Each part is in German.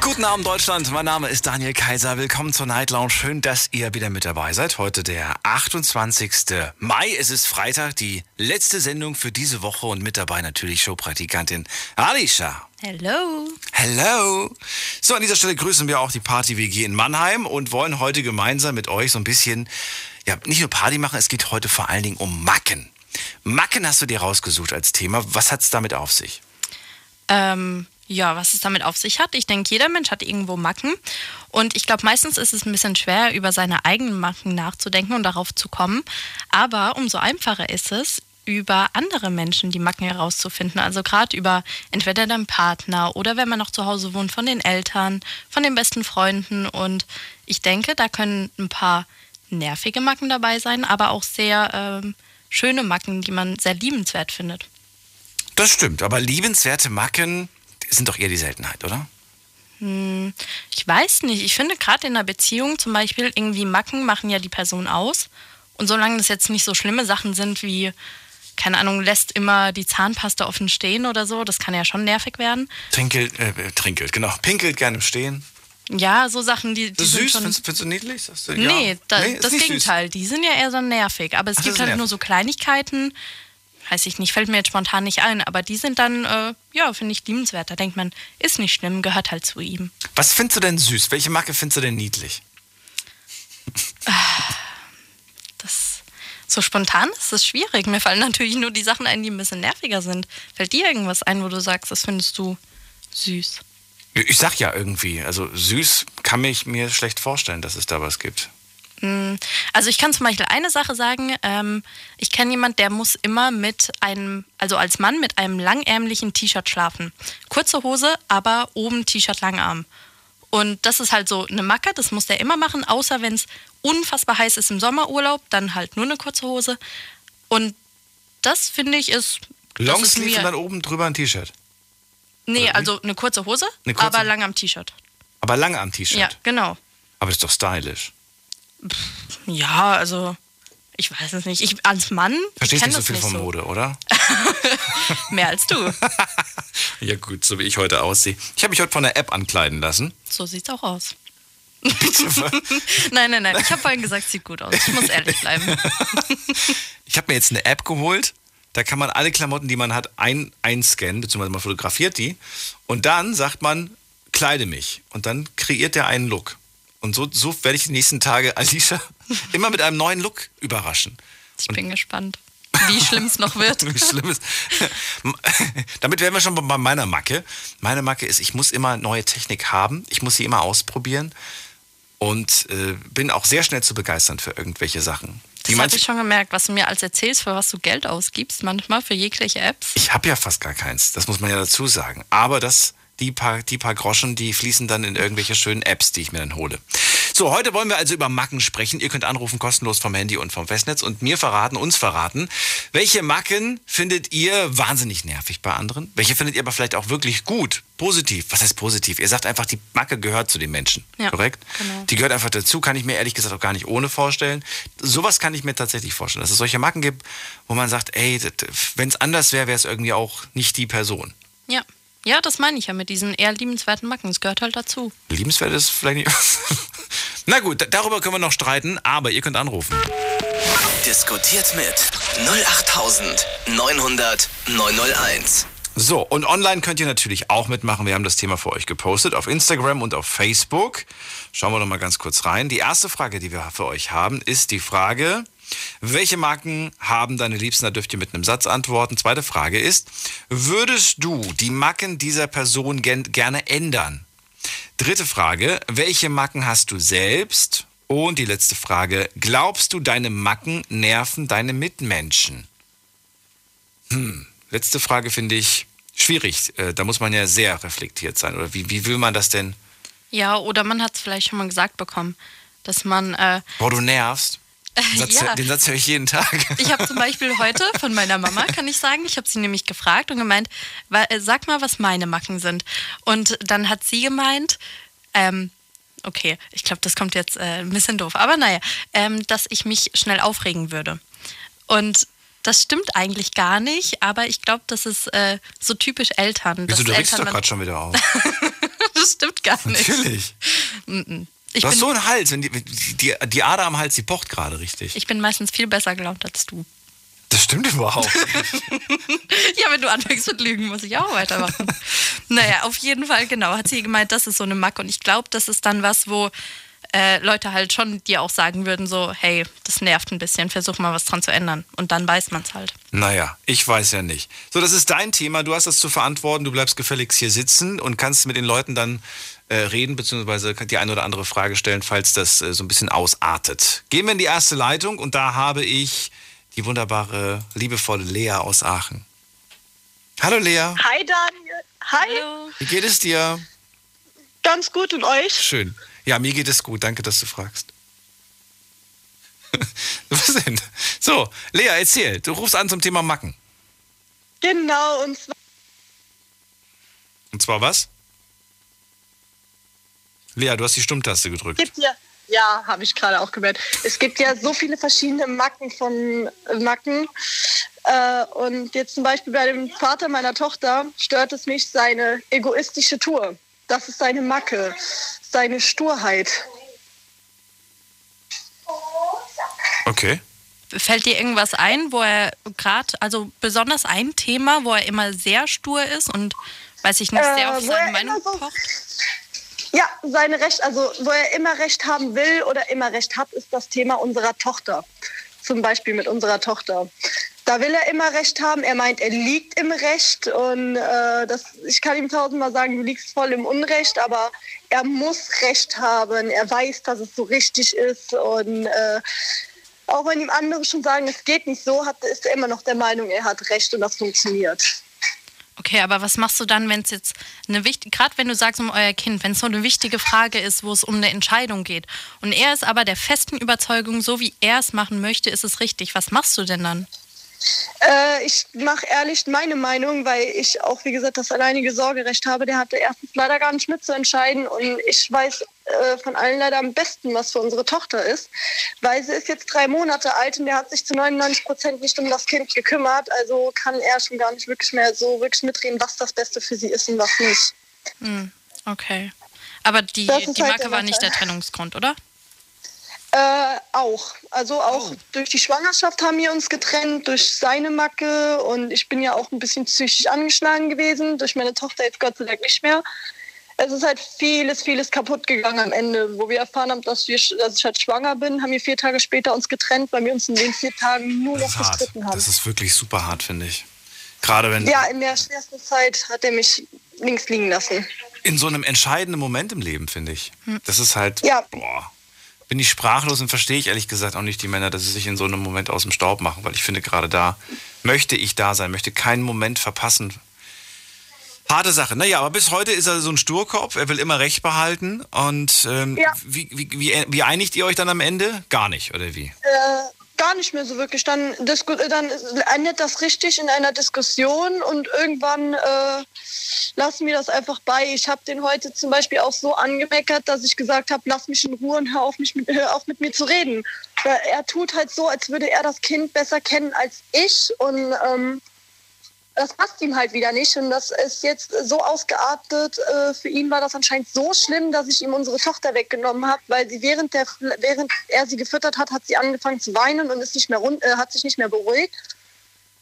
Guten Abend Deutschland, mein Name ist Daniel Kaiser. Willkommen zur Night Lounge. Schön, dass ihr wieder mit dabei seid. Heute der 28. Mai. Es ist Freitag, die letzte Sendung für diese Woche und mit dabei natürlich Showpraktikantin Alicia. Hello. Hello. So, an dieser Stelle grüßen wir auch die Party WG in Mannheim und wollen heute gemeinsam mit euch so ein bisschen, ja, nicht nur Party machen, es geht heute vor allen Dingen um Macken. Macken hast du dir rausgesucht als Thema. Was hat es damit auf sich? Ähm, ja, was es damit auf sich hat. Ich denke, jeder Mensch hat irgendwo Macken. Und ich glaube, meistens ist es ein bisschen schwer, über seine eigenen Macken nachzudenken und darauf zu kommen. Aber umso einfacher ist es, über andere Menschen die Macken herauszufinden. Also gerade über entweder deinen Partner oder wenn man noch zu Hause wohnt, von den Eltern, von den besten Freunden. Und ich denke, da können ein paar nervige Macken dabei sein, aber auch sehr ähm, schöne Macken, die man sehr liebenswert findet. Das stimmt, aber liebenswerte Macken sind doch eher die Seltenheit, oder? Hm, ich weiß nicht. Ich finde gerade in einer Beziehung zum Beispiel irgendwie Macken machen ja die Person aus. Und solange das jetzt nicht so schlimme Sachen sind wie, keine Ahnung, lässt immer die Zahnpasta offen stehen oder so, das kann ja schon nervig werden. Trinkelt, äh, trinkelt, genau. Pinkelt gerne im Stehen. Ja, so Sachen, die, die ist sind süß, schon. findest, findest du niedlich? Sagst du, ja. Nee, da, ist das nicht süß. Gegenteil. Die sind ja eher so nervig. Aber es Ach, gibt halt nervig. nur so Kleinigkeiten, weiß ich nicht, fällt mir jetzt spontan nicht ein, aber die sind dann, äh, ja, finde ich liebenswert. Da denkt man, ist nicht schlimm, gehört halt zu ihm. Was findest du denn süß? Welche Macke findest du denn niedlich? Das so spontan ist es schwierig. Mir fallen natürlich nur die Sachen ein, die ein bisschen nerviger sind. Fällt dir irgendwas ein, wo du sagst, das findest du süß? Ich sag ja irgendwie, also süß kann ich mir schlecht vorstellen, dass es da was gibt. Also ich kann zum Beispiel eine Sache sagen. Ähm, ich kenne jemand, der muss immer mit einem, also als Mann mit einem langärmlichen T-Shirt schlafen. Kurze Hose, aber oben T-Shirt Langarm. Und das ist halt so eine Macke, das muss der immer machen, außer wenn es unfassbar heiß ist im Sommerurlaub, dann halt nur eine kurze Hose. Und das finde ich ist. Longsleeve und dann oben drüber ein T-Shirt. Nee, also eine kurze Hose, Eine kurze- aber lang am T-Shirt. Aber lange am T-Shirt. Ja, genau. Aber das ist doch stylisch. Ja, also ich weiß es nicht. Ich als Mann Verstehst kenn nicht so viel nicht von so. Mode, oder? Mehr als du. Ja gut, so wie ich heute aussehe. Ich habe mich heute von der App ankleiden lassen. So sieht's auch aus. nein, nein, nein. Ich habe vorhin gesagt, sieht gut aus. Ich muss ehrlich bleiben. Ich habe mir jetzt eine App geholt. Da kann man alle Klamotten, die man hat, ein, einscannen, beziehungsweise man fotografiert die. Und dann sagt man, kleide mich. Und dann kreiert der einen Look. Und so, so werde ich die nächsten Tage Alicia immer mit einem neuen Look überraschen. Ich bin gespannt, wie schlimm es noch wird. Wie schlimm ist. Damit wären wir schon bei meiner Macke. Meine Macke ist, ich muss immer neue Technik haben. Ich muss sie immer ausprobieren. Und äh, bin auch sehr schnell zu begeistern für irgendwelche Sachen. Das habe ich schon gemerkt, was du mir als erzählst, für was du Geld ausgibst, manchmal für jegliche Apps. Ich habe ja fast gar keins, das muss man ja dazu sagen. Aber das, die, paar, die paar Groschen, die fließen dann in irgendwelche schönen Apps, die ich mir dann hole. So, heute wollen wir also über Macken sprechen. Ihr könnt anrufen kostenlos vom Handy und vom Festnetz und mir verraten, uns verraten, welche Macken findet ihr wahnsinnig nervig bei anderen? Welche findet ihr aber vielleicht auch wirklich gut, positiv? Was heißt positiv? Ihr sagt einfach, die Macke gehört zu den Menschen, Ja, korrekt? genau. Die gehört einfach dazu, kann ich mir ehrlich gesagt auch gar nicht ohne vorstellen. Sowas kann ich mir tatsächlich vorstellen, dass es solche Macken gibt, wo man sagt, ey, wenn es anders wäre, wäre es irgendwie auch nicht die Person. Ja. Ja, das meine ich ja mit diesen eher liebenswerten Macken. Es gehört halt dazu. Liebenswert ist vielleicht nicht. Na gut, da- darüber können wir noch streiten, aber ihr könnt anrufen. Diskutiert mit 08900 901. So, und online könnt ihr natürlich auch mitmachen. Wir haben das Thema für euch gepostet auf Instagram und auf Facebook. Schauen wir doch mal ganz kurz rein. Die erste Frage, die wir für euch haben, ist die Frage, welche Marken haben deine Liebsten? Da dürft ihr mit einem Satz antworten. Zweite Frage ist, würdest du die Macken dieser Person gerne ändern? Dritte Frage, welche Macken hast du selbst? Und die letzte Frage, glaubst du, deine Macken nerven deine Mitmenschen? Hm, letzte Frage finde ich schwierig. Äh, Da muss man ja sehr reflektiert sein. Oder wie, wie will man das denn? Ja, oder man hat es vielleicht schon mal gesagt bekommen, dass man. Äh, Boah, du nervst. Den Satz, Ja. den Satz höre ich jeden Tag. ich habe zum Beispiel heute von meiner Mama, kann ich sagen, ich habe sie nämlich gefragt und gemeint, äh, sag mal, was meine Macken sind. Und dann hat sie gemeint, ähm, okay, ich glaube, das kommt jetzt äh, ein bisschen doof. Aber naja, ähm, dass ich mich schnell aufregen würde. Und das stimmt eigentlich gar nicht, aber ich glaube, das ist äh, so typisch Eltern. Wieso, du regst doch gerade schon wieder auf. Das stimmt gar nicht. Natürlich. Ich Du hast so einen Hals. Die, die, die Ader am Hals, die pocht gerade richtig. ich bin meistens viel besser gelaunt als du. Das stimmt überhaupt. Ja, wenn du anfängst mit Lügen, muss ich auch weitermachen. naja, auf jeden Fall, genau, hat sie gemeint, das ist so eine Macke. Und ich glaube, das ist dann was, wo äh, Leute halt schon dir auch sagen würden, so, hey, das nervt ein bisschen, versuch mal was dran zu ändern. Und dann weiß man es halt. Naja, ich weiß ja nicht. So, das ist dein Thema. Du hast das zu verantworten. Du bleibst gefälligst hier sitzen und kannst mit den Leuten dann äh, reden, beziehungsweise die eine oder andere Frage stellen, falls das äh, so ein bisschen ausartet. Gehen wir in die erste Leitung und da habe ich die wunderbare, liebevolle Lea aus Aachen. Hallo Lea, Hi Daniel. Hi. Hallo. wie geht es dir? Ganz gut und euch? Schön. Ja, mir geht es gut. Danke, dass du fragst. Was denn? So, Lea, erzähl. Du rufst an zum Thema Macken. Genau, und zwar Und zwar was? Lea, du hast die Stummtaste gedrückt. gibt ja, ja, habe ich gerade auch gemerkt. Es gibt ja so viele verschiedene Macken von äh, Macken. Äh, und jetzt zum Beispiel bei dem Vater meiner Tochter stört es mich seine egoistische Tour. Das ist seine Macke, seine Sturheit. Okay. Fällt dir irgendwas ein, wo er gerade, also besonders ein Thema, wo er immer sehr stur ist und, weiß ich nicht, sehr Äh, auf er seine Meinung so- pocht? Ja, seine Recht, also wo er immer Recht haben will oder immer Recht hat, ist das Thema unserer Tochter. Zum Beispiel mit unserer Tochter. Da will er immer Recht haben. Er meint, er liegt im Recht und äh, das, ich kann ihm tausendmal sagen, du liegst voll im Unrecht, aber er muss Recht haben. Er weiß, dass es so richtig ist und äh, auch wenn ihm andere schon sagen, es geht nicht so, hat, ist er immer noch der Meinung, er hat Recht und das funktioniert. Okay, aber was machst du dann, wenn es jetzt eine wichtige, gerade wenn du sagst um euer Kind, wenn es so eine wichtige Frage ist, wo es um eine Entscheidung geht und er ist aber der festen Überzeugung, so wie er es machen möchte, ist es richtig. Was machst du denn dann? Äh, ich mache ehrlich meine Meinung, weil ich auch, wie gesagt, das alleinige Sorgerecht habe. Der hatte erstens leider gar nicht mitzuentscheiden und ich weiß äh, von allen leider am besten, was für unsere Tochter ist, weil sie ist jetzt drei Monate alt und der hat sich zu 99 Prozent nicht um das Kind gekümmert. Also kann er schon gar nicht wirklich mehr so wirklich mitreden, was das Beste für sie ist und was nicht. Okay. Aber die, die halt Marke war nicht der. Trennungsgrund, oder? Äh, auch. Also auch durch die Schwangerschaft haben wir uns getrennt, durch seine Macke und ich bin ja auch ein bisschen psychisch angeschlagen gewesen, durch meine Tochter jetzt Gott sei Dank nicht mehr. Es ist halt vieles, vieles kaputt gegangen am Ende. Wo wir erfahren haben, dass, wir, dass ich halt schwanger bin, haben wir vier Tage später uns getrennt, weil wir uns in den vier Tagen nur Das noch hart. gestritten haben. Das ist wirklich super hart, finde ich. Gerade wenn Ja, in der schwersten Zeit hat er mich links liegen lassen. in so einem entscheidenden Moment im Leben, finde ich. Das ist halt, Ja. boah, bin ich sprachlos und verstehe ich ehrlich gesagt auch nicht die Männer, dass sie sich in so einem Moment aus dem Staub machen, weil ich finde, gerade da möchte ich da sein, möchte keinen Moment verpassen. Harte Sache. Naja, aber bis heute ist er so ein Sturkopf, er will immer Recht behalten. Und ähm, Ja. wie, wie, wie, wie einigt ihr euch dann am Ende? Gar nicht, oder wie? Äh, gar nicht mehr so wirklich. Dann, dann endet das richtig in einer Diskussion und irgendwann äh, lassen wir das einfach bei. Ich habe den heute zum Beispiel auch so angemeckert, dass ich gesagt habe, lass mich in Ruhe und hör auf, mich mit, hör auf mit mir zu reden. Weil er tut halt so, als würde er das Kind besser kennen als ich und ähm, das passt ihm halt wieder nicht. Und das ist jetzt so ausgeartet. Äh, für ihn war das anscheinend so schlimm, dass ich ihm unsere Tochter weggenommen habe, weil sie während, der, während er sie gefüttert hat, hat sie angefangen zu weinen und ist nicht mehr rund, äh, hat sich nicht mehr beruhigt.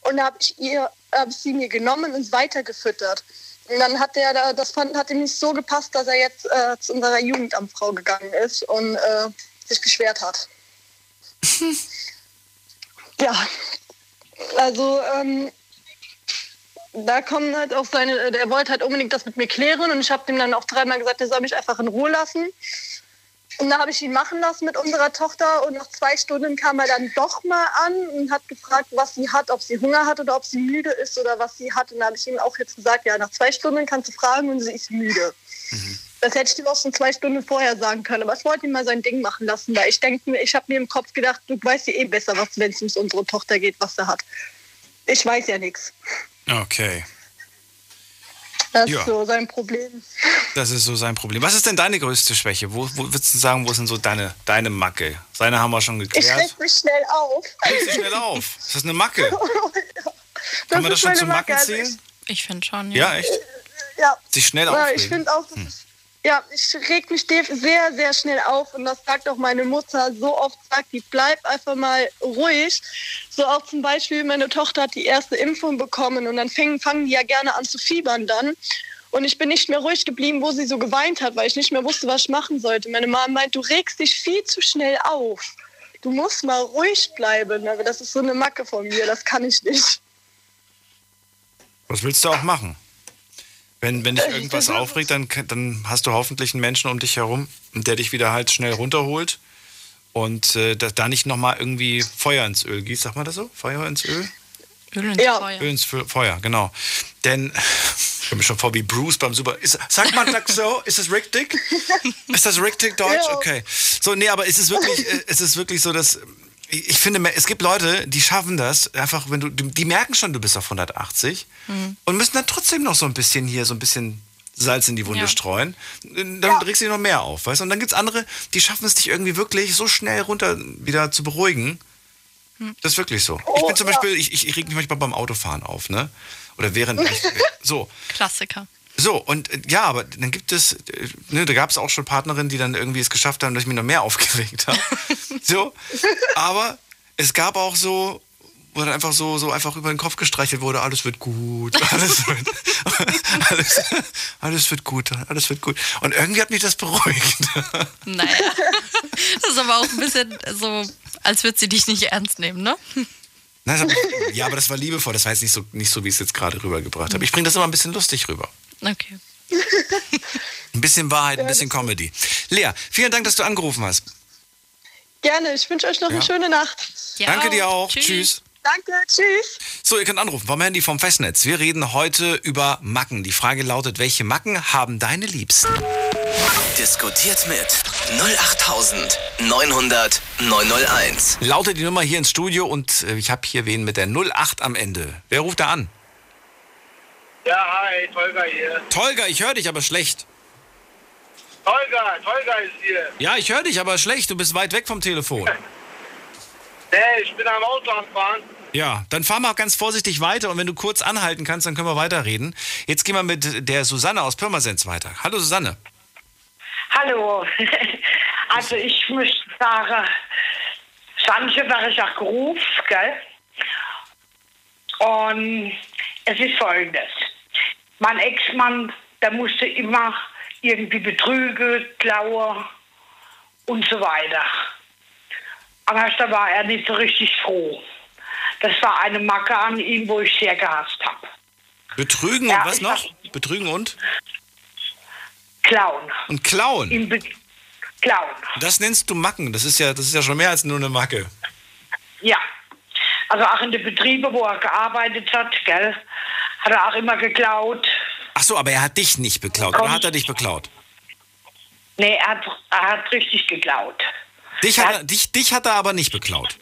Und da habe ich ihr, habe ich sie mir genommen und weiter gefüttert. Und dann hat er da, das fand, hat ihm nicht so gepasst, dass er jetzt äh, zu unserer Jugendamtfrau gegangen ist und äh, sich beschwert hat. ja, also ähm, da kommen halt auch seine, der wollte halt unbedingt das mit mir klären und ich habe dem dann auch dreimal gesagt, er soll mich einfach in Ruhe lassen. Und da habe ich ihn machen lassen mit unserer Tochter und nach zwei Stunden kam er dann doch mal an und hat gefragt, was sie hat, ob sie Hunger hat oder ob sie müde ist oder was sie hat. Und da habe ich ihm auch jetzt gesagt, ja, nach zwei Stunden kannst du fragen und sie ist müde. Das hätte ich ihm auch schon zwei Stunden vorher sagen können. Aber ich wollte ihm mal sein Ding machen lassen, weil ich denke mir, ich habe mir im Kopf gedacht, du weißt ja eh besser, was, wenn es um unsere Tochter geht, was er hat. Ich weiß ja nichts. Okay. Das Ja. ist so sein Problem. Das ist so sein Problem. Was ist denn deine größte Schwäche? Wo, wo würdest du sagen, wo ist denn so deine, deine Macke? Seine haben wir schon Ich geklärt. reg mich schnell auf. Regst dich schnell auf. Ist das eine Macke? Kann man das ist schon zu Macken Macke. Also zählen? Ich finde schon. Ja, echt? Ich, ja, Sich schnell ja aufregen? ich finde auch, ja, ich reg mich sehr, sehr schnell auf und das sagt auch meine Mutter. So oft sagt die, bleib einfach mal ruhig. So auch zum Beispiel, meine Tochter hat die erste Impfung bekommen und dann fangen, fangen die ja gerne an zu fiebern dann. Und ich bin nicht mehr ruhig geblieben, wo sie so geweint hat, weil ich nicht mehr wusste, was ich machen sollte. Meine Mama meint, du regst dich viel zu schnell auf. Du musst mal ruhig bleiben. Aber das ist so eine Macke von mir, das kann ich nicht. Was willst du auch machen? Wenn, wenn dich Äh, ich irgendwas aufregt, dann, dann hast du hoffentlich einen Menschen um dich herum, der dich wieder halt schnell runterholt und äh, da, da nicht nochmal irgendwie Feuer ins Öl gießt. Sagt man das so? Feuer ins Öl? Öl ins Ja. Feuer. Öl ins Fe- Feuer, genau. Denn, ich komme mir schon vor wie Bruce beim Super. Ist, sagt man das so? Ist das richtig? Ist das richtig Deutsch? Ja. Okay. So, nee, aber ist es wirklich, äh, ist es wirklich so, dass. Ich ich finde, es gibt Leute, die schaffen das einfach, wenn du, die merken schon, du bist auf 180 und müssen dann trotzdem noch so ein bisschen hier, so ein bisschen Salz in die Wunde Ja. streuen. Dann regst du dich noch mehr auf, weißt du? Und dann gibt es andere, die schaffen es dich irgendwie wirklich so schnell runter wieder zu beruhigen. Das ist wirklich so. ich Oh, bin zum ja. Beispiel, ich, ich, ich reg mich manchmal beim Autofahren auf, ne? Oder während ich. So. Klassiker. So, und äh, ja, aber dann gibt es, äh, ne, da gab es auch schon Partnerinnen, die dann irgendwie es geschafft haben, dass ich mich noch mehr aufgeregt habe. so, aber es gab auch so, wo dann einfach so, so einfach über den Kopf gestreichelt wurde, alles wird gut, alles wird, alles, alles wird gut, alles wird gut. Und irgendwie hat mich das beruhigt. Naja. Das ist aber auch ein bisschen so, als würde sie dich nicht ernst nehmen, ne? Ja, aber das war liebevoll, das war jetzt nicht so, nicht so wie ich es jetzt gerade rübergebracht habe. Ich bringe das immer ein bisschen lustig rüber. Okay. Ein bisschen Wahrheit, ein bisschen Comedy. Lea, vielen Dank, dass du angerufen hast. Gerne, ich wünsche euch noch Ja. eine schöne Nacht. Dir Danke dir auch. Tschüss. Danke, tschüss. So, ihr könnt anrufen vom Handy vom Festnetz. Wir reden heute über Macken. Die Frage lautet, welche Macken haben deine Liebsten? Diskutiert mit 08900 901. Lautet die Nummer hier ins Studio und äh, ich habe hier wen mit der 08 am Ende. Wer ruft da an? Ja, hi, Tolga hier. Tolga, ich höre dich aber schlecht. Tolga, Tolga ist hier. Ja, ich höre dich aber schlecht. Du bist weit weg vom Telefon. Nee, ich bin am Auto am Fahren. Ja, dann fahr mal ganz vorsichtig weiter und wenn du kurz anhalten kannst, dann können wir weiterreden. Jetzt gehen wir mit der Susanne aus Pirmasens weiter. Hallo Susanne. Hallo. Also ich möchte sagen, Sanche wäre ich auch gerufen, gell? Und es ist folgendes. Mein Ex-Mann, der musste immer irgendwie betrügen, klauen und so weiter. Aber da war er nicht so richtig froh. Das war eine Macke an ihm, wo ich sehr gehasst habe. Betrügen Ja, und was noch? sag- Betrügen und? Klauen. Und klauen. Be klauen. Das nennst du Macken. Das ist ja, das ist ja schon mehr als nur eine Macke. Ja. Also auch in den Betrieben, wo er gearbeitet hat, gell, hat er auch immer geklaut. Ach so, aber er hat dich nicht beklaut. Komm. Oder hat er dich beklaut? Nee, er hat, er hat richtig geklaut. Dich Er hat, hat- er, dich, dich hat er aber nicht beklaut.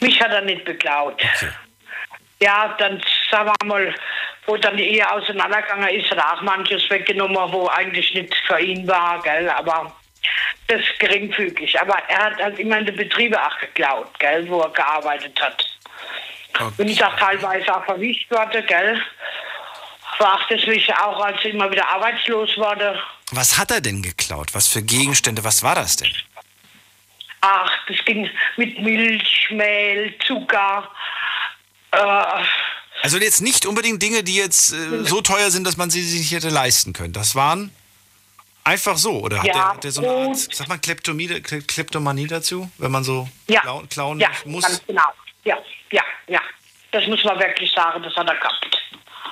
Mich hat er nicht beklaut. Okay. Ja, dann sagen wir mal, wo dann die Ehe auseinandergegangen ist, hat er auch manches weggenommen, wo eigentlich nicht für ihn war, gell, aber das ist geringfügig. Aber er hat halt immer in den Betrieben auch geklaut, gell, wo er gearbeitet hat. Und ich auch teilweise auch verwischt wurde, gell. Auch deswegen auch, als er immer wieder arbeitslos wurde. Was hat er denn geklaut? Was für Gegenstände? Was war das denn? Ach, das ging mit Milch, Mehl, Zucker. Äh, Also jetzt nicht unbedingt Dinge, die jetzt äh, so teuer sind, dass man sie sich hätte leisten können. Das waren einfach so. Oder hat, Ja, der, hat der so eine Art, sag mal, Kleptomanie dazu? Wenn man so ja, klauen, klauen ja, muss? ganz genau. Ja, ja, ja. Das muss man wirklich sagen, das hat er gehabt.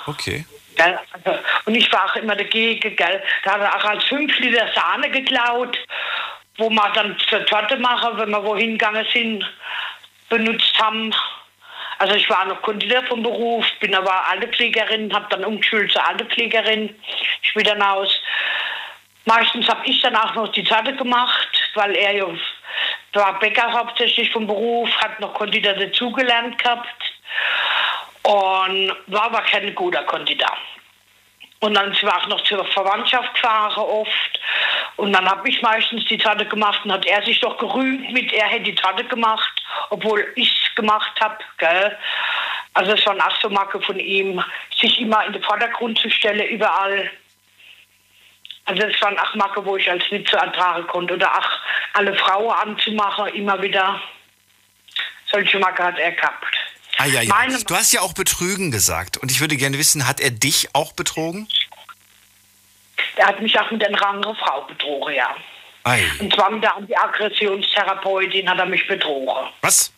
Okay. Gell? Also, Und ich war auch immer dagegen, gell? Da hat er auch als 5 Liter Sahne geklaut, wo wir dann zur Torte machen, wenn wir wohin gegangen sind, benutzt haben. Also ich war noch Konditor vom Beruf, bin aber Altenpflegerin, habe dann umgeschult zur Altenpflegerin, später hinaus. Meistens habe ich dann auch noch die Torte gemacht, weil er ja war Bäcker hauptsächlich vom Beruf, hat noch Konditor dazugelernt gehabt und war aber kein guter Konditor. Und dann sind wir auch noch zur Verwandtschaft gefahren oft. Und dann habe ich meistens die Tate gemacht und hat er sich doch gerühmt mit, er hätte die Tate gemacht, obwohl ich es gemacht habe. Also es war eine auch so Marke von ihm, sich immer in den Vordergrund zu stellen, überall. Also es waren auch Marke, wo ich als nicht so ertragen konnte. Oder auch alle Frauen anzumachen, immer wieder. Solche Marke hat er gehabt. Ah, ja, ja. Meine- Du hast ja auch betrügen gesagt. Und ich würde gerne wissen, hat er dich auch betrogen? Er hat mich auch mit einer anderen Frau betrogen, ja. Ei. Und zwar mit der Antiaggressionstherapeutin hat er mich betrogen. Was?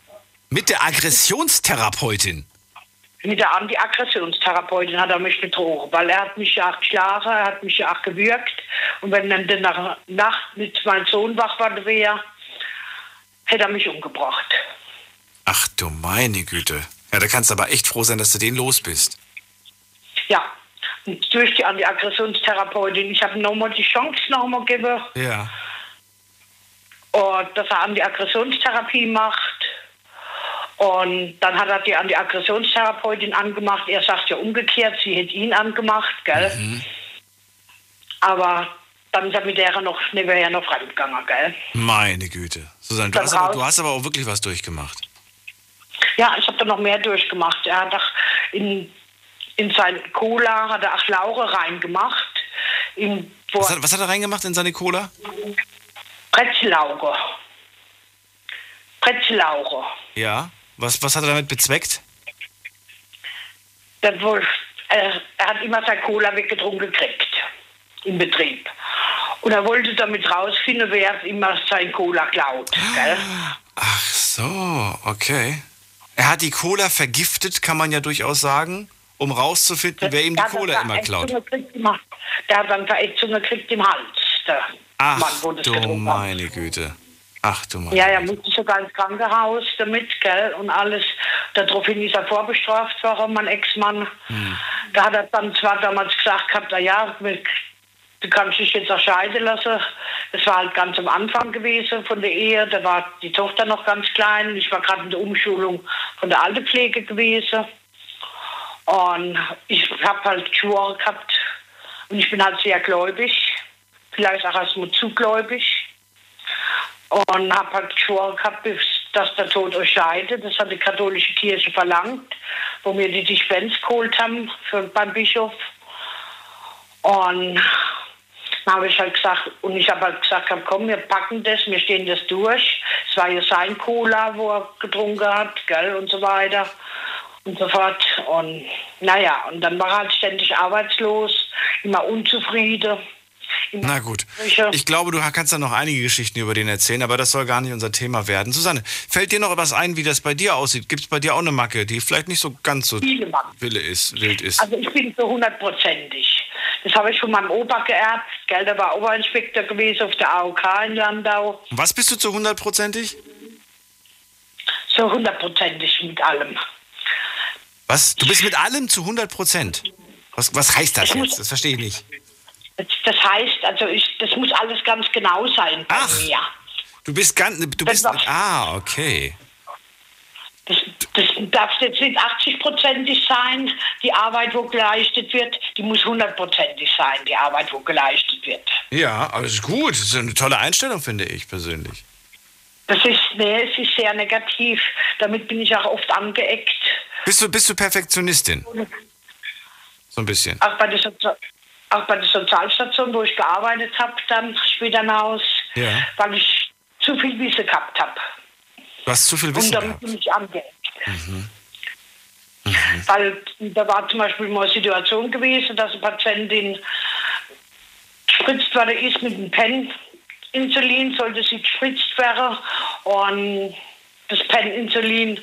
Mit der Aggressionstherapeutin? Mit der Antiaggressionstherapeutin hat er mich betrogen, weil er hat mich ja auch geschlagen, er hat mich ja auch gewürgt. Und wenn dann in der Nacht mit meinem Sohn wach war, wäre, hätte er mich umgebracht. Ach du meine Güte. Ja, da kannst du aber echt froh sein, dass du den los bist. Ja. Und durch die Antiaggressionstherapeutin, ich habe nochmal die Chance nochmal gegeben, Ja. und dass er Antiaggressionstherapie macht. Und dann hat er die Antiaggressionstherapeutin angemacht. Er sagt ja umgekehrt, sie hätte ihn angemacht, gell? Aber dann ist er mit der noch nebenher noch fremdgegangen, gell? Meine Güte. Susanne, du hast, aber, du hast aber auch wirklich was durchgemacht. Ja, ich habe da noch mehr durchgemacht. Er hat auch in, in sein Cola hat er auch Laure reingemacht. In, Was hat, was hat er reingemacht in seine Cola? Brezellaure. Brezellaure. Ja. Was, was hat er damit bezweckt? Der wohl, äh, er hat immer sein Cola weggetrunken gekriegt im Betrieb. Und er wollte damit rausfinden, wer immer sein Cola klaut. Gell? Ach so, okay. Er hat die Cola vergiftet, kann man ja durchaus sagen, um rauszufinden, wer ihm die Cola immer klaut. Der hat dann Verätzungen gekriegt im Hals. Der Ach Mann, das du meine Güte. Ach du meine Ja, er musste sogar ins Krankenhaus damit, gell, und alles. Daraufhin ist er vorbestraft worden, mein Ex-Mann. Hm. Da hat er dann zwar damals gesagt gehabt, na ja, du kannst dich jetzt auch scheiden lassen. Das war halt ganz am Anfang gewesen von der Ehe. Da war die Tochter noch ganz klein. Ich war gerade in der Umschulung von der Altenpflege gewesen. Und ich habe halt geschworen gehabt. Und ich bin halt sehr gläubig. Vielleicht auch erstmal zu gläubig und habe halt geschworen gehabt, dass der Tod euch scheidet. Das hat die katholische Kirche verlangt, wo wir die Dispens geholt haben für, beim Bischof. Und dann habe ich halt gesagt, und ich habe halt gesagt, komm, wir packen das, wir stehen das durch. Es war ja sein Cola, wo er getrunken hat, gell, und so weiter und so fort. Und naja, und dann war er halt ständig arbeitslos, immer unzufrieden. Na gut. Ich glaube, du kannst da noch einige Geschichten über den erzählen, aber das soll gar nicht unser Thema werden. Susanne, fällt dir noch was ein, wie das bei dir aussieht? Gibt es bei dir auch eine Macke, die vielleicht nicht so ganz so wille ist, wild ist? Also ich bin so hundertprozentig. Das habe ich von meinem Opa geerbt. Gell, der war Oberinspektor gewesen auf der AOK in Landau. Was bist du zu hundertprozentig? So hundertprozentig mit allem. Was? Du bist mit allem zu 100 Prozent? Was, was heißt das Ich jetzt? Das verstehe ich nicht. Das, heißt, also ich, das muss alles ganz genau sein bei Ach. mir. Du bist ganz, du Das bist, war's. ah, okay. Das, das darf jetzt nicht 80-prozentig sein, die Arbeit, wo geleistet wird. Die muss hundertprozentig sein, die Arbeit, wo geleistet wird. Ja, aber das ist gut. Das ist eine tolle Einstellung, finde ich persönlich. Das ist, nee, es ist sehr negativ. Damit bin ich auch oft angeeckt. Bist du, bist du Perfektionistin? So ein bisschen. Auch bei der, Sozi auch bei der Sozialstation, wo ich gearbeitet habe, dann später hinaus, Ja. weil ich zu viel Wissen gehabt habe. Du hast zu viel Und Wissen damit gehabt. bin ich angeeckt. Weil da war zum Beispiel mal eine Situation gewesen, dass eine Patientin gespritzt worden ist mit einem Pen-Insulin, sollte sie gespritzt werden. Und das Pen-Insulin,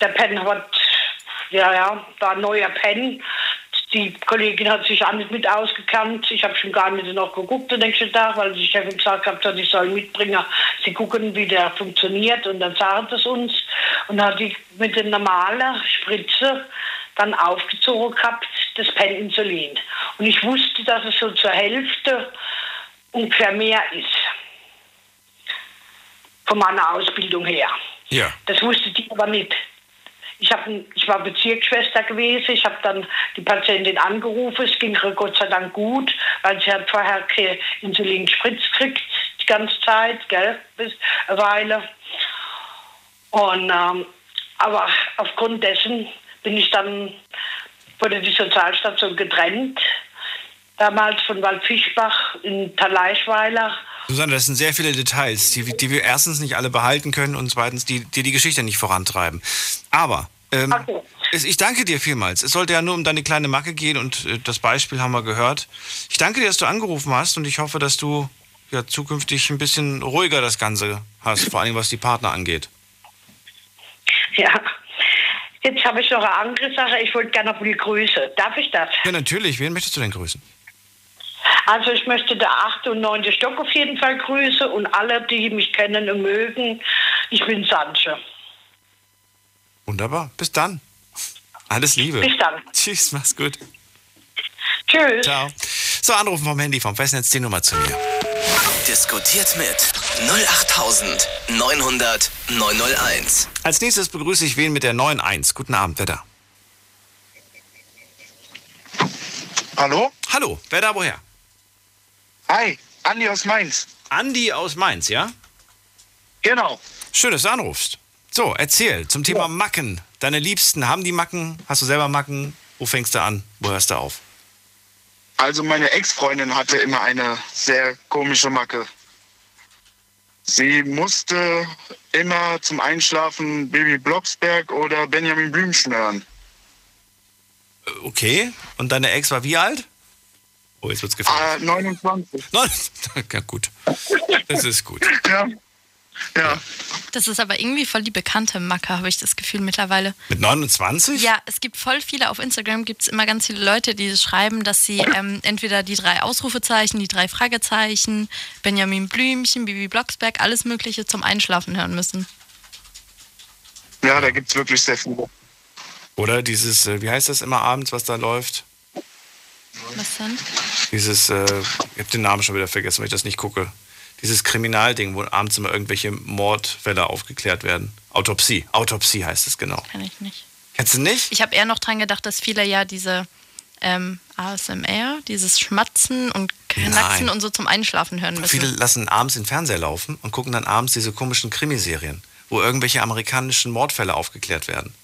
der Pen hat, ja, ja, war ein neuer Pen. Die Kollegin hat sich auch nicht mit ausgekannt. Ich habe schon gar nicht noch geguckt den nächsten Tag, weil die Chefin gesagt hat, ich soll mitbringen. Sie gucken, wie der funktioniert und dann sagen das uns. Und dann hat die mit der normalen Spritze dann aufgezogen gehabt, das Peninsulin. Und ich wusste, dass es so zur Hälfte ungefähr mehr ist. Von meiner Ausbildung her. Ja. Das wusste die aber nicht. Ich, hab, ich war Bezirksschwester gewesen. Ich habe dann die Patientin angerufen. Es ging ihr Gott sei Dank gut, weil sie hat vorher keine Insulinspritz gekriegt, die ganze Zeit, gell, bis eine Weile. Und, ähm, aber aufgrund dessen bin ich dann, wurde die Sozialstation getrennt. Damals von Waldfischbach in Taleischweiler. Susanne, das sind sehr viele Details, die, die wir erstens nicht alle behalten können und zweitens, die die, die Geschichte nicht vorantreiben. Aber ähm, Okay. ich danke dir vielmals. Es sollte ja nur um deine kleine Macke gehen und äh, das Beispiel haben wir gehört. Ich danke dir, dass du angerufen hast und ich hoffe, dass du ja zukünftig ein bisschen ruhiger das Ganze hast, vor allem was die Partner angeht. Ja. Jetzt habe ich noch eine andere Sache. Ich wollte gerne noch die Grüße. Darf ich das? Ja, natürlich. Wen möchtest du denn grüßen? Also ich möchte der achte und neunte Stock auf jeden Fall grüßen und alle, die mich kennen und mögen. Ich bin Sanche. Wunderbar. Bis dann. Alles Liebe. Bis dann. Tschüss, mach's gut. Tschüss. Ciao. So, anrufen vom Handy, vom Festnetz die Nummer zu mir. Diskutiert mit 08900 901. Als nächstes begrüße ich wen mit der 9.1. Guten Abend, wer da? Hallo? Hallo, wer da woher? Hi, Andi aus Mainz. Andi aus Mainz, ja? Genau. Schön, dass du anrufst. So, erzähl zum Thema Macken. Deine Liebsten haben die Macken? Hast du selber Macken? Wo fängst du an? Wo hörst du auf? Also meine Ex-Freundin hatte immer eine sehr komische Macke. Sie musste immer zum Einschlafen Baby Blocksberg oder Benjamin Blümchen hören. Äh, Okay. Und deine Ex war wie alt? Oh, jetzt wird's gefährlich. Äh, 29. Neun. Ja, gut. Das ist gut. Ja. Ja. Das ist aber irgendwie voll die bekannte Macke, habe ich das Gefühl mittlerweile. Mit 29? Ja, es gibt voll viele, auf Instagram gibt es immer ganz viele Leute, die schreiben, dass sie ähm, entweder die drei Ausrufezeichen, die drei Fragezeichen, Benjamin Blümchen, Bibi Blocksberg, alles Mögliche zum Einschlafen hören müssen. Ja, da gibt's wirklich sehr viele. Oder dieses, äh, wie heißt das immer abends, was da läuft? Was denn? Dieses, äh, ich habe den Namen schon wieder vergessen, weil ich das nicht gucke. Dieses Kriminalding, wo abends immer irgendwelche Mordfälle aufgeklärt werden. Autopsie. Autopsie heißt es genau. Kann ich nicht. Kennst du nicht? Ich habe eher noch dran gedacht, dass viele ja diese ähm, ASMR, dieses Schmatzen und Knacksen Nein. und so zum Einschlafen hören müssen. Viele lassen abends den Fernseher laufen und gucken dann abends diese komischen Krimiserien, wo irgendwelche amerikanischen Mordfälle aufgeklärt werden.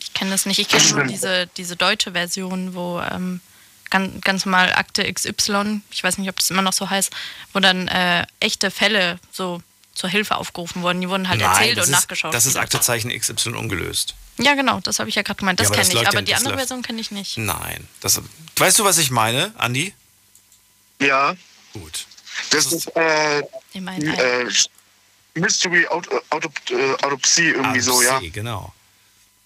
Ich kenne das nicht. Ich kenne nur diese, diese deutsche Version, wo ähm, ganz, ganz normal Akte XY, ich weiß nicht, ob das immer noch so heißt, wo dann äh, echte Fälle so zur Hilfe aufgerufen wurden. Die wurden halt erzählt das und ist, nachgeschaut. Das ist. Aktezeichen XY ungelöst. Ja, genau, das habe ich ja gerade gemeint. Das Ja, aber das kenne ich, läuft ja- aber die das andere läuft- Version kenne ich nicht. Nein. Das, weißt du, was ich meine, Andi? Ja, Gut. das ist äh, Ich meine, äh, Mystery Aut Autop Autopsie irgendwie so, ja. Genau.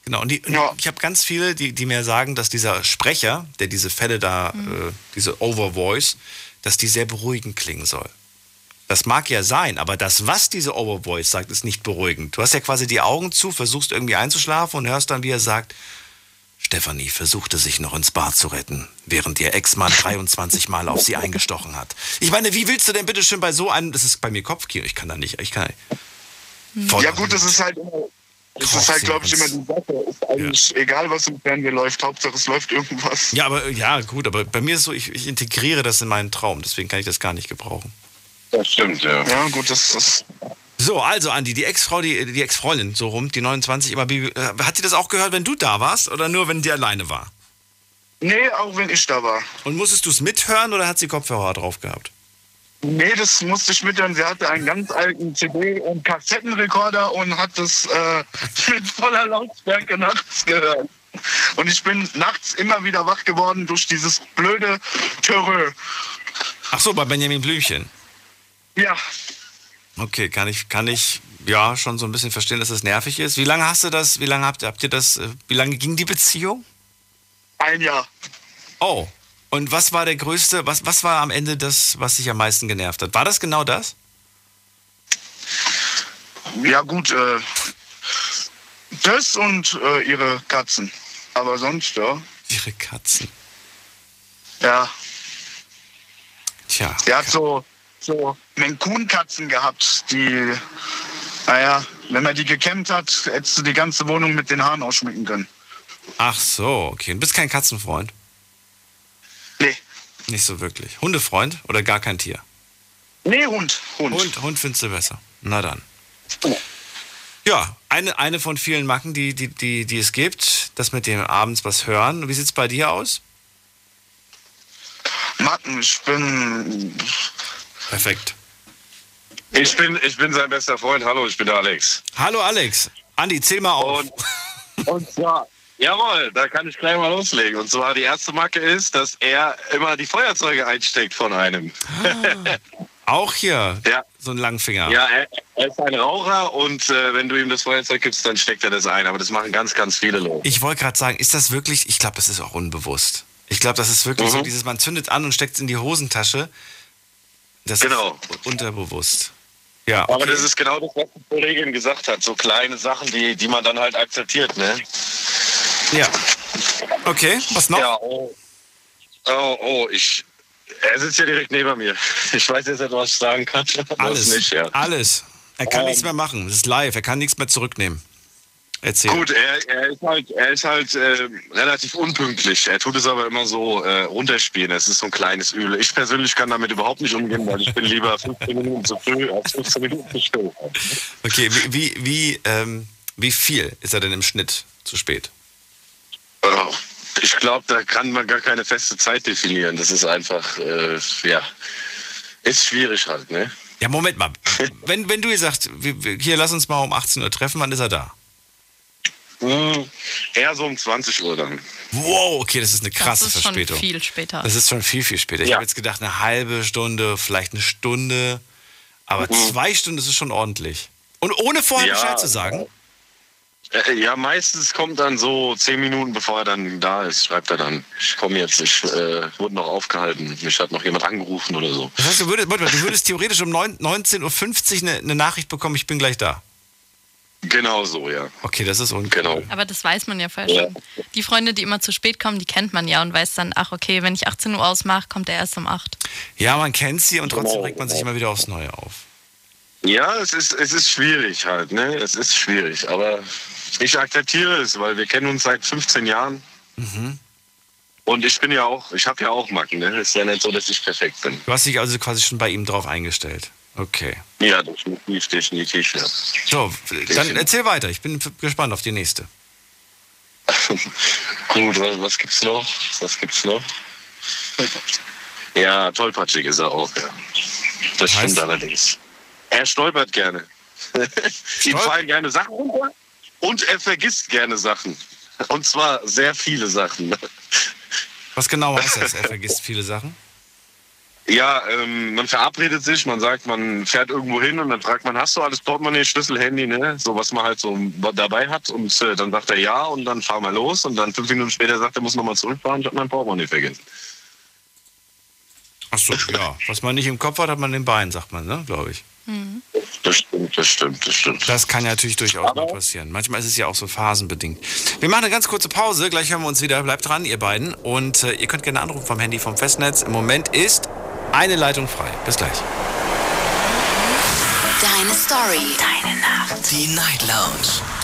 Genau. Und, die, Ja. ich habe ganz viele, die, die mir sagen, dass dieser Sprecher, der diese Fälle da, äh, diese Overvoice, dass die sehr beruhigend klingen soll. Das mag ja sein, aber das, was diese Overvoice sagt, ist nicht beruhigend. Du hast ja quasi die Augen zu, versuchst irgendwie einzuschlafen und hörst dann, wie er sagt, Stefanie versuchte sich noch ins Bad zu retten, während ihr Ex-Mann 23 Mal auf sie eingestochen hat. Ich meine, wie willst du denn bitte schön bei so einem, das ist bei mir Kopfkino, ich kann da nicht, ich kann Voll Ja gut, das ist halt das ist halt, glaube ich, immer die Sache. Ist eigentlich egal, was im Fernsehen läuft, Hauptsache es läuft irgendwas. Ja, aber ja, gut, aber bei mir ist so, ich, ich integriere das in meinen Traum, deswegen kann ich das gar nicht gebrauchen. Das stimmt, ja. Ja, gut, das ist. So, also Andi, die Ex-Frau, die, die Ex-Freundin, so rum, die 29, immer, Bibi- äh, hat sie das auch gehört, wenn du da warst oder nur, wenn die alleine war? Nee, auch wenn ich da war. Und musstest du es mithören oder hat sie Kopfhörer drauf gehabt? Nee, das musste ich mithören. Sie hatte einen ganz alten CD- und Kassettenrekorder und hat das äh, mit voller Lautstärke nachts gehört. Und ich bin nachts immer wieder wach geworden durch dieses blöde Terror. Ach so, bei Benjamin Blümchen. Ja, Okay, kann ich, kann ich ja schon so ein bisschen verstehen, dass das nervig ist. Wie lange hast du das, wie lange habt, habt ihr das, äh, wie lange ging die Beziehung? ein Jahr. Oh. Und was war der größte, was, was war am Ende das, was dich am meisten genervt hat? War das genau das? Ja gut, äh, das und äh, ihre Katzen. Aber sonst, ja. Ihre Katzen. Ja, Tja. sie hat so, so Mancun-Katzen gehabt, die, naja, wenn man die gekämmt hat, hättest du die ganze Wohnung mit den Haaren ausschmücken können. Ach so, okay. Du bist kein Katzenfreund? Nee. Nicht so wirklich. Hundefreund oder gar kein Tier? Nee, Hund. Hund. Hund, Hund findest du besser. Na dann. Ja, eine, eine von vielen Macken, die, die, die, die es gibt, das mit dem abends was hören. Wie sieht's bei dir aus? Macken, ich bin. Perfekt. Ich bin, ich bin sein bester Freund. Hallo, ich bin der Alex. Hallo Alex. Andi, zähl mal auf. Und, und zwar, jawohl, da kann ich gleich mal loslegen. Und zwar die erste Macke ist, dass er immer die Feuerzeuge einsteckt von einem. Auch hier Ja. so ein Langfinger. Ja, er, er ist ein Raucher und äh, wenn du ihm das Feuerzeug gibst, dann steckt er das ein. Aber das machen ganz, ganz viele Leute. Ich wollte gerade sagen, ist das wirklich, ich glaube, das ist auch unbewusst. Ich glaube, das ist wirklich so Mhm. dieses, man zündet an und steckt es in die Hosentasche. Das Genau. ist unterbewusst. Ja, Aber okay. das ist genau das, was die Kollegin gesagt hat. So kleine Sachen, die, die man dann halt akzeptiert, ne? Ja. Okay, was noch? Ja, oh. Oh, oh, ich. Er sitzt ja direkt neben mir. Ich weiß jetzt nicht, was ich sagen kann. Alles. Nicht, ja. Alles. Er kann Ähm. nichts mehr machen. Das ist live. Er kann nichts mehr zurücknehmen. Erzähl. Gut, er, er ist halt, er ist halt äh, relativ unpünktlich. Er tut es aber immer so äh, runterspielen. Es ist so ein kleines Übel. Ich persönlich kann damit überhaupt nicht umgehen, weil ich bin lieber 15 Minuten zu früh als 15 Minuten zu spät. Okay, wie, wie, wie, ähm, wie viel ist er denn im Schnitt zu spät? Oh, Ich glaube, da kann man gar keine feste Zeit definieren. Das ist einfach, äh, ja, ist schwierig halt, ne? Ja, Moment mal. Wenn, wenn du ihr sagst, hier lass uns mal um 18 Uhr treffen, wann ist er da? Hm, eher so um 20 Uhr dann. Wow, okay, das ist eine krasse das ist schon Verspätung. viel später. Das ist schon viel, viel später. Ich Ja. habe jetzt gedacht, eine halbe Stunde, vielleicht eine Stunde. Aber Mhm. zwei Stunden, das ist schon ordentlich. Und ohne vorher Ja. Bescheid zu sagen? Äh, ja, meistens kommt dann so zehn Minuten, bevor er dann da ist, schreibt er dann, ich komme jetzt, ich äh, wurde noch aufgehalten, mich hat noch jemand angerufen oder so. Das heißt, du würdest, warte mal, du würdest theoretisch um neun- 19.50 Uhr eine, eine Nachricht bekommen, ich bin gleich da. Genau so, ja. Okay, das ist uncool. Genau. Aber das weiß man ja vorher Ja. schon. Die Freunde, die immer zu spät kommen, die kennt man ja und weiß dann, ach okay, wenn ich 18 Uhr ausmache, kommt er erst um 8. Ja, man kennt sie und trotzdem Genau, regt man sich immer wieder aufs Neue auf. Ja, es ist, es ist schwierig halt, ne? Es ist schwierig, aber ich akzeptiere es, weil wir kennen uns seit 15 Jahren. Mhm. Und ich bin ja auch, ich habe ja auch Macken, ne? Es ist ja nicht so, dass ich perfekt bin. Du hast dich also quasi schon bei ihm drauf eingestellt. Okay. Ja, definitiv, definitiv, ja. So, dann erzähl weiter. Ich bin gespannt auf die nächste. Gut, was, was gibt's noch? Was gibt's noch? Ja, tollpatschig ist er auch, ja. Das Heißt? stimmt allerdings. Er stolpert gerne. Ihm fallen gerne Sachen runter und er vergisst gerne Sachen. Und zwar sehr viele Sachen. Was genau heißt das? Er vergisst viele Sachen. Ja, ähm, man verabredet sich, man sagt, man fährt irgendwo hin und dann fragt man, hast du alles Portemonnaie, Schlüssel, Handy, ne? So was man halt so dabei hat. Und äh, dann sagt er ja und dann fahren wir los und dann fünf Minuten später sagt er, muss nochmal zurückfahren, ich habe mein Portemonnaie vergessen. Ach so, ja. Was man nicht im Kopf hat, hat man im Bein, sagt man, ne? Glaube ich. Das stimmt, das stimmt, das stimmt. Das kann ja natürlich durchaus mal passieren. Manchmal ist es ja auch so phasenbedingt. Wir machen eine ganz kurze Pause. Gleich hören wir uns wieder. Bleibt dran, ihr beiden. Und äh, ihr könnt gerne anrufen vom Handy vom Festnetz. Im Moment ist eine Leitung frei. Bis gleich. Deine Story. Deine Nacht. Die Night Lounge.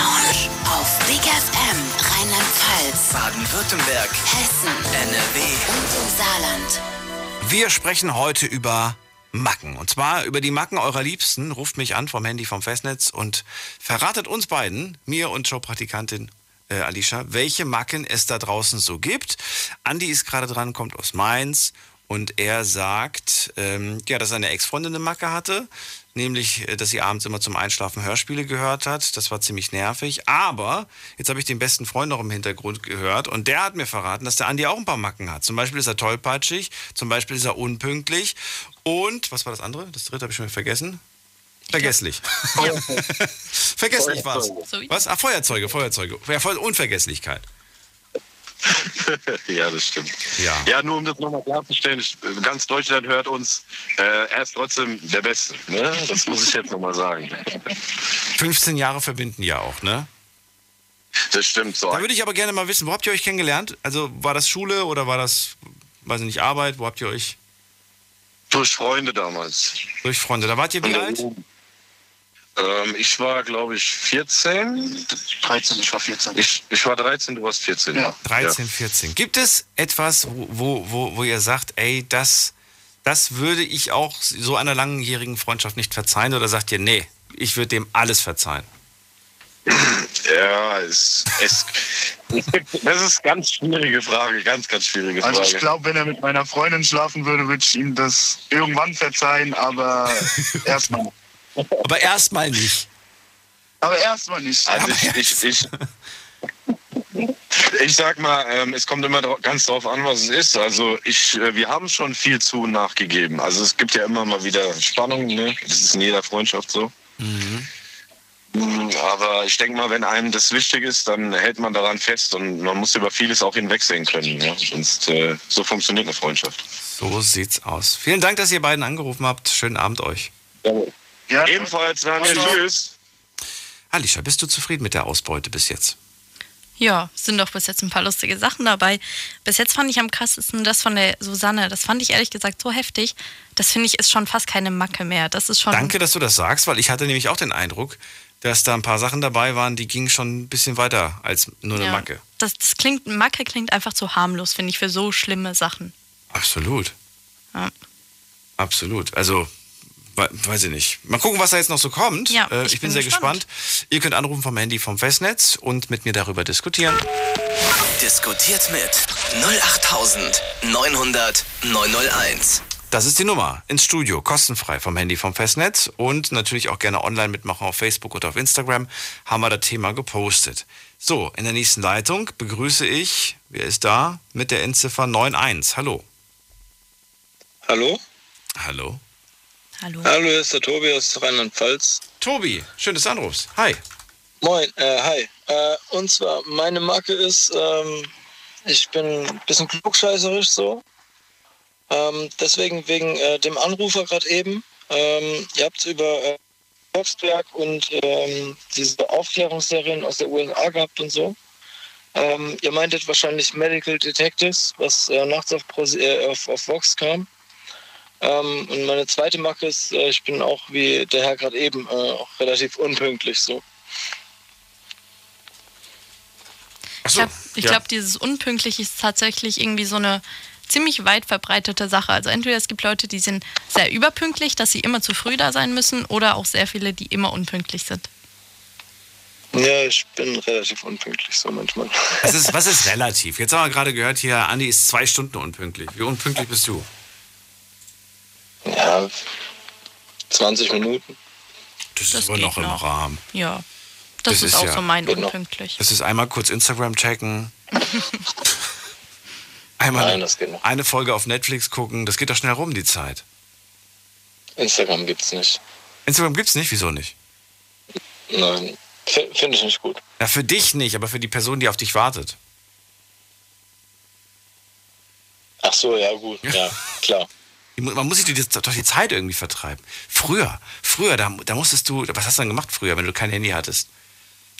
Auf Big FM Rheinland-Pfalz, Baden-Württemberg, Hessen NRW. und im Saarland. Wir sprechen heute über Macken. Und zwar über die Macken eurer Liebsten. Ruft mich an vom Handy vom Festnetz und verratet uns beiden, mir und Showpraktikantin äh, Alicia, welche Macken es da draußen so gibt. Andi ist gerade dran, kommt aus Mainz und er sagt, ähm, ja, dass seine Ex-Freundin eine Macke hatte. Nämlich, äh, dass sie abends immer zum Einschlafen Hörspiele gehört hat. Das war ziemlich nervig. Aber jetzt habe ich den besten Freund noch im Hintergrund gehört und der hat mir verraten, dass der Andi auch ein paar Macken hat. Zum Beispiel ist er tollpatschig, zum Beispiel ist er unpünktlich und was war das andere? Das dritte habe ich schon wieder vergessen. Vergesslich. Vergesslich war's. So wie- Was? Ah, Feuerzeuge, Feuerzeuge. Ja, Unvergesslichkeit. ja, das stimmt. Ja. Ja, nur um das nochmal klarzustellen, ich, ganz Deutschland hört uns. Äh, er ist trotzdem der Beste. Ne? Das muss ich jetzt nochmal sagen. 15 Jahre verbinden ja auch, ne? Das stimmt so. Da würde ich aber gerne mal wissen, wo habt ihr euch kennengelernt? Also war das Schule oder war das, weiß ich nicht, Arbeit? Wo habt ihr euch? Durch Freunde damals. Durch Freunde. Da wart ihr wie alt? Ähm, ich war, glaube ich, 14. 13, ich war 14. Ich, ich war 13, du warst 14. Ja. 13, 14. Gibt es etwas, wo, wo, wo, ihr sagt, ey, das, das würde ich auch so einer langjährigen Freundschaft nicht verzeihen? Oder sagt ihr, nee, ich würde dem alles verzeihen? Ja, es, es, das ist eine ganz schwierige Frage, ganz, ganz schwierige Frage. Also ich glaube, wenn er mit meiner Freundin schlafen würde, würde ich ihm das irgendwann verzeihen, aber erstmal. Aber erstmal nicht. Aber erstmal nicht. Also ich, ich, ich, ich sag mal, ähm, es kommt immer ganz drauf an, was es ist. Also ich, äh, wir haben schon viel zu und nachgegeben. Also es gibt ja immer mal wieder Spannungen, ne? Das ist in jeder Freundschaft so. Mm, Aber ich denke mal, wenn einem das wichtig ist, dann hält man daran fest und man muss über vieles auch hinwegsehen können. Ja? Sonst äh, so funktioniert eine Freundschaft. So sieht's aus. Vielen Dank, dass ihr beiden angerufen habt. Schönen Abend euch. Ja, Ebenfalls, Daniel, tschüss. Alicia, bist du zufrieden mit der Ausbeute bis jetzt? Ja, sind doch bis jetzt ein paar lustige Sachen dabei. Bis jetzt fand ich am krassesten das von der Susanne. Das fand ich ehrlich gesagt so heftig. Das finde ich ist schon fast keine Macke mehr. Das ist schon. Danke, dass du das sagst, weil ich hatte nämlich auch den Eindruck, dass da ein paar Sachen dabei waren, die gingen schon ein bisschen weiter als nur eine Ja. Macke. Das, das klingt, Macke klingt einfach zu harmlos, finde ich, für so schlimme Sachen. Absolut. Ja. Absolut. Also, weiß ich nicht. Mal gucken, was da jetzt noch so kommt. Ja, äh, ich ich bin, bin sehr gespannt. gespannt. Ihr könnt anrufen vom Handy vom Festnetz und mit mir darüber diskutieren. Diskutiert mit 08900 901. Das ist die Nummer ins Studio, kostenfrei vom Handy vom Festnetz und natürlich auch gerne online mitmachen auf Facebook oder auf Instagram. Haben wir das Thema gepostet. So, in der nächsten Leitung begrüße ich, wer ist da? Mit der Endziffer 91. Hallo. Hallo? Hallo. Hallo. Hallo, hier ist der Tobi aus Rheinland-Pfalz. Tobi, schön, dass du anrufst. Hi. Moin, äh, hi. Äh, und zwar, meine Marke ist, ähm, ich bin ein bisschen klugscheißerisch so. Ähm, deswegen wegen äh, dem Anrufer gerade eben. Ähm, ihr habt über äh, Volksberg und ähm, diese Aufklärungsserien aus der USA gehabt und so. Ähm, ihr meintet wahrscheinlich Medical Detectives, was äh, nachts auf, Pro, äh, auf, auf Vox kam. Ähm, und meine zweite Marke ist, äh, ich bin auch wie der Herr gerade eben äh, auch relativ unpünktlich so. Ich glaube, ich glaub, dieses Unpünktlich ist tatsächlich irgendwie so eine ziemlich weit verbreitete Sache. Also entweder es gibt Leute, die sind sehr überpünktlich, dass sie immer zu früh da sein müssen, oder auch sehr viele, die immer unpünktlich sind. Ja, ich bin relativ unpünktlich so manchmal. Was ist, was ist relativ? Jetzt haben wir gerade gehört, hier, Andi ist zwei Stunden unpünktlich. Wie unpünktlich bist du? Ja, 20 Minuten. Das ist Das aber geht noch im noch. Rahmen. Ja, das, Das ist, ist auch ja- so mein Genau. unpünktlich. Das ist einmal kurz Instagram checken. Einmal Nein, das geht noch. eine Folge auf Netflix gucken. Das geht doch schnell rum, die Zeit. Instagram gibt's nicht. Instagram gibt's nicht, wieso nicht? Nein, finde ich nicht gut. Ja, für dich nicht, aber für die Person, die auf dich wartet. Ach so, ja gut, ja, klar. Man muss sich die, doch die Zeit irgendwie vertreiben. Früher, früher, da, da musstest du, was hast du dann gemacht früher, wenn du kein Handy hattest?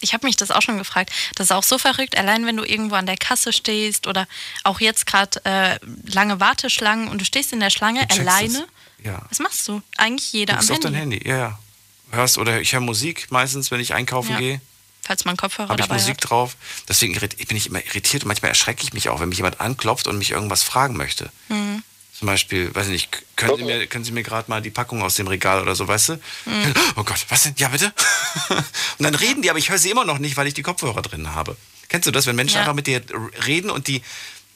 Ich habe mich das auch schon gefragt. Das ist auch so verrückt, allein wenn du irgendwo an der Kasse stehst oder auch jetzt gerade äh, lange Warteschlangen und du stehst in der Schlange alleine. Ja. Was machst du? Eigentlich jeder Du am bist auf Handy. dein Handy, ja, ja. Hörst oder ich höre Musik meistens, wenn ich einkaufen Ja. gehe. Falls man Kopfhörer habe ich Musik hat. drauf. Deswegen bin ich immer irritiert und manchmal erschrecke ich mich auch, wenn mich jemand anklopft und mich irgendwas fragen möchte. Mhm. Zum Beispiel, weiß ich nicht, können Sie mir, können Sie mir gerade mal die Packung aus dem Regal oder so, weißt du? Mhm. Oh Gott, was denn? Ja, bitte? und dann reden die, aber ich höre sie immer noch nicht, weil ich die Kopfhörer drin habe. Kennst du das, wenn Menschen Ja. einfach mit dir reden und die,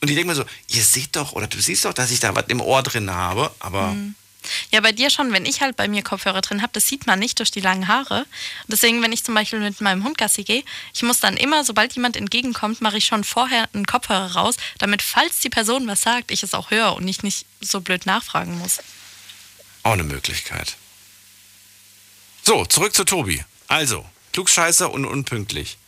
und die denken mir so, ihr seht doch oder du siehst doch, dass ich da was im Ohr drin habe, aber Mhm. Ja, bei dir schon, wenn ich halt bei mir Kopfhörer drin habe, das sieht man nicht durch die langen Haare. Deswegen, wenn ich zum Beispiel mit meinem Hund Gassi gehe, ich muss dann immer, sobald jemand entgegenkommt, mache ich schon vorher einen Kopfhörer raus, damit, falls die Person was sagt, ich es auch höre und ich nicht so blöd nachfragen muss. auch eine Möglichkeit. So, zurück zu Tobi. Also, Klugscheißer und unpünktlich.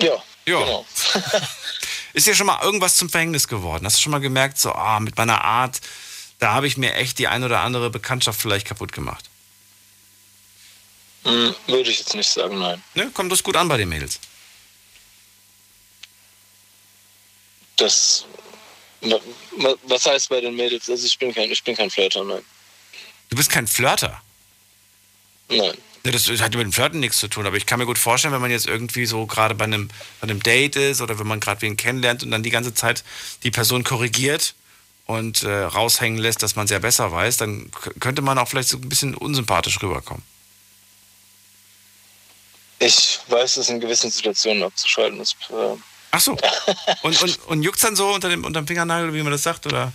Ja, Ja. genau. Ist dir schon mal irgendwas zum Verhängnis geworden? Hast du schon mal gemerkt, so, ah, mit meiner Art, da habe ich mir echt die ein oder andere Bekanntschaft vielleicht kaputt gemacht? Hm, würde ich jetzt nicht sagen, nein. Ne? Kommt das gut an bei den Mädels? Das. wa- wa- Was heißt bei den Mädels? Also ich bin kein, ich bin kein Flirter, nein. Du bist kein Flirter. Nein. Ja, das hat mit dem Flirten nichts zu tun, aber ich kann mir gut vorstellen, wenn man jetzt irgendwie so gerade bei einem, bei einem Date ist oder wenn man gerade wen kennenlernt und dann die ganze Zeit die Person korrigiert und äh, raushängen lässt, dass man es ja besser weiß, dann könnte man auch vielleicht so ein bisschen unsympathisch rüberkommen. Ich weiß es in gewissen Situationen abzuschalten. Das, äh, Ach so. Und, und, und juckt dann so unter dem, unter dem Fingernagel, wie man das sagt? Oder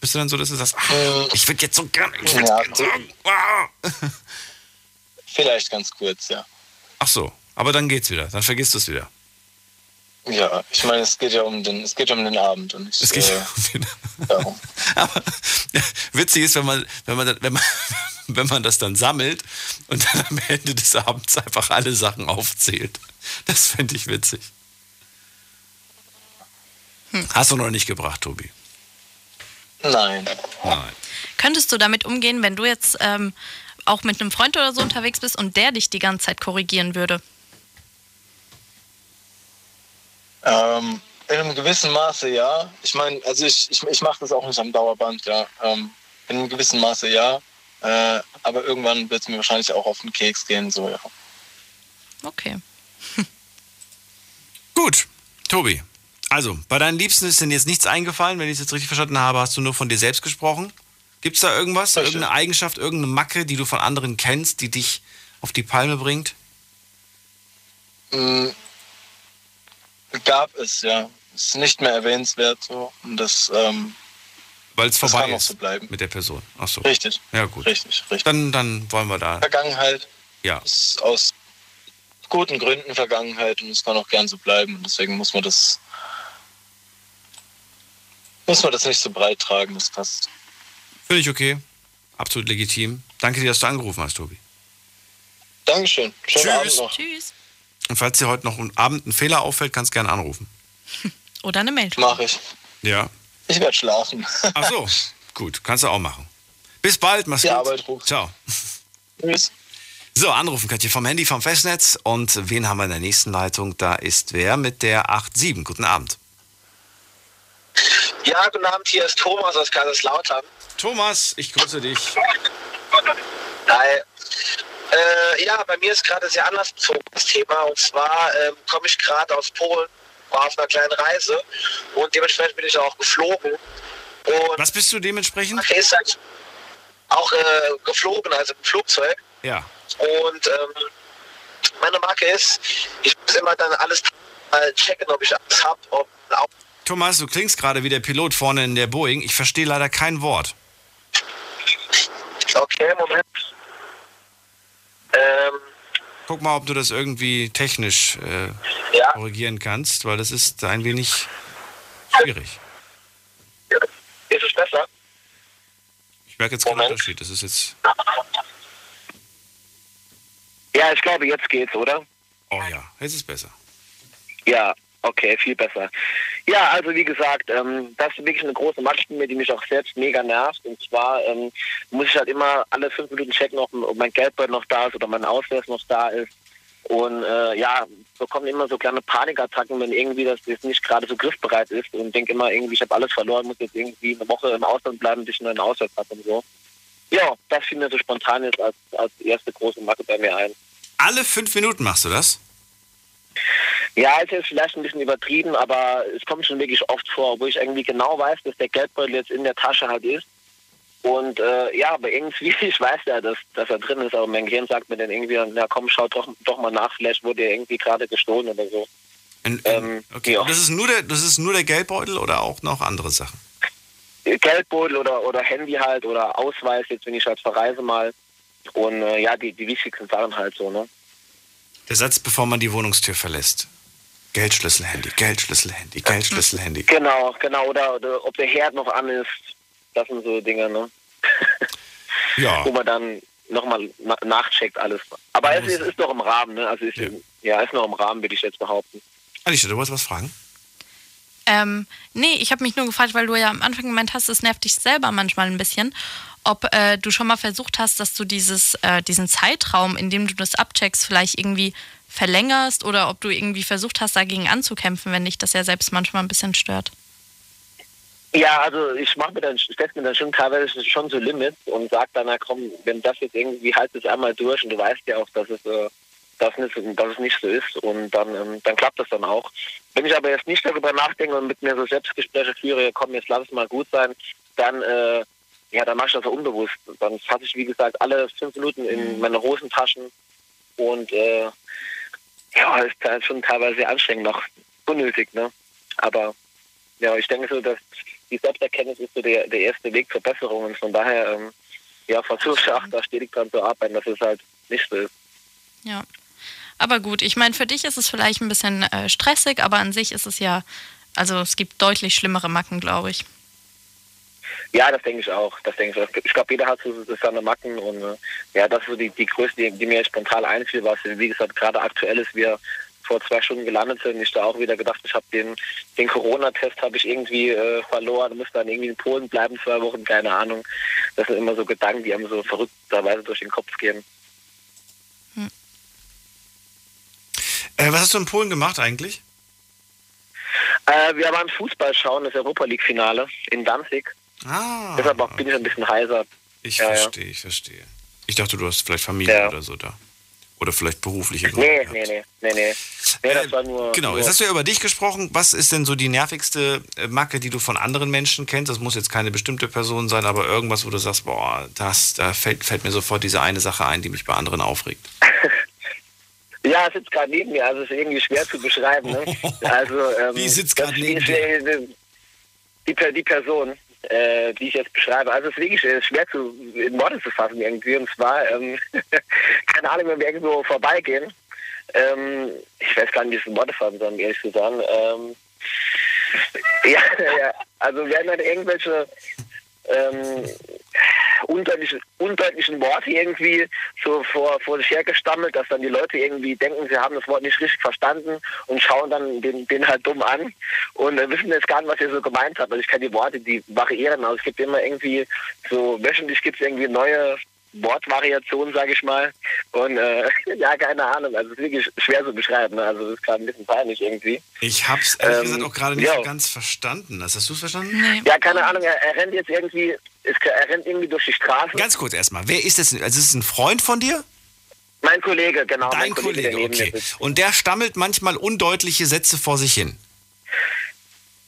bist du dann so, dass du sagst, ach, ich würde jetzt so gerne. Ich ja, gern sagen, ah. vielleicht ganz kurz, ja. Ach so, aber dann geht's wieder. Dann vergisst du es wieder. Ja, ich meine, es geht ja um den, es geht um den Abend und nicht Es geht äh, ja um den darum. Aber ja, witzig ist, wenn man, wenn, man, wenn, man, wenn man das dann sammelt und dann am Ende des Abends einfach alle Sachen aufzählt. Das finde ich witzig. Hast du noch nicht gebracht, Tobi? Nein. Nein. Könntest du damit umgehen, wenn du jetzt ähm, auch mit einem Freund oder so unterwegs bist und der dich die ganze Zeit korrigieren würde? Ähm, in einem gewissen Maße ja. Ich meine, also ich, ich, ich mache das auch nicht am Dauerband, ja. Ähm, in einem gewissen Maße ja. Äh, aber irgendwann wird es mir wahrscheinlich auch auf den Keks gehen, so ja. Okay. Gut, Tobi. Also, bei deinen Liebsten ist denn jetzt nichts eingefallen, wenn ich es jetzt richtig verstanden habe, hast du nur von dir selbst gesprochen. Gibt es da irgendwas, irgendeine Eigenschaft, irgendeine Macke, die du von anderen kennst, die dich auf die Palme bringt? Mm, gab es, ja. Ist nicht mehr erwähnenswert so. Und das, ähm, Weil es vorbei kann auch ist so bleiben. mit der Person. Ach so. Richtig. Ja, gut. Richtig, richtig. Dann, dann wollen wir da. Vergangenheit Ja. ist aus guten Gründen Vergangenheit und es kann auch gern so bleiben. Und deswegen muss man das muss man das nicht so breit tragen, das passt. Finde ich okay. Absolut legitim. Danke dir, dass du angerufen hast, Tobi. Dankeschön. Schönen Tschüss. Abend noch. Tschüss. Und falls dir heute noch am Abend ein Fehler auffällt, kannst du gerne anrufen. Oder eine Mail. Mach ich. Ja. Ich werde schlafen. Ach so. Gut, kannst du auch machen. Bis bald, mach's Die gut. Arbeit ruft. Ciao. Tschüss. So, anrufen könnt ihr vom Handy, vom Festnetz. Und wen haben wir in der nächsten Leitung? Da ist wer mit der 87. Guten Abend. Ja, guten Abend, hier ist Thomas aus Kaiserslautern. Thomas, ich grüße dich. Hi. Äh, ja, bei mir ist gerade sehr anders das Thema. Und zwar ähm, komme ich gerade aus Polen, war auf einer kleinen Reise und dementsprechend bin ich auch geflogen. Und Was bist du dementsprechend? ist halt auch äh, geflogen, also im Flugzeug. Ja. Und ähm, meine Marke ist, ich muss immer dann alles mal checken, ob ich alles habe, Thomas, du klingst gerade wie der Pilot vorne in der Boeing. Ich verstehe leider kein Wort. Okay, Moment. Ähm, Guck mal, ob du das irgendwie technisch äh, Ja. korrigieren kannst, weil das ist ein wenig schwierig. ist es besser? Ich merke jetzt keinen Unterschied. Das ist jetzt. Ja, ich glaube, jetzt geht's, oder? Oh ja, jetzt ist es besser. Ja, okay, viel besser. Ja, also wie gesagt, ähm, das ist wirklich eine große Macht mir, die mich auch selbst mega nervt. Und zwar ähm, muss ich halt immer alle fünf Minuten checken, ob, ob mein Geldbeutel noch da ist oder mein Ausweis noch da ist. Und äh, ja, bekomme immer so kleine Panikattacken, wenn irgendwie das jetzt nicht gerade so griffbereit ist und denke immer irgendwie, ich habe alles verloren, muss jetzt irgendwie eine Woche im Ausland bleiben, bis ich einen neuen Ausweis habe und so. Ja, das fiel mir so spontan jetzt als, als erste große Macke bei mir ein. Alle fünf Minuten machst du das? Ja, ist jetzt vielleicht ein bisschen übertrieben, aber es kommt schon wirklich oft vor, wo ich irgendwie genau weiß, dass der Geldbeutel jetzt in der Tasche halt ist. Und äh, ja, aber irgendwie, ich weiß ja, dass, dass er drin ist, aber mein Gehirn sagt mir dann irgendwie, na komm, schau doch, doch mal nach, vielleicht wurde er irgendwie gerade gestohlen oder so. In, Ähm, okay, und das ist, nur der, das ist nur der Geldbeutel oder auch noch andere Sachen? Geldbeutel oder, oder Handy halt oder Ausweis, jetzt wenn ich halt verreise mal. Und äh, ja, die, die wichtigsten Sachen halt so, ne? Der Satz, bevor man die Wohnungstür verlässt. Geldschlüssel, Handy, Geldschlüssel, Handy, Geldschlüssel, Handy. Genau, genau, oder, oder ob der Herd noch an ist, das sind so Dinge, ne? Ja. Wo man dann nochmal na nachcheckt alles. Aber es ist, ist noch im Rahmen, ne? Also ist, ja. ist noch im Rahmen, würde ich jetzt behaupten. Alicia, du wolltest was fragen? Ähm, nee, ich habe mich nur gefragt, weil du ja am Anfang gemeint hast, es nervt dich selber manchmal ein bisschen, ob äh, du schon mal versucht hast, dass du dieses, äh, diesen Zeitraum, in dem du das abcheckst, vielleicht irgendwie verlängerst oder ob du irgendwie versucht hast, dagegen anzukämpfen, wenn dich das ja selbst manchmal ein bisschen stört. Ja, also ich mache mir dann, setze mir dann schon teilweise schon so Limits und sag dann, na komm, wenn das jetzt irgendwie halt es einmal durch und du weißt ja auch, dass es äh, das nicht, dass es nicht so ist und dann, ähm, dann klappt das dann auch. Wenn ich aber jetzt nicht darüber nachdenke und mit mir so Selbstgespräche führe, komm, jetzt lass es mal gut sein, dann äh, ja, dann mache ich das so unbewusst. Dann fasse ich, wie gesagt, alle fünf Minuten in Mhm. meine Hosentaschen und äh, ja, ist halt schon teilweise sehr anstrengend noch. Unnötig, ne? Aber ja, ich denke so, dass die Selbsterkenntnis ist so der, der erste Weg zur Besserung und von daher ähm, ja, versuche ich auch da stetig dran zu arbeiten, dass es halt nicht so ist. Ja. Aber gut, ich meine, für dich ist es vielleicht ein bisschen äh, stressig, aber an sich ist es ja, also es gibt deutlich schlimmere Macken, glaube ich. Ja, das denke ich auch. Das denke ich auch. Ich glaube, jeder hat so seine Macken und äh, ja, das ist so die, die Größe, die, die mir spontan einfiel, was wie gesagt gerade aktuell ist, wir vor zwei Stunden gelandet sind. Ich da auch wieder gedacht, ich habe den, den Corona-Test habe ich irgendwie äh, verloren, muss dann irgendwie in Polen bleiben zwei Wochen, keine Ahnung. Das sind immer so Gedanken, die einem so verrückterweise durch den Kopf gehen. Äh, was hast du in Polen gemacht eigentlich? Äh, wir waren Fußball schauen, das Europa League-Finale in Danzig. Ah. Deshalb auch bin ich ein bisschen heiser. Ich Ja, ja. verstehe, ich verstehe. Ich dachte, du hast vielleicht Familie Ja. oder so da. Oder vielleicht berufliche Gründe. Nee, nee, nee, nee, nee. Nee, das war nur. Genau, nur jetzt hast du ja über dich gesprochen. Was ist denn so die nervigste äh, Macke, die du von anderen Menschen kennst? Das muss jetzt keine bestimmte Person sein, aber irgendwas, wo du sagst, boah, das, da fällt, fällt mir sofort diese eine Sache ein, die mich bei anderen aufregt. Ja, er sitzt gerade neben mir, also ist irgendwie schwer zu beschreiben. Ne? Also, ähm, Wie sitzt gerade neben äh, Die, Per- die Person, äh, die ich jetzt beschreibe. Also es ist wirklich äh, schwer zu, in Worte zu fassen irgendwie. Und zwar, ähm, keine Ahnung, wenn wir irgendwo vorbeigehen. Ähm, ich weiß gar nicht, wie es in Worte fassen soll, um ehrlich zu sagen. Ähm, ja, ja, also werden dann irgendwelche ähm, undeutlichen, undeutlichen Worte irgendwie so vor, vor sich hergestammelt, dass dann die Leute irgendwie denken, sie haben das Wort nicht richtig verstanden und schauen dann den, den halt dumm an und äh, wissen jetzt gar nicht, was ihr so gemeint habt. Also ich kann die Worte, die variieren, also es gibt immer irgendwie so, wöchentlich gibt es irgendwie neue Wortvariationen, sage ich mal. Und äh, ja, keine Ahnung, also es ist wirklich schwer zu beschreiben. ne? Also das ist gerade ein bisschen peinlich irgendwie. Ich hab's ehrlich Ähm, gesagt auch gerade nicht so ganz verstanden. Hast, hast du es verstanden? Ja, keine Ahnung, er, er rennt jetzt irgendwie, es, er rennt irgendwie durch die Straße. Ganz kurz erstmal. Wer ist das? Also ist es ein Freund von dir? Mein Kollege, genau. Dein mein Kollege, Kollege, okay. Und der stammelt manchmal undeutliche Sätze vor sich hin.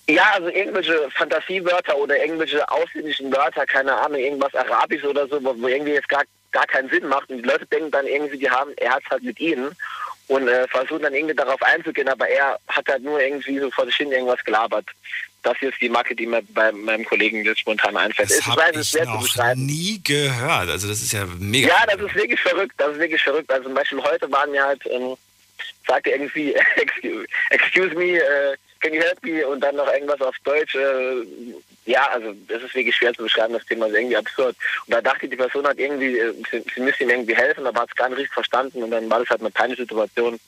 Ja, also irgendwelche Fantasiewörter oder irgendwelche ausländischen Wörter, keine Ahnung, irgendwas Arabisch oder so, wo irgendwie jetzt gar, gar keinen Sinn macht. Und die Leute denken dann irgendwie, die haben, er hat halt mit ihnen und äh, versuchen dann irgendwie darauf einzugehen, aber er hat halt nur irgendwie so vor sich hin irgendwas gelabert. Das hier ist die Marke, die mir bei meinem Kollegen jetzt spontan einfällt. Das ich habe weiß, es ich zu noch nie gehört. Also das ist ja mega. Ja, das ist wirklich verrückt. Das ist wirklich verrückt. Also zum Beispiel heute waren wir halt, ähm, sagte irgendwie, excuse, excuse me, äh, help me? Und dann noch irgendwas auf Deutsch. Äh, ja, also das ist wirklich schwer zu beschreiben, das Thema ist irgendwie absurd. Und da dachte die Person hat irgendwie, äh, sie, sie müsste ihm irgendwie helfen, aber hat es gar nicht richtig verstanden und dann war das halt eine peinliche Situation.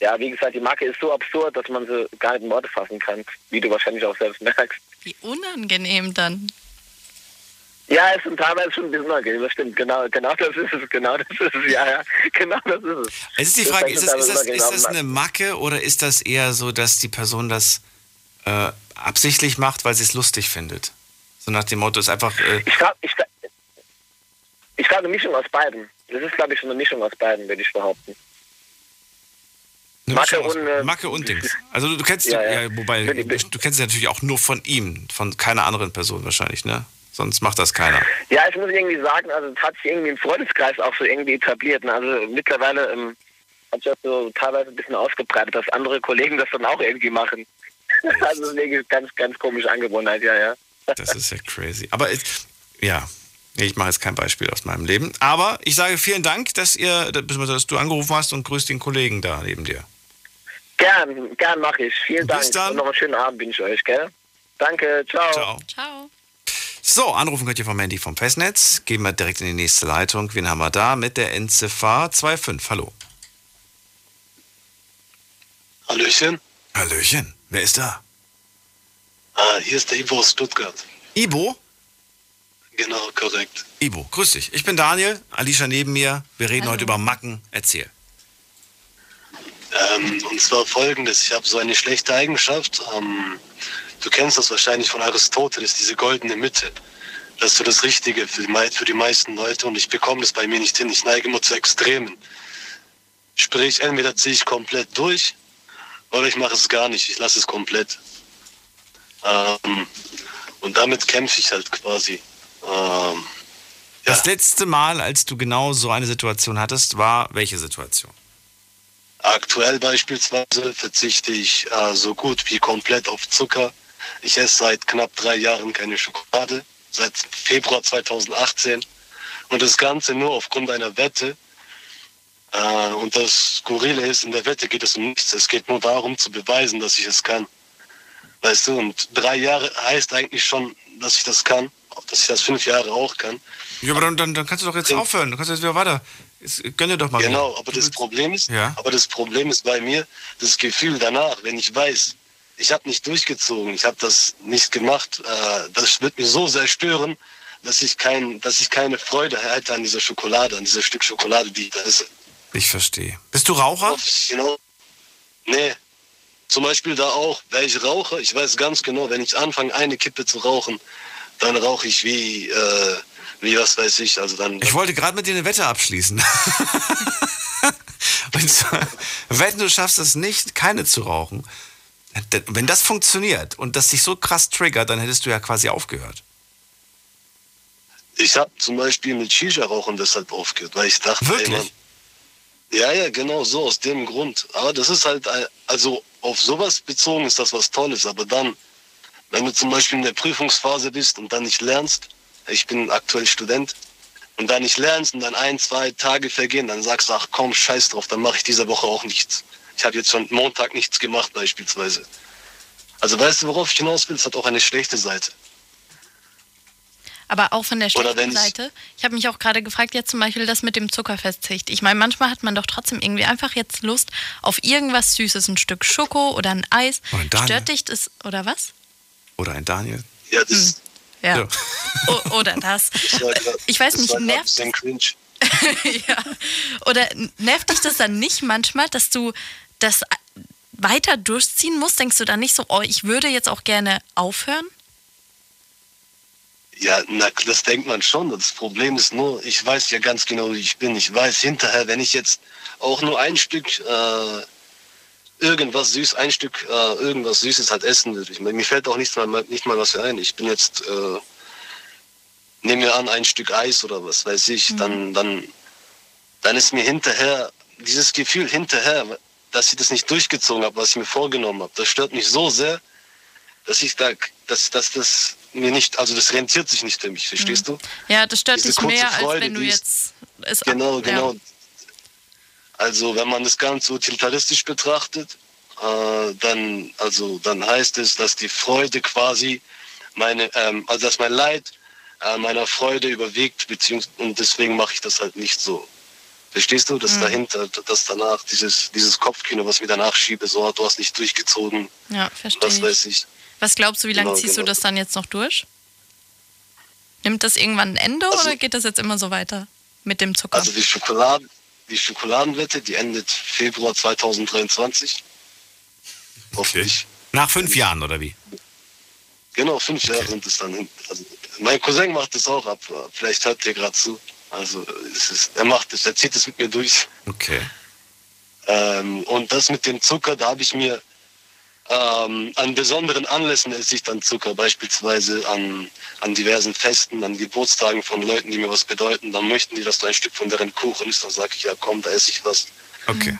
Ja, wie gesagt, die Marke ist so absurd, dass man sie gar nicht in Worte fassen kann, wie du wahrscheinlich auch selbst merkst. Wie unangenehm dann. Ja, es sind teilweise schon ein bisschen unangenehm, das stimmt, genau, genau das ist es, genau das ist es, ja, ja, genau das ist es. Es ist die Frage, ist das, ist, das, ist das eine Macke oder ist das eher so, dass die Person das äh, absichtlich macht, weil sie es lustig findet? So nach dem Motto, ist einfach. Äh, Ich glaube, ich, glaub- ich glaube eine Mischung aus beiden. Das ist, glaube ich, schon eine Mischung aus beiden, würde ich behaupten. Macke und, äh, Macke und Dings. Also du kennst, Ja, ja, ja. wobei, du, du kennst es natürlich auch nur von ihm, von keiner anderen Person wahrscheinlich, ne? Sonst macht das keiner. Ja, ich muss irgendwie sagen, also es hat sich irgendwie im Freundeskreis auch so irgendwie etabliert. ne? Also mittlerweile ähm, hat sich das so teilweise ein bisschen ausgebreitet, dass andere Kollegen das dann auch irgendwie machen. also das ist wirklich ganz, ganz komische Angewohnheit, ja, ja. Das ist ja crazy. Aber es, ja, ich mache jetzt kein Beispiel aus meinem Leben. Aber ich sage vielen Dank, dass ihr, dass du angerufen hast und grüß den Kollegen da neben dir. Gern, gern mache ich. Vielen Bis Dank. dann. Und noch einen schönen Abend wünsche ich euch, gell? Danke, ciao. Ciao. Ciao. So, anrufen könnt ihr vom Handy vom Festnetz. Gehen wir direkt in die nächste Leitung. Wen haben wir da? Mit der Endziffer 25. Hallo. Hallöchen. Hallöchen. Wer ist da? Ah, hier ist der Ivo aus Stuttgart. Ibo? Genau, korrekt. Ibo, grüß dich. Ich bin Daniel, Alicia neben mir. Wir reden heute über Macken. Erzähl. Ähm, und zwar folgendes: Ich habe so eine schlechte Eigenschaft. Ähm, du kennst das wahrscheinlich von Aristoteles, diese goldene Mitte. Das ist so das Richtige für die, für die meisten Leute und ich bekomme das bei mir nicht hin. Ich neige immer zu Extremen. Sprich, entweder ziehe ich komplett durch oder ich mache es gar nicht. Ich lasse es komplett. Ähm, und damit kämpfe ich halt quasi. Ähm, Das letzte Mal, als du genau so eine Situation hattest, war welche Situation? Aktuell beispielsweise verzichte ich äh, so gut wie komplett auf Zucker. Ich esse seit knapp drei Jahren keine Schokolade, seit Februar 2018. Und das Ganze nur aufgrund einer Wette. Äh, und das Skurrile ist, in der Wette geht es um nichts. Es geht nur darum zu beweisen, dass ich es kann. Weißt du, und drei Jahre heißt eigentlich schon, dass ich das kann, dass ich das fünf Jahre auch kann. Ja, aber dann, dann, dann kannst du doch jetzt aufhören. Du kannst jetzt wieder weiter. Jetzt, gönn dir doch mal. Genau, wieder. aber das Problem ist, Ja. aber das Problem ist bei mir das Gefühl danach, wenn ich weiß, ich habe nicht durchgezogen, ich habe das nicht gemacht, äh, das wird mich so sehr stören, dass ich kein, dass ich keine Freude hätte an dieser Schokolade, an dieser Stück Schokolade, die ich da esse. Ich verstehe. Bist du Raucher? Genau. Nee. Zum Beispiel da auch, weil ich rauche, ich weiß ganz genau, wenn ich anfange, eine Kippe zu rauchen, dann rauche ich wie, äh, wie was weiß ich, also dann. Ich wollte gerade mit dir eine Wette abschließen. Und zwar, Wetten, du schaffst es nicht, keine zu rauchen. Wenn das funktioniert und das dich so krass triggert, dann hättest du ja quasi aufgehört. Ich habe zum Beispiel mit Shisha-Rauchen deshalb aufgehört, weil ich dachte, Wirklich? ey Mann, ja, ja, genau so, aus dem Grund. Aber das ist halt, äh, also auf sowas bezogen ist das was Tolles, aber dann, wenn du zum Beispiel in der Prüfungsphase bist und dann nicht lernst, ich bin aktuell Student, und dann nicht lernst und dann ein, zwei Tage vergehen, dann sagst du, ach komm, scheiß drauf, dann mache ich diese Woche auch nichts. Ich habe jetzt schon Montag nichts gemacht beispielsweise. Also weißt du, worauf ich hinaus will? Es hat auch eine schlechte Seite. Aber auch von der schlechten Seite. Ich habe mich auch gerade gefragt, jetzt zum Beispiel das mit dem Zuckerverzicht. Ich meine, manchmal hat man doch trotzdem irgendwie einfach jetzt Lust auf irgendwas Süßes, ein Stück Schoko oder ein Eis. Oder ein Daniel. Stört dich das, oder was? Oder ein Daniel. Ja, das, Ja. Ja. O oder das. grad- Ich weiß das nicht, nervt ja. Oder nervt dich das dann nicht manchmal, dass du das weiter durchziehen musst? Denkst du dann nicht so, oh, ich würde jetzt auch gerne aufhören? Ja, na, das denkt man schon. Das Problem ist nur, ich weiß ja ganz genau, wie ich bin. Ich weiß hinterher, wenn ich jetzt auch nur ein Stück äh, irgendwas süß, ein Stück äh, irgendwas Süßes halt essen würde. Ich, mir fällt auch nicht mal, nicht mal was ein. Ich bin jetzt, äh, nehme mir an, ein Stück Eis oder was weiß ich, dann, dann, dann ist mir hinterher, dieses Gefühl hinterher, dass ich das nicht durchgezogen habe, was ich mir vorgenommen habe, das stört mich so sehr, dass ich da, dass, dass das mir nicht, also das rentiert sich nicht für mich, verstehst du? Ja, das stört Diese dich mehr, als Freude, wenn du ist- jetzt es Genau, genau. Ja. Also wenn man das Ganze utilitaristisch betrachtet, äh, dann, also, dann heißt es, dass die Freude quasi meine, ähm, also dass mein Leid äh, meiner Freude überwiegt, beziehungsweise und deswegen mache ich das halt nicht so. Verstehst du, dass Mhm. dahinter, dass danach dieses, dieses Kopfkino, was mir danach schiebe, so, du hast nicht durchgezogen, Ja, verstehe was ich. weiß ich. Was glaubst du, wie lange Genau, ziehst du genau. das dann jetzt noch durch? Nimmt das irgendwann ein Ende oder geht das jetzt immer so weiter mit dem Zucker? Also die Schokoladen, die Schokoladenwette, die endet Februar 2023. Hoffentlich. Nach fünf Jahren, oder wie? Genau, fünf Jahre sind es dann. Also, mein Cousin macht das auch ab. Vielleicht hört ihr gerade zu. Also es ist, er macht es, er zieht es mit mir durch. Okay. Ähm, und das mit dem Zucker, da habe ich mir ähm, an besonderen Anlässen esse ich dann Zucker, beispielsweise an, an diversen Festen, an Geburtstagen von Leuten, die mir was bedeuten. Dann möchten die, dass du ein Stück von deren Kuchen isst. Dann sage ich, ja komm, da esse ich was. Okay.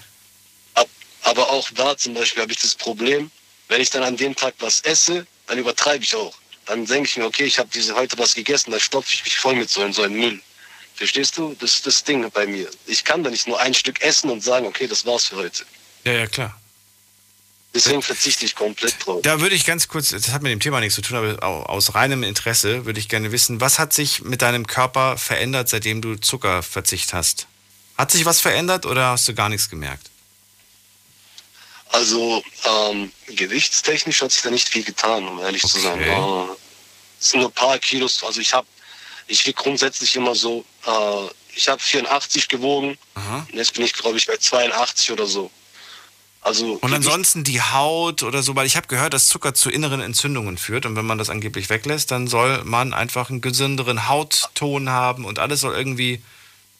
Aber auch da zum Beispiel habe ich das Problem, wenn ich dann an dem Tag was esse, dann übertreibe ich auch. Dann denke ich mir, okay, ich habe diese heute was gegessen, dann stopfe ich mich voll mit so, so einem Müll. Verstehst du? Das ist das Ding bei mir. Ich kann da nicht nur ein Stück essen und sagen, okay, das war's für heute. Ja, ja, klar. Deswegen verzichte ich komplett drauf. Da würde ich ganz kurz, das hat mit dem Thema nichts zu tun, aber au- aus reinem Interesse würde ich gerne wissen, was hat sich mit deinem Körper verändert, seitdem du Zuckerverzicht hast? Hat sich was verändert oder hast du gar nichts gemerkt? Also ähm, gewichtstechnisch hat sich da nicht viel getan, um ehrlich zu sein. Äh, es sind nur ein paar Kilos. Also ich habe, ich wiege grundsätzlich immer so, äh, ich habe 84 gewogen. Und jetzt bin ich, glaube ich, bei 82 oder so. Also Und ansonsten die Haut oder so, weil ich habe gehört, dass Zucker zu inneren Entzündungen führt und wenn man das angeblich weglässt, dann soll man einfach einen gesünderen Hautton haben und alles soll irgendwie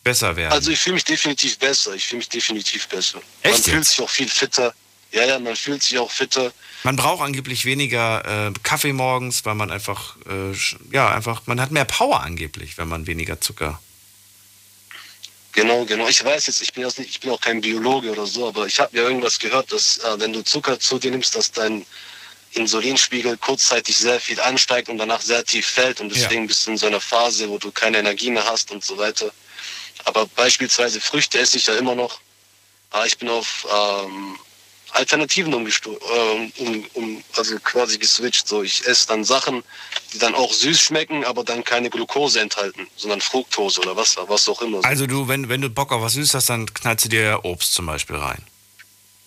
besser werden. Also ich fühle mich definitiv besser. Ich fühle mich definitiv besser. Echt man fühlt sich auch viel fitter. Ja, ja, man fühlt sich auch fitter. Man braucht angeblich weniger äh, Kaffee morgens, weil man einfach, äh, ja, einfach, man hat mehr Power angeblich, wenn man weniger Zucker. Genau, genau. Ich weiß jetzt, ich bin, nicht, ich bin auch kein Biologe oder so, aber ich habe ja irgendwas gehört, dass äh, wenn du Zucker zu dir nimmst, dass dein Insulinspiegel kurzzeitig sehr viel ansteigt und danach sehr tief fällt und deswegen bist du in so einer Phase, wo du keine Energie mehr hast und so weiter. Aber beispielsweise Früchte esse ich ja immer noch. Aber ich bin auf ähm, Alternativen umgestu ähm, um, um, also quasi geswitcht. So, ich esse dann Sachen, die dann auch süß schmecken, aber dann keine Glucose enthalten, sondern Fructose oder was, was auch immer. Also du, wenn, wenn du Bock auf was Süßes hast, dann knallst du dir Obst zum Beispiel rein.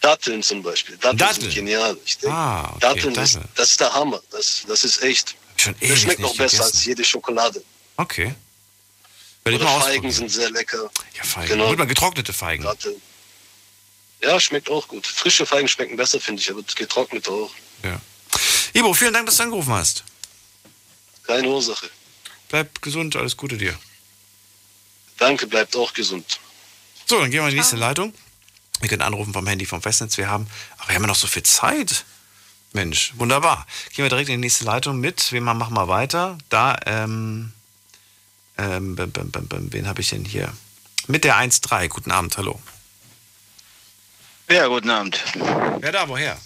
Datteln zum Beispiel. Datteln, Datteln? sind genial. Ich denke, Ah, okay, Datteln, ist, Datteln. das ist der Hammer. Das, das ist echt. Schon das schmeckt noch besser gegessen. als jede Schokolade. Okay. Oder Feigen sind sehr lecker. Ja, Feigen. Genau. Mal getrocknete Feigen. Datteln. Ja, schmeckt auch gut. Frische Feigen schmecken besser, finde ich, aber getrocknet auch. Ja. Ibo, vielen Dank, dass du angerufen hast. Keine Ursache. Bleib gesund, alles Gute dir. Danke, bleibt auch gesund. So, dann gehen wir in die nächste Leitung. Wir können anrufen vom Handy vom Festnetz. Wir haben, aber wir haben ja noch so viel Zeit. Mensch, wunderbar. Gehen wir direkt in die nächste Leitung mit. Wem machen wir weiter? Da, ähm, ähm, bim, bim, bim, bim, wen habe ich denn hier? Mit der 1.3. Guten Abend, hallo. Ja, guten Abend. Wer da, woher?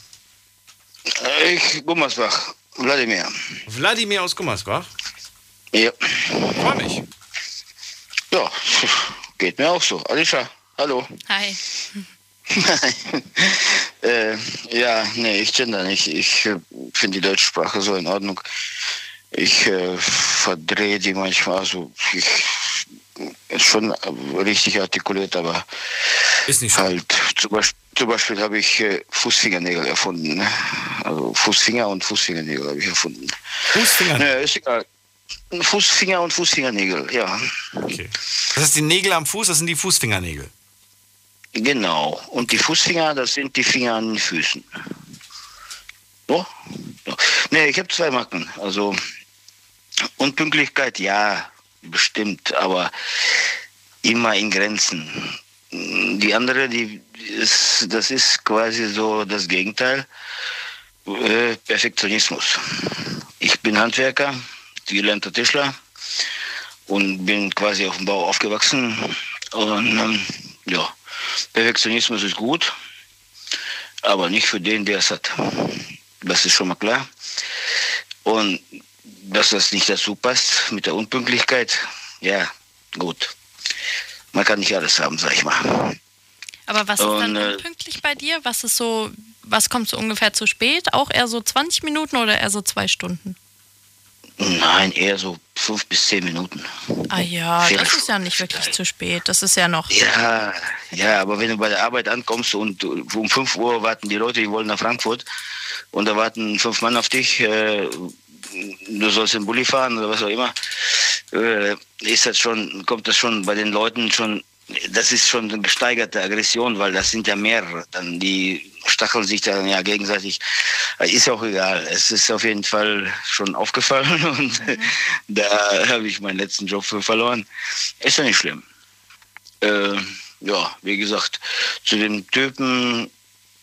Ich, Gummersbach, Wladimir. Wladimir aus Gummersbach? Ja. Freue mich. Ja, geht mir auch so. Alicia, hallo. Hi. äh, ja, nee, ich gender nicht. Ich äh, finde die deutsche Sprache so in Ordnung. Ich äh, verdrehe die manchmal, also ich schon richtig artikuliert, aber ist nicht halt zum Beispiel, zum Beispiel habe ich äh, Fußfingernägel erfunden. Ne? Also Fußfinger und Fußfingernägel habe ich erfunden. Fußfinger? Ja, ist egal. Fußfinger und Fußfingernägel, ja. Okay. Das heißt, die Nägel am Fuß, das sind die Fußfingernägel. Genau. Und die Fußfinger, das sind die Finger an den Füßen. So? so. Nee, ich habe zwei Macken. Also Unpünktlichkeit, ja, bestimmt, aber immer in Grenzen. Die andere, die ist, das ist quasi so das Gegenteil. Äh, Perfektionismus. Ich bin Handwerker, gelernter Tischler und bin quasi auf dem Bau aufgewachsen. Und ähm, ja, Perfektionismus ist gut, aber nicht für den, der es hat. Das ist schon mal klar. Und dass das nicht dazu passt mit der Unpünktlichkeit, ja, gut. Man kann nicht alles haben, sag ich mal. Aber was ist dann Und, äh, unpünktlich bei dir? Was ist so, was kommt so ungefähr zu spät? Auch eher so 20 Minuten oder eher so zwei Stunden? Nein, eher so fünf bis zehn Minuten. Ah ja, Vier das ist ja nicht wirklich zu spät. Das ist ja noch. Ja, ja, aber wenn du bei der Arbeit ankommst und du- um 5 Uhr warten die Leute, die wollen nach Frankfurt und da warten fünf Mann auf dich, äh, du sollst den Bulli fahren oder was auch immer, äh, ist das schon, kommt das schon bei den Leuten schon, das ist schon eine gesteigerte Aggression, weil das sind ja mehrere. Dann die stacheln sich dann ja gegenseitig. Äh, Ist ja auch egal. Es ist auf jeden Fall schon aufgefallen und da habe ich meinen letzten Job für verloren. Ist ja nicht schlimm. Äh, ja, wie gesagt, zu dem Typen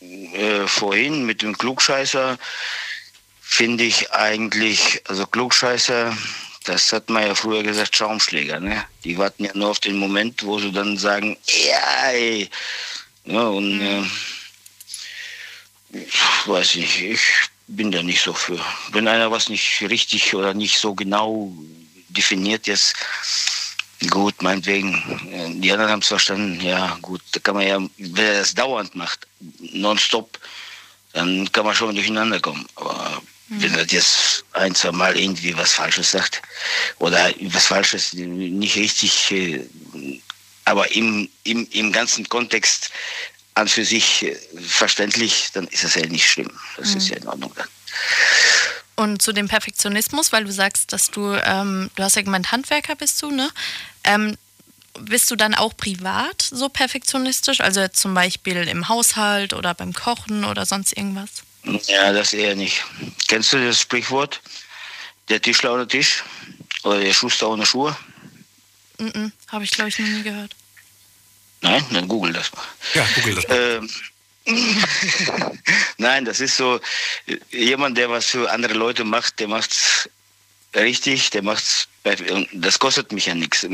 äh, vorhin mit dem Klugscheißer finde ich eigentlich, also Klugscheißer, das hat man ja früher gesagt, Schaumschläger, ne? Die warten ja nur auf den Moment, wo sie dann sagen, ja, ey. Ja, und äh, weiß ich nicht, ich bin da nicht so für. Wenn einer was nicht richtig oder nicht so genau definiert ist, gut, meinetwegen. Äh, Die anderen haben es verstanden, ja, gut, da kann man ja, wer das dauernd macht, nonstop, dann kann man schon durcheinander kommen. Aber wenn er jetzt ein, zwei Mal irgendwie was Falsches sagt oder was Falsches nicht richtig, äh, aber im, im, im ganzen Kontext an für sich äh, verständlich, dann ist das ja nicht schlimm. Das ist ja in Ordnung. Und zu dem Perfektionismus, weil du sagst, dass du, ähm, du hast ja gemeint, Handwerker bist du, ne? Ähm, bist du dann auch privat so perfektionistisch? Also zum Beispiel im Haushalt oder beim Kochen oder sonst irgendwas? Ja, das eher nicht. Kennst du das Sprichwort? Der Tischler ohne Tisch oder der Schuster ohne Schuhe? Mhm, Habe ich, glaube ich, noch nie gehört. Nein, dann google das mal. Ja, google das mal. Ähm, Nein, das ist so, jemand, der was für andere Leute macht, der macht's richtig, der macht's, das kostet mich ja nichts.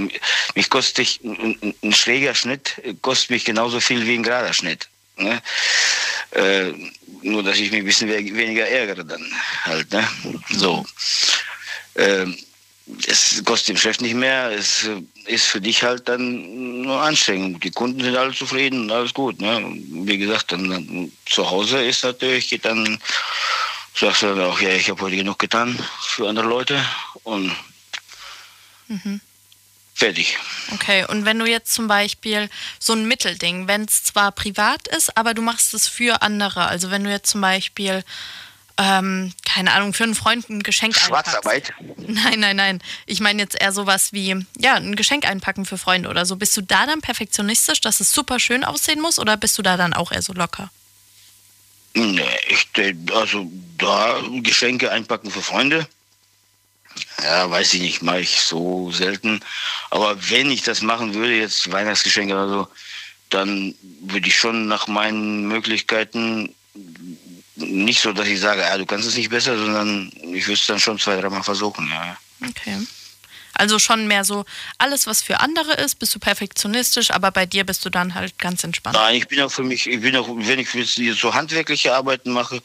Mich kostet ein schräger Schnitt, kostet mich genauso viel wie ein gerader Schnitt. Ne? Äh, nur, dass ich mich ein bisschen we- weniger ärgere dann halt. Ne? So. Ähm, es kostet dem Chef nicht mehr, es äh, ist für dich halt dann nur anstrengend. Die Kunden sind alle zufrieden und alles gut. Ne? Wie gesagt, dann, dann zu Hause ist natürlich, geht dann, sagst du dann auch, ja, ich habe heute genug getan für andere Leute und Mhm. Fertig. Okay, und wenn du jetzt zum Beispiel so ein Mittelding, wenn es zwar privat ist, aber du machst es für andere, also wenn du jetzt zum Beispiel, ähm, keine Ahnung, für einen Freund ein Geschenk einpackst. Schwarzarbeit? Nein, nein, nein. Ich meine jetzt eher sowas wie, ja, ein Geschenk einpacken für Freunde oder so. Bist du da dann perfektionistisch, dass es super schön aussehen muss oder bist du da dann auch eher so locker? Nee, ich, also da Geschenke einpacken für Freunde. Ja, weiß ich nicht, mache ich so selten. Aber wenn ich das machen würde, jetzt Weihnachtsgeschenke oder so, dann würde ich schon nach meinen Möglichkeiten nicht so, dass ich sage, ja, du kannst es nicht besser, sondern ich würde es dann schon zwei, dreimal versuchen. Ja. Okay. Also schon mehr so, alles, was für andere ist, bist du perfektionistisch, aber bei dir bist du dann halt ganz entspannt. Nein, ich bin auch für mich, ich bin auch, wenn ich jetzt so handwerkliche Arbeiten mache,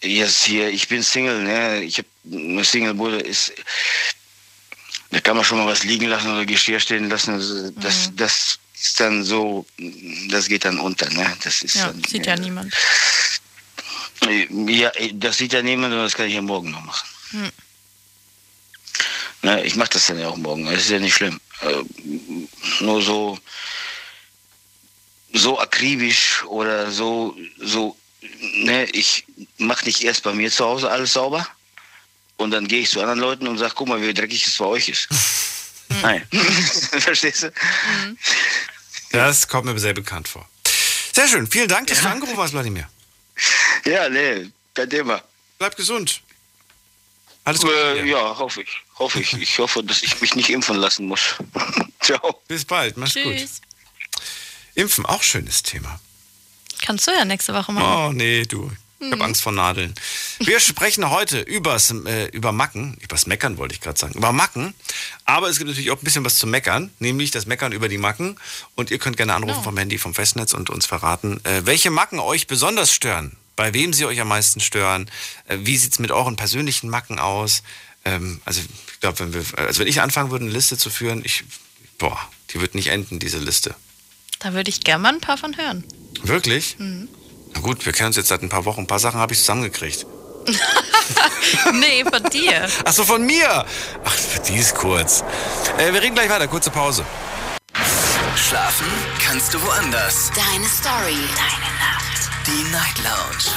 jetzt hier, ich bin Single, ne? Ich habe eine Single-Bude, ist, da kann man schon mal was liegen lassen oder Geschirr stehen lassen. Also Das, das ist dann so, das geht dann unter, ne? Das ist Ja, dann, sieht ja niemand. ja, das sieht ja niemand und das kann ich ja morgen noch machen. Hm. Ne, ich mache das dann ja auch morgen. Das ist ja nicht schlimm. Äh, nur so, so akribisch oder so, so, ne, ich mache nicht erst bei mir zu Hause alles sauber und dann gehe ich zu anderen Leuten und sage, guck mal, wie dreckig es bei euch ist. Nein. Verstehst du? Das kommt mir sehr bekannt vor. Sehr schön. Vielen Dank, dass du angerufen hast, Vladimir. Ja, nee, kein Thema. Bleib gesund. Alles gut. Äh, ja, hoffe ich. Hoffe ich. Ich hoffe, dass ich mich nicht impfen lassen muss. Ciao. Bis bald. Mach's gut. Tschüss. Impfen, auch schönes Thema. Kannst du ja nächste Woche machen. Oh, nee, du. Ich habe Mhm. Angst vor Nadeln. Wir sprechen heute übers, äh, über Macken. Übers Meckern wollte ich gerade sagen. Über Macken. Aber es gibt natürlich auch ein bisschen was zu meckern. Nämlich das Meckern über die Macken. Und ihr könnt gerne anrufen vom Handy, vom Festnetz und uns verraten, äh, welche Macken euch besonders stören. Bei wem sie euch am meisten stören. Äh, wie sieht's mit euren persönlichen Macken aus? Ähm, also ich glaube, wenn wir, also wenn ich anfangen würde, eine Liste zu führen, ich, boah, die wird nicht enden, diese Liste. Da würde ich gerne mal ein paar von hören. Wirklich? Mhm. Na gut, wir kennen uns jetzt seit ein paar Wochen. Ein paar Sachen habe ich zusammengekriegt. nee, von dir. Ach so, von mir. Ach, die ist kurz. Äh, wir reden gleich weiter. Kurze Pause. Schlafen kannst du woanders. Deine Story. Deine Nacht. Die Night Lounge.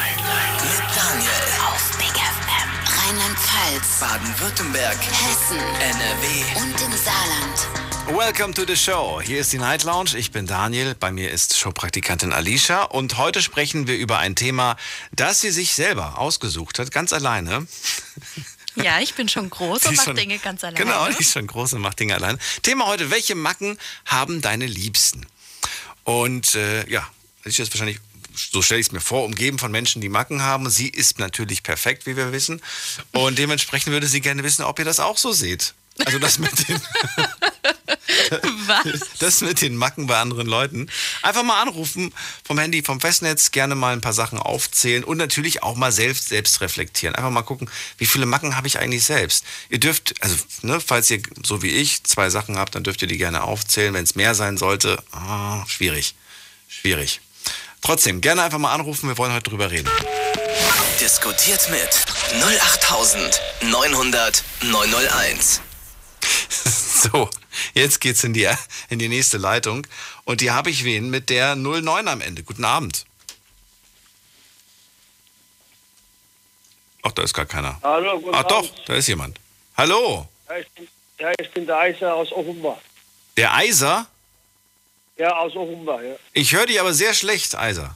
Mit Daniel. Auf Big FM. Rheinland-Pfalz. Baden-Württemberg. Hessen. NRW. Und im Saarland. Welcome to the show. Hier ist die Night Lounge. Ich bin Daniel. Bei mir ist Showpraktikantin Alicia. Und heute sprechen wir über ein Thema, das sie sich selber ausgesucht hat, ganz alleine. Ja, ich bin schon groß und mache Dinge ganz alleine. Genau, die ist schon groß und macht Dinge allein. Thema heute, welche Macken haben deine Liebsten? Und äh, ja, Alicia ist wahrscheinlich, so stelle ich es mir vor, umgeben von Menschen, die Macken haben. Sie ist natürlich perfekt, wie wir wissen. Und dementsprechend würde sie gerne wissen, ob ihr das auch so seht. Also das mit den, Was? das mit den Macken bei anderen Leuten. Einfach mal anrufen vom Handy, vom Festnetz, gerne mal ein paar Sachen aufzählen und natürlich auch mal selbst, selbst reflektieren. Einfach mal gucken, wie viele Macken habe ich eigentlich selbst. Ihr dürft, also ne, falls ihr so wie ich zwei Sachen habt, dann dürft ihr die gerne aufzählen. Wenn es mehr sein sollte, ah, schwierig. Schwierig. Trotzdem, gerne einfach mal anrufen, wir wollen heute drüber reden. Diskutiert mit 08900 901. So, jetzt geht's in die, in die nächste Leitung. Und die habe ich wen mit der 09 am Ende. Guten Abend. Ach, da ist gar keiner. Hallo, guten Ach doch, Abend. da ist jemand. Hallo, Ja, ich bin, ja, ich bin der Eiser aus Offenbach. der Eiser. Ja, aus Offenbach, ja. Ich höre dich aber sehr schlecht, Eiser.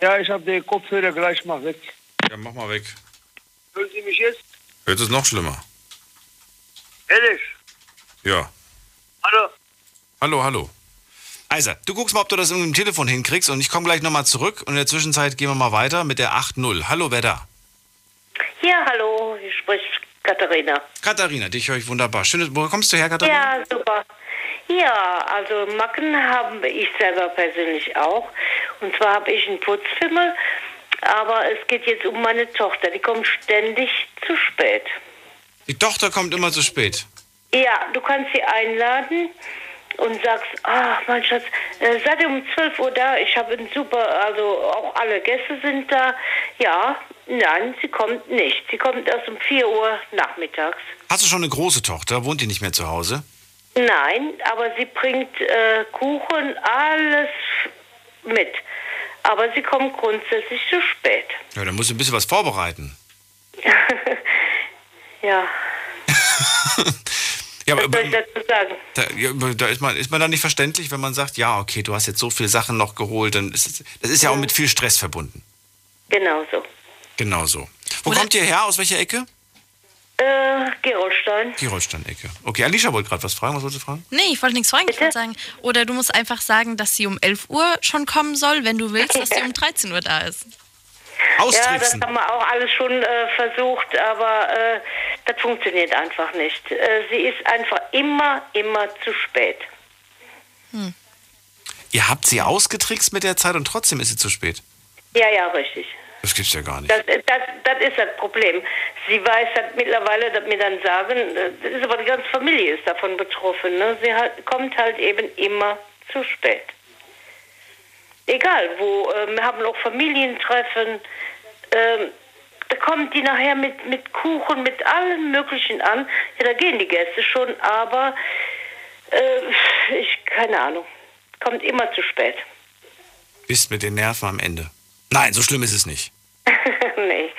Ja, ich habe den Kopfhörer gleich mal weg. Ja, mach mal weg. Hören Sie mich jetzt? Jetzt ist noch schlimmer. Ehrlich? Ja. Hallo? Hallo, hallo. Eiser, du guckst mal, ob du das irgendwie im Telefon hinkriegst und ich komme gleich nochmal zurück und in der Zwischenzeit gehen wir mal weiter mit der 8.0. Hallo, wer da? Ja, hallo, hier spricht Katharina. Katharina, dich höre ich wunderbar. Schön, wo kommst du her, Katharina? Ja, super. Ja, also Macken habe ich selber persönlich auch. Und zwar habe ich einen Putzfimmel, aber es geht jetzt um meine Tochter. Die kommt ständig zu spät. Die Tochter kommt immer zu spät. Ja, du kannst sie einladen und sagst, ah, mein Schatz, äh, seid ihr um 12 Uhr da? Ich habe einen super, also auch alle Gäste sind da. Ja, nein, sie kommt nicht. Sie kommt erst um 4 Uhr nachmittags. Hast du schon eine große Tochter? Wohnt die nicht mehr zu Hause? Nein, aber sie bringt äh, Kuchen, alles mit. Aber sie kommt grundsätzlich zu spät. Ja, dann musst du ein bisschen was vorbereiten. Ja, Ja, was aber soll ich dazu sagen? da, da ist man, ist man dann nicht verständlich, wenn man sagt, ja, okay, du hast jetzt so viele Sachen noch geholt, dann ist es, das ist ja auch mit viel Stress verbunden. Genau so. Genau so. Wo kommt ihr her? Aus welcher Ecke? Äh, Gerolstein. Die Holstein-Ecke. Okay, Alicia wollte gerade was fragen. Was wolltest du fragen? Nee, ich wollte nichts fragen. Ich wollte sagen, oder du musst einfach sagen, dass sie um 11 Uhr schon kommen soll, wenn du willst, dass sie um 13 Uhr da ist. Ja, das haben wir auch alles schon äh, versucht, aber äh, das funktioniert einfach nicht. Äh, sie ist einfach immer, immer zu spät. Ihr habt sie ausgetrickst mit der Zeit und trotzdem ist sie zu spät. Ja, ja, richtig. Das gibt's ja gar nicht. Das, das, das ist das Problem. Sie weiß halt mittlerweile, dass mir dann sagen, äh, das ist aber die ganze Familie ist davon betroffen. Ne? Sie halt, kommt halt eben immer zu spät. Egal wo, äh, wir haben auch Familientreffen, ähm, da kommt die nachher mit, mit Kuchen, mit allem Möglichen an. Ja, da gehen die Gäste schon, aber äh, ich, keine Ahnung, kommt immer zu spät. Bist mit den Nerven am Ende. Nein, so schlimm ist es nicht. nee.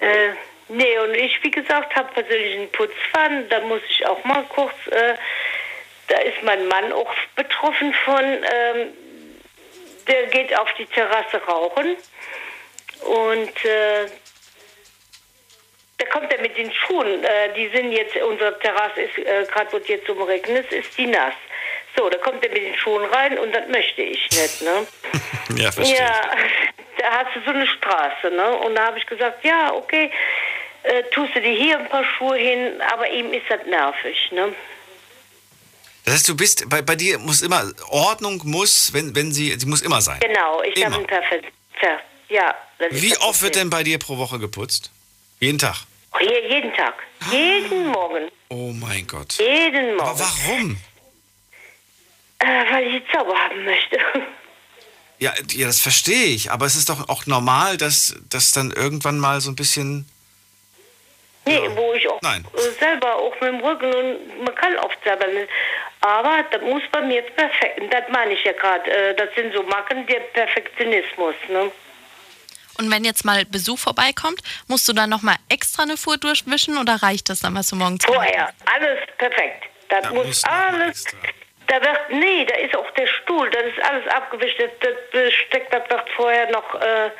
Äh, nee, und ich, wie gesagt, habe persönlich einen Putzpfannen. Da muss ich auch mal kurz, äh, da ist mein Mann auch betroffen von, ähm, der geht auf die Terrasse rauchen und äh, da kommt er mit den Schuhen. Äh, die sind jetzt, unsere Terrasse ist, äh, gerade wird jetzt zum Regnen, ist die nass. So, da kommt er mit den Schuhen rein und das möchte ich nicht, ne? Ja, verstehe. Ja, da hast du so eine Straße, ne? Und da habe ich gesagt, ja, okay, äh, tust du dir hier ein paar Schuhe hin, aber ihm ist das nervig, ne? Das heißt, du bist, bei, bei dir muss immer, Ordnung muss, wenn, wenn sie, sie muss immer sein. Genau, ich habe Immer. ein perfekt, per, ja. Wie oft wird denn bei dir pro Woche geputzt? Jeden Tag. Oh, je- jeden Tag, jeden Morgen, Oh mein Gott. jeden Morgen. Aber warum? Äh, weil ich es sauber haben möchte. Ja, ja, das verstehe ich, aber es ist doch auch normal, dass das dann irgendwann mal so ein bisschen. Nee, wo ich auch Nein. äh, selber auch mit dem Rücken und man kann oft selber nicht. Aber das muss bei mir jetzt perfekt. Das meine ich ja gerade. Äh, das sind so Macken, der Perfektionismus. Ne? Und wenn jetzt mal Besuch vorbeikommt, musst du dann nochmal extra eine Fuhr durchwischen oder reicht das dann, was du morgens Vorher, alles perfekt. Das Da muss alles. Da wird, nee, da ist auch der Stuhl, das ist alles abgewischt. Das, das Besteck, das wird vorher noch, äh,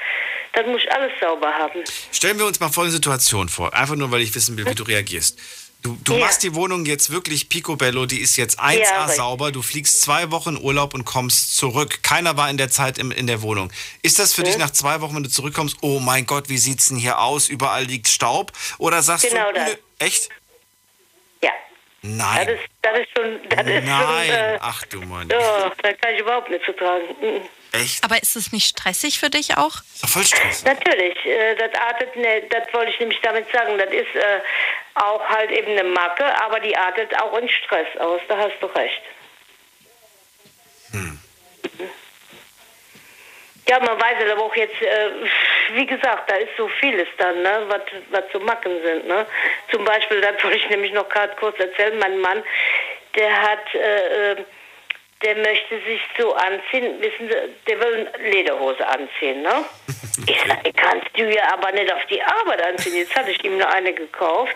das muss ich alles sauber haben. Stellen wir uns mal folgende Situation vor, einfach nur, weil ich wissen will, wie du reagierst. Du, du Ja. machst die Wohnung jetzt wirklich picobello, die ist jetzt 1A Ja, sauber, du fliegst zwei Wochen Urlaub und kommst zurück. Keiner war in der Zeit im, in der Wohnung. Ist das für dich nach zwei Wochen, wenn du zurückkommst, oh mein Gott, wie sieht's denn hier aus? Überall liegt Staub? Oder sagst Genau du, das. echt? Nein. Das ist, das ist schon, das ist schon, Nein. äh, Ach du Mann. ja, da kann ich überhaupt nicht vertragen. Mhm. Echt? Aber ist es nicht stressig für dich auch? Ist doch voll Stress. Natürlich, äh, das artet, ne, das wollte ich nämlich damit sagen, das ist äh, auch halt eben eine Macke, aber die artet auch in Stress aus, da hast du recht. Ja, man weiß es aber auch jetzt, äh, wie gesagt, da ist so vieles dann, ne, was, was zu Macken sind. Ne? Zum Beispiel, das wollte ich nämlich noch gerade kurz erzählen, mein Mann, der hat, äh, äh, der möchte sich so anziehen, wissen Sie, der will eine Lederhose anziehen, ne? Ich sage, kannst du ja aber nicht auf die Arbeit anziehen. Jetzt hatte ich ihm nur eine gekauft,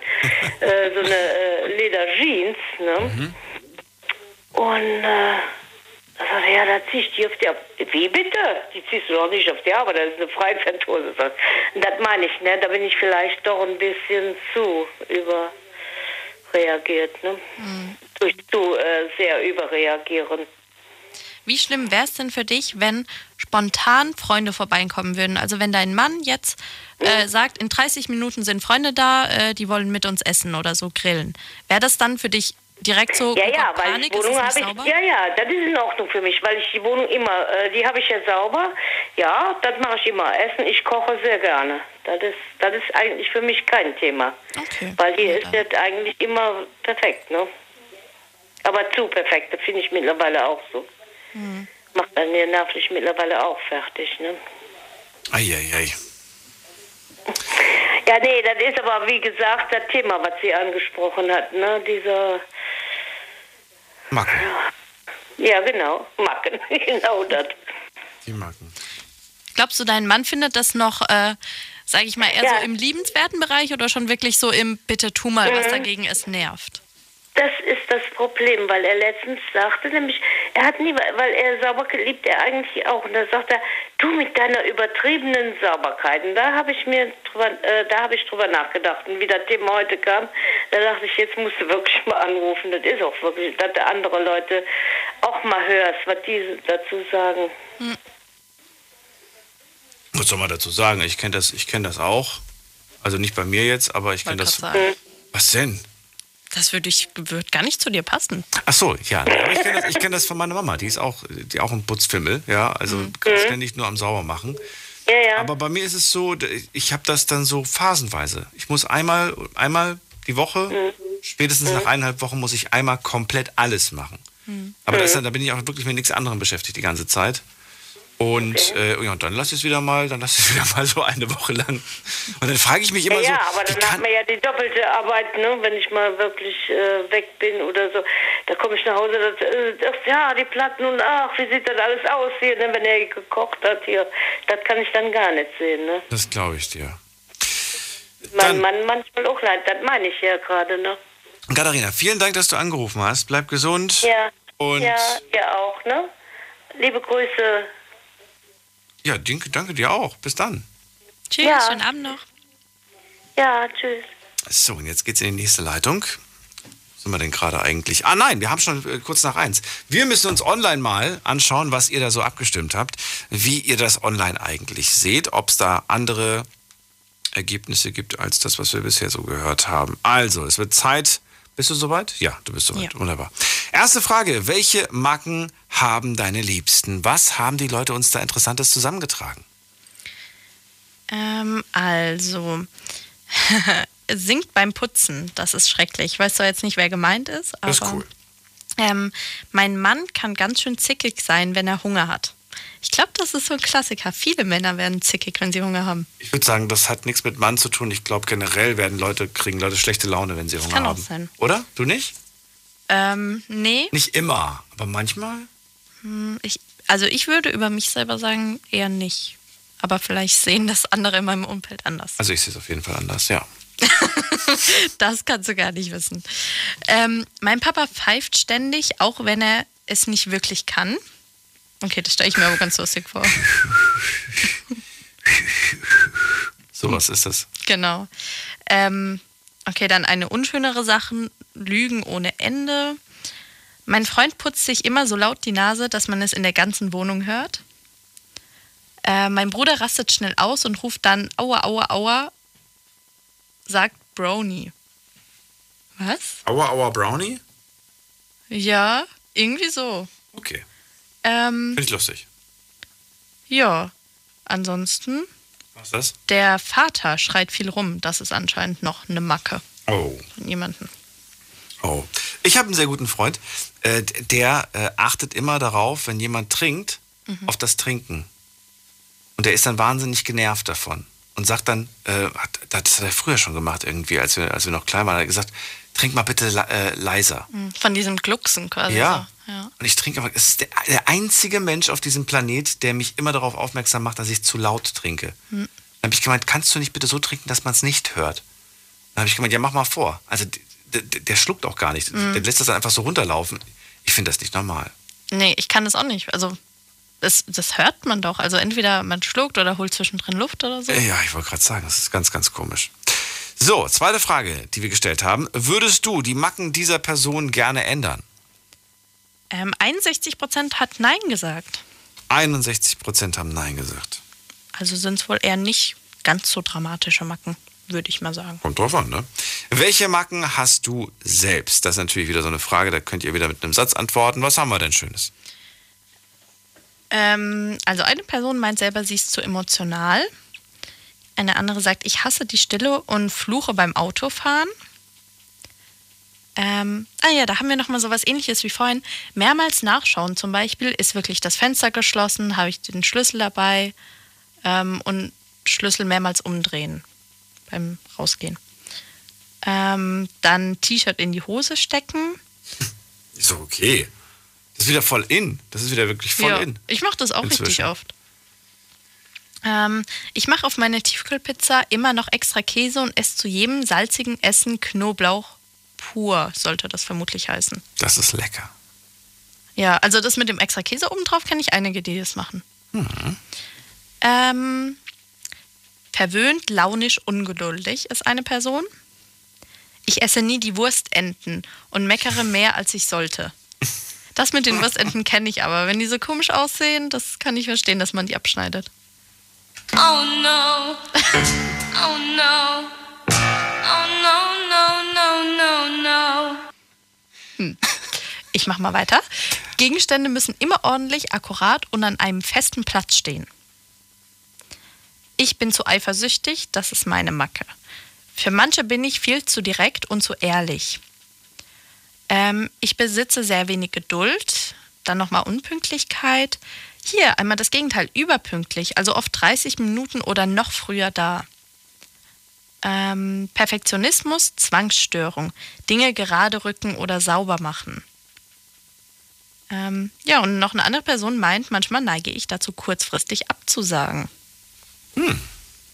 äh, so eine äh, Lederjeans, ne? Und äh, da sagt er, ja, da zieh ich die auf Arbeit. Wie bitte? Die ziehst du doch nicht auf die Arbeit, das ist eine Freizeithose. Das meine ich, ne? Da bin ich vielleicht doch ein bisschen zu überreagiert, ne? Durch zu äh, sehr überreagieren. Wie schlimm wäre es denn für dich, wenn spontan Freunde vorbeikommen würden? Also wenn dein Mann jetzt äh, sagt, in 30 Minuten sind Freunde da, äh, die wollen mit uns essen oder so grillen. Wäre das dann für dich direkt so Ja, ja, weil Panik? die Wohnung habe ich, sauber? ja, ja, das ist in Ordnung für mich, weil ich die Wohnung immer, äh, die habe ich ja sauber. Ja, das mache ich immer. Essen, ich koche sehr gerne. Das ist, das ist eigentlich für mich kein Thema. Weil hier ist das eigentlich immer perfekt, ne? Aber zu perfekt, das finde ich mittlerweile auch so. Hm. Macht dann mir nervlich mittlerweile auch fertig, ne? Eieiei. Ja, nee, das ist aber wie gesagt das Thema, was sie angesprochen hat, ne? Dieser. Macken. Ja, genau. Macken. genau das. Die Macken. Glaubst du, dein Mann findet das noch, äh, sage ich mal, eher Ja. so im liebenswerten Bereich oder schon wirklich so im Bitte tu mal was Mhm. dagegen es nervt? Das ist das Problem, weil er letztens sagte, nämlich, er hat nie, weil er sauber liebt er eigentlich auch. Und da sagt er, du mit deiner übertriebenen Sauberkeit. Und da habe ich mir drüber, äh, da habe ich drüber nachgedacht. Und wie das Thema heute kam, da dachte ich, jetzt musst du wirklich mal anrufen. Das ist auch wirklich, dass du andere Leute auch mal hörst, was die dazu sagen. Was soll man dazu sagen? Ich kenne das, ich kenn das auch. Also nicht bei mir jetzt, aber ich kenne das. sagen. Was denn? Das würde ich würd gar nicht zu dir passen. Ach so, ja. Ich kenne das, kenn das von meiner Mama. Die ist auch, die auch ein Putzfimmel, ja. Also ständig nur am Saubermachen. Ja, ja. Aber bei mir ist es so, ich habe das dann so phasenweise. Ich muss einmal, einmal die Woche, spätestens nach eineinhalb Wochen, muss ich einmal komplett alles machen. Aber das dann, da bin ich auch wirklich mit nichts anderem beschäftigt die ganze Zeit. Und, äh, ja, und dann lasse ich es wieder mal, dann lasse ich es wieder mal so eine Woche lang. Und dann frage ich mich immer ja, ja, so, aber dann hat man ja die doppelte Arbeit, ne? wenn ich mal wirklich äh, weg bin oder so. Da komme ich nach Hause, das, äh, das, ja, die Platten und ach, wie sieht das alles aus hier, ne? wenn er gekocht hat hier. Das kann ich dann gar nicht sehen. Ne? das glaube ich dir. Mein Mann manchmal auch leid, das meine ich ja gerade. Ne? Katharina, vielen Dank, dass du angerufen hast. Bleib gesund. Ja, Und ja, ihr auch. Ne? Liebe Grüße. Ja, danke, danke dir auch. Bis dann. Tschüss, Ja. schönen Abend noch. Ja, tschüss. So, und jetzt geht's in die nächste Leitung. Wo sind wir denn gerade eigentlich? Ah nein, wir haben schon äh, kurz nach eins. Wir müssen uns online mal anschauen, was ihr da so abgestimmt habt, wie ihr das online eigentlich seht, ob es da andere Ergebnisse gibt als das, was wir bisher so gehört haben. Also, es wird Zeit. Bist du soweit? Ja, du bist soweit. Wunderbar. Erste Frage. Welche Marken haben deine Liebsten? Was haben die Leute uns da Interessantes zusammengetragen? Ähm, also, singt beim Putzen. Das ist schrecklich. Ich weiß zwar jetzt nicht, wer gemeint ist, aber. Das ist cool. Ähm, mein Mann kann ganz schön zickig sein, wenn er Hunger hat. Ich glaube, das ist so ein Klassiker. Viele Männer werden zickig, wenn sie Hunger haben. Ich würde sagen, das hat nichts mit Mann zu tun. Ich glaube, generell werden Leute, kriegen Leute schlechte Laune, wenn sie Hunger kann auch haben. sein. Oder? Du nicht? Ähm, nee. Nicht immer, aber manchmal? Hm, Ich, also ich würde über mich selber sagen, eher nicht. Aber vielleicht sehen das andere in meinem Umfeld anders. Also ich sehe es auf jeden Fall anders, ja. Das kannst du gar nicht wissen. Ähm, mein Papa pfeift ständig, auch wenn er es nicht wirklich kann. Okay, das stelle ich mir aber ganz lustig vor. So was ist das. Genau. Ähm, okay, dann eine unschönere Sache, Lügen ohne Ende. Mein Freund putzt sich immer so laut die Nase, dass man es in der ganzen Wohnung hört. Äh, mein Bruder rastet schnell aus und ruft dann Aua, Aua, Aua, sagt Brownie. Was? Aua, aua, Brownie? Ja, irgendwie so. Okay. Ähm, Finde ich lustig. ja, ansonsten, Was ist das? der Vater schreit viel rum. Das ist anscheinend noch eine Macke Oh. von jemandem. Oh. Ich habe einen sehr guten Freund, äh, der äh, achtet immer darauf, wenn jemand trinkt, Mhm. auf das Trinken. Und der ist dann wahnsinnig genervt davon. Und sagt dann, äh, hat, das hat er früher schon gemacht irgendwie, als wir, als wir noch klein waren, hat er gesagt, trink mal bitte le- äh, leiser. Hm, Von diesem Glucksen quasi. Ja. Ja. Und ich trinke aber, es ist der, der einzige Mensch auf diesem Planet, der mich immer darauf aufmerksam macht, dass ich zu laut trinke. Hm. Dann habe ich gemeint, kannst du nicht bitte so trinken, dass man es nicht hört? Dann habe ich gemeint, ja, mach mal vor. Also der, schluckt auch gar nicht. Mhm. Der lässt das dann einfach so runterlaufen. Ich finde das nicht normal. Nee, ich kann das auch nicht. Also, das, das hört man doch. Also, entweder man schluckt oder holt zwischendrin Luft oder so. Ja, ich wollte gerade sagen, das ist ganz, ganz komisch. So, zweite Frage, die wir gestellt haben. Würdest du die Macken dieser Person gerne ändern? Ähm, 61 Prozent hat Nein gesagt. 61 Prozent haben Nein gesagt. Also sind es wohl eher nicht ganz so dramatische Macken, würde ich mal sagen. Kommt drauf an, ne? Welche Macken hast du selbst? Das ist natürlich wieder so eine Frage, da könnt ihr wieder mit einem Satz antworten. Was haben wir denn Schönes? Ähm, also eine Person meint selber, sie ist zu emotional. Eine andere sagt, ich hasse die Stille und fluche beim Autofahren. Ähm, ah ja, da haben wir nochmal so was ähnliches wie vorhin. Mehrmals nachschauen zum Beispiel, ist wirklich das Fenster geschlossen, habe ich den Schlüssel dabei ähm, und Schlüssel mehrmals umdrehen beim Rausgehen. Ähm, dann T-Shirt in die Hose stecken. Ist doch okay. Das ist wieder voll in. Das ist wieder wirklich voll ja, in. Ich mache das auch richtig Inzwischen. oft. Ähm, ich mache auf meine Tiefkühlpizza immer noch extra Käse und esse zu jedem salzigen Essen Knoblauch pur, sollte das vermutlich heißen. Das ist lecker. Ja, also das mit dem extra Käse obendrauf kenne ich einige, die das machen. Mhm. Ähm, verwöhnt, launisch, ungeduldig ist eine Person. Ich esse nie die Wurstenten und meckere mehr, als ich sollte. Das mit den Wurstenten kenne ich aber. Wenn die so komisch aussehen, das kann ich verstehen, dass man die abschneidet. Oh no. Oh no. Ich mach mal weiter. Gegenstände müssen immer ordentlich, akkurat und an einem festen Platz stehen. Ich bin zu eifersüchtig, das ist meine Macke. Für manche bin ich viel zu direkt und zu ehrlich. Ähm, ich besitze sehr wenig Geduld. Dann nochmal Unpünktlichkeit. Hier einmal das Gegenteil, überpünktlich, also oft 30 Minuten oder noch früher da. Ähm, Perfektionismus, Zwangsstörung, Dinge gerade rücken oder sauber machen. Ähm, ja, und noch eine andere Person meint, manchmal neige ich dazu, kurzfristig abzusagen. Hm.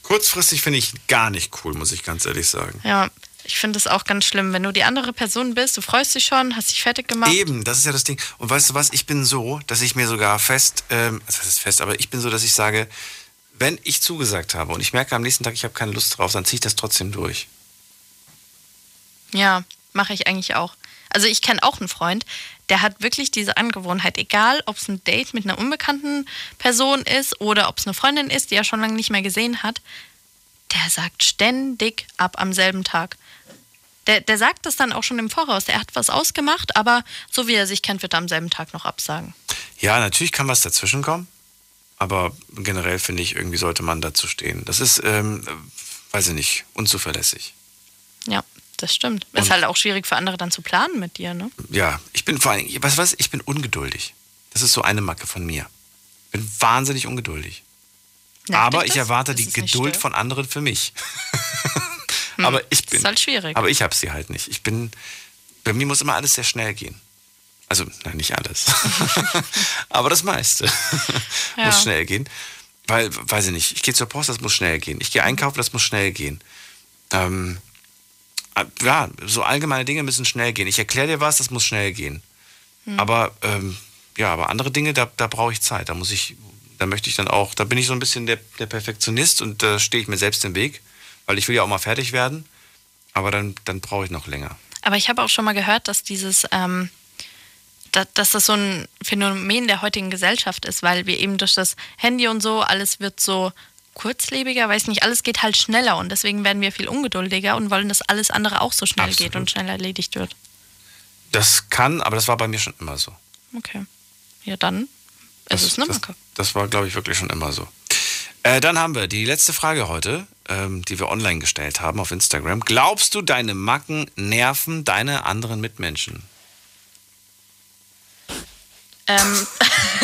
Kurzfristig finde ich gar nicht cool, muss ich ganz ehrlich sagen. Ja, ich finde es auch ganz schlimm, wenn du die andere Person bist, du freust dich schon, hast dich fertig gemacht. Eben, das ist ja das Ding. Und weißt du was, ich bin so, dass ich mir sogar fest, ähm, das heißt fest, aber ich bin so, dass ich sage, wenn ich zugesagt habe und ich merke am nächsten Tag, ich habe keine Lust drauf, dann ziehe ich das trotzdem durch. Ja, mache ich eigentlich auch. Also ich kenne auch einen Freund, der hat wirklich diese Angewohnheit, egal ob es ein Date mit einer unbekannten Person ist oder ob es eine Freundin ist, die er schon lange nicht mehr gesehen hat, der sagt ständig ab am selben Tag. Der, der sagt das dann auch schon im Voraus. Der hat was ausgemacht, aber so wie er sich kennt, wird er am selben Tag noch absagen. Ja, natürlich kann was dazwischen kommen, aber generell finde ich, irgendwie sollte man dazu stehen. Das ist, ähm, weiß ich nicht, unzuverlässig. Ja, das stimmt. Ist halt auch schwierig für andere dann zu planen mit dir, ne? Ja, ich bin vor allem, weißt du was, ich bin ungeduldig. Das ist so eine Macke von mir. Bin wahnsinnig ungeduldig. Nervt aber ich erwarte die Geduld von anderen für mich. Hm, aber ich bin. Ist halt schwierig. Aber ich habe sie halt nicht. Ich bin. Bei mir muss immer alles sehr schnell gehen. Also, nein, nicht alles. aber das meiste Ja. muss schnell gehen. Weil, weiß ich nicht, ich gehe zur Post, das muss schnell gehen. Ich gehe einkaufen, das muss schnell gehen. Ähm, äh, ja, so allgemeine Dinge müssen schnell gehen. Ich erkläre dir was, das muss schnell gehen. Hm. Aber ähm, ja, aber andere Dinge, da, da brauche ich Zeit. Da muss ich, da möchte ich dann auch, da bin ich so ein bisschen der, der Perfektionist und da stehe ich mir selbst im Weg, weil ich will ja auch mal fertig werden. Aber dann, dann brauche ich noch länger. Aber ich habe auch schon mal gehört, dass dieses, ähm, da, dass das so ein Phänomen der heutigen Gesellschaft ist, weil wir eben durch das Handy und so, alles wird so kurzlebiger, weiß nicht, alles geht halt schneller und deswegen werden wir viel ungeduldiger und wollen, dass alles andere auch so schnell geht Absolut. und schnell erledigt wird. Das kann, aber das war bei mir schon immer so. Okay. Ja, dann ist es eine Macke. Das war, glaube ich, wirklich schon immer so. Äh, dann haben wir die letzte Frage heute, ähm, die wir online gestellt haben auf Instagram. Glaubst du, deine Macken nerven deine anderen Mitmenschen? Ähm,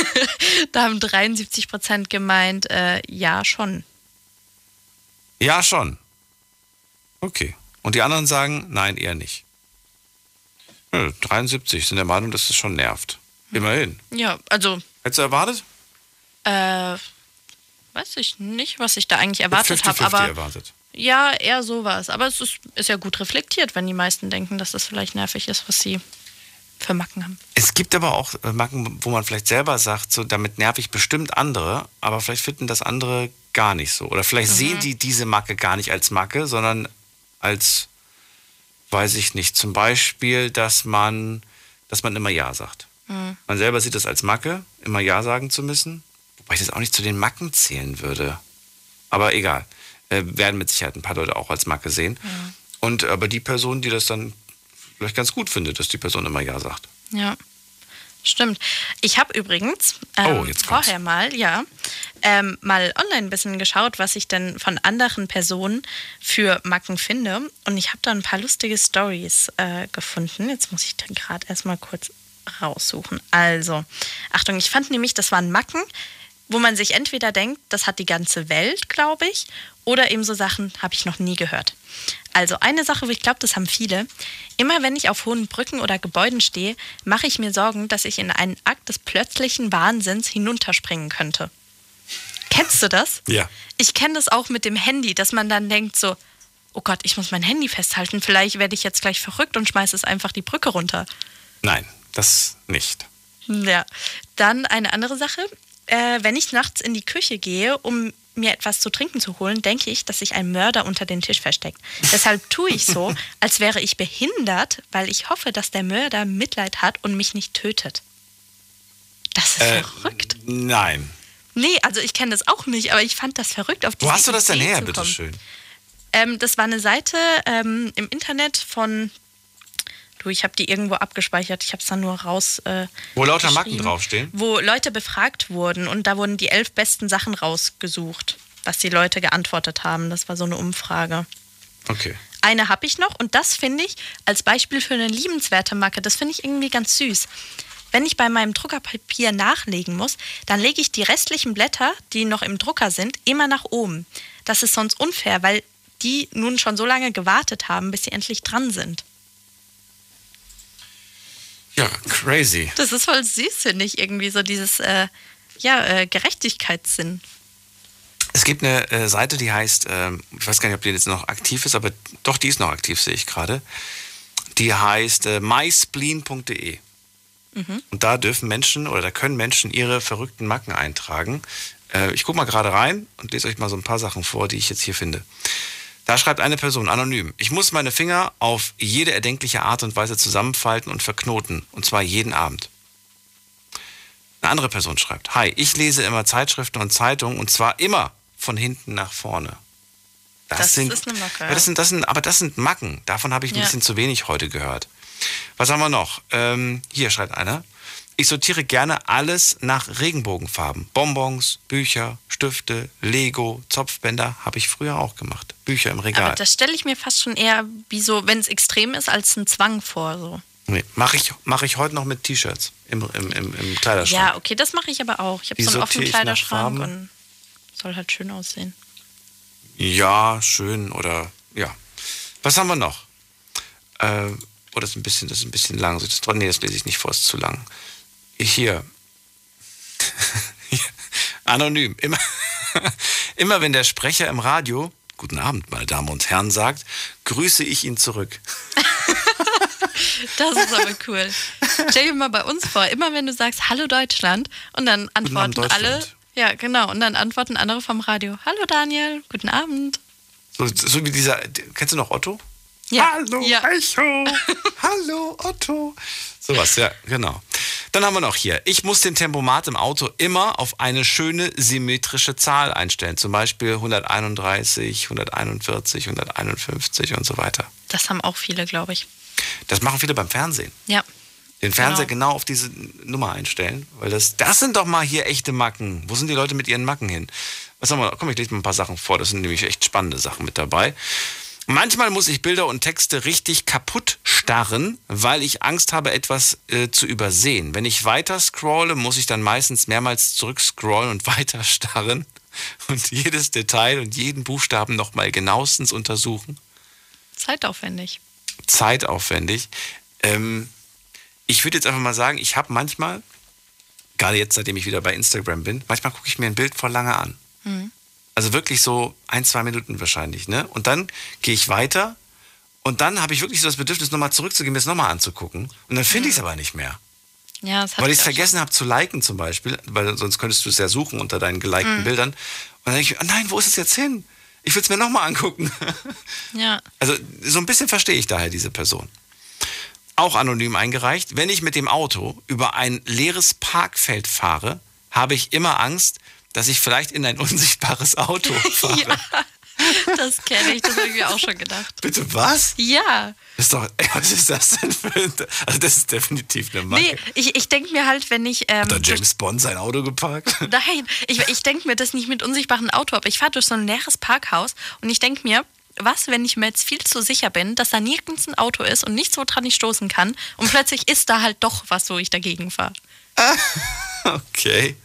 da haben 73 Prozent gemeint, äh, ja, schon. Ja, schon. Okay. Und die anderen sagen, nein, eher nicht. Nö, 73 sind der Meinung, dass es schon nervt. Immerhin. Ja, also, Hättest du erwartet? äh, weiß ich nicht, was ich da eigentlich erwartet 50-50 habe, aber erwartet. ja, eher sowas. Aber es ist, ist ja gut reflektiert, wenn die meisten denken, dass das vielleicht nervig ist, was sie für Macken haben. Es gibt aber auch äh, Macken, wo man vielleicht selber sagt, so damit nerv ich bestimmt andere, aber vielleicht finden das andere gar nicht so. Oder vielleicht Mhm. sehen die diese Macke gar nicht als Macke, sondern als, weiß ich nicht, zum Beispiel, dass man, dass man immer Ja sagt. Mhm. Man selber sieht das als Macke, immer Ja sagen zu müssen, wobei ich das auch nicht zu den Macken zählen würde. Aber egal, äh, werden mit Sicherheit ein paar Leute auch als Macke sehen. Und aber die Person, die das dann vielleicht ganz gut findet, dass die Person immer Ja sagt. Ja, stimmt. Ich habe übrigens ähm, Oh, jetzt kommt's. vorher mal, ja, ähm, mal online ein bisschen geschaut, was ich denn von anderen Personen für Macken finde. Und ich habe da ein paar lustige Stories äh, gefunden. Jetzt muss ich dann gerade erstmal kurz raussuchen. Also, Achtung, ich fand nämlich, das waren Macken, wo man sich entweder denkt, das hat die ganze Welt, glaube ich, oder eben so Sachen habe ich noch nie gehört. Also eine Sache, wo ich glaube, das haben viele. Immer wenn ich auf hohen Brücken oder Gebäuden stehe, mache ich mir Sorgen, dass ich in einen Akt des plötzlichen Wahnsinns hinunterspringen könnte. Kennst du das? Ja. Ich kenne das auch mit dem Handy, dass man dann denkt so, oh Gott, ich muss mein Handy festhalten, vielleicht werde ich jetzt gleich verrückt und schmeiße es einfach die Brücke runter. Nein, das nicht. Ja, dann eine andere Sache. Äh, wenn ich nachts in die Küche gehe, um mir etwas zu trinken zu holen, denke ich, dass sich ein Mörder unter den Tisch versteckt. Deshalb tue ich so, als wäre ich behindert, weil ich hoffe, dass der Mörder Mitleid hat und mich nicht tötet. Das ist Äh, verrückt. Nein. Nee, also ich kenne das auch nicht, aber ich fand das verrückt. Auf Wo hast du das denn her, bitteschön? Ähm, das war eine Seite ähm, im Internet von. Du, ich habe die irgendwo abgespeichert. Ich habe es dann nur raus. Äh, Wo lauter Macken geschrieben, draufstehen? Wo Leute befragt wurden und da wurden die elf besten Sachen rausgesucht, was die Leute geantwortet haben. Das war so eine Umfrage. Okay. Eine habe ich noch und das finde ich als Beispiel für eine liebenswerte Macke. Das finde ich irgendwie ganz süß. Wenn ich bei meinem Druckerpapier nachlegen muss, dann lege ich die restlichen Blätter, die noch im Drucker sind, immer nach oben. Das ist sonst unfair, weil die nun schon so lange gewartet haben, bis sie endlich dran sind. Ja, crazy. Das ist voll süß, finde ich, irgendwie so dieses äh, ja, äh, Gerechtigkeitssinn. Es gibt eine äh, Seite, die heißt, ähm, ich weiß gar nicht, ob die jetzt noch aktiv ist, aber doch, die ist noch aktiv, sehe ich gerade. Die heißt äh, myspleen.de. Mhm. Und da dürfen Menschen oder da können Menschen ihre verrückten Macken eintragen. Äh, ich gucke mal gerade rein und lese euch mal so ein paar Sachen vor, die ich jetzt hier finde. Da schreibt eine Person anonym, ich muss meine Finger auf jede erdenkliche Art und Weise zusammenfalten und verknoten. Und zwar jeden Abend. Eine andere Person schreibt, hi, ich lese immer Zeitschriften und Zeitungen und zwar immer von hinten nach vorne. Das ist eine Macke, Ja, das sind, das sind, aber das sind Macken. Davon habe ich ein Ja. bisschen zu wenig heute gehört. Was haben wir noch? Ähm, hier schreibt einer. Ich sortiere gerne alles nach Regenbogenfarben. Bonbons, Bücher, Stifte, Lego, Zopfbänder habe ich früher auch gemacht. Bücher im Regal. Aber das stelle ich mir fast schon eher wie so, wenn es extrem ist, als ein Zwang vor. So. nee, mache ich, mach ich heute noch mit T-Shirts im, im, im, im Kleiderschrank. Ja, okay, das mache ich aber auch. Ich habe so einen offenen Kleiderschrank und soll halt schön aussehen. Ja, schön oder ja. Was haben wir noch? Äh, oh, das ist ein bisschen, das ist ein bisschen lang. Das, nee, das lese ich nicht vor, ist zu lang. Hier. Hier. Anonym. Immer, immer wenn der Sprecher im Radio, guten Abend, meine Damen und Herren, sagt, grüße ich ihn zurück. Das ist aber cool. Stell dir mal bei uns vor, immer wenn du sagst Hallo Deutschland und dann antworten alle. Ja, genau. Und dann antworten andere vom Radio. Hallo Daniel, guten Abend. So, so wie dieser, kennst du noch Otto? Ja. Hallo, ja. Echo. Hallo, Otto. Sowas, ja, genau. Dann haben wir noch hier. Ich muss den Tempomat im Auto immer auf eine schöne symmetrische Zahl einstellen. Zum Beispiel 131, 141, 151 und so weiter. Das haben auch viele, glaube ich. Das machen viele beim Fernsehen. Ja. Den Fernseher Genau. genau, auf diese Nummer einstellen. Weil das, das sind doch mal hier echte Macken. Wo sind die Leute mit ihren Macken hin? Was haben wir? Komm, ich lese mal ein paar Sachen vor. Das sind nämlich echt spannende Sachen mit dabei. Manchmal muss ich Bilder und Texte richtig kaputt starren, weil ich Angst habe, etwas äh, zu übersehen. Wenn ich weiter scrolle, muss ich dann meistens mehrmals zurückscrollen und weiter starren und jedes Detail und jeden Buchstaben nochmal genauestens untersuchen. Zeitaufwendig. Zeitaufwendig. Ähm, ich würde jetzt einfach mal sagen, ich habe manchmal, gerade jetzt, seitdem ich wieder bei Instagram bin, manchmal gucke ich mir ein Bild vor lange an. Mhm. Also wirklich so ein, zwei Minuten wahrscheinlich, ne? Und dann gehe ich weiter und dann habe ich wirklich so das Bedürfnis, nochmal zurückzugehen, mir es nochmal anzugucken. Und dann finde ich es aber nicht mehr. Ja, das Weil ich es vergessen habe zu liken zum Beispiel, weil sonst könntest du es ja suchen unter deinen gelikten Mhm. Bildern. Und dann denke ich, oh nein, wo ist es jetzt hin? Ich will es mir nochmal angucken. Ja. Also so ein bisschen verstehe ich daher diese Person. Auch anonym eingereicht. Wenn ich mit dem Auto über ein leeres Parkfeld fahre, habe ich immer Angst, dass ich vielleicht in ein unsichtbares Auto fahre. ja, das kenne ich, das habe ich mir auch schon gedacht. Bitte was? Ja. Ist doch, ey, was ist das denn für ein, Also das ist definitiv eine Macke. Nee, ich, ich denke mir halt, wenn ich. Ähm, Hat da James Bond sein Auto geparkt? Nein, ich, ich denke mir das nicht mit unsichtbarem Auto, aber ich fahre durch so ein leeres Parkhaus und ich denke mir, was, wenn ich mir jetzt viel zu sicher bin, dass da nirgends ein Auto ist und nichts, woran ich stoßen kann und plötzlich ist da halt doch was, wo ich dagegen fahre. Okay.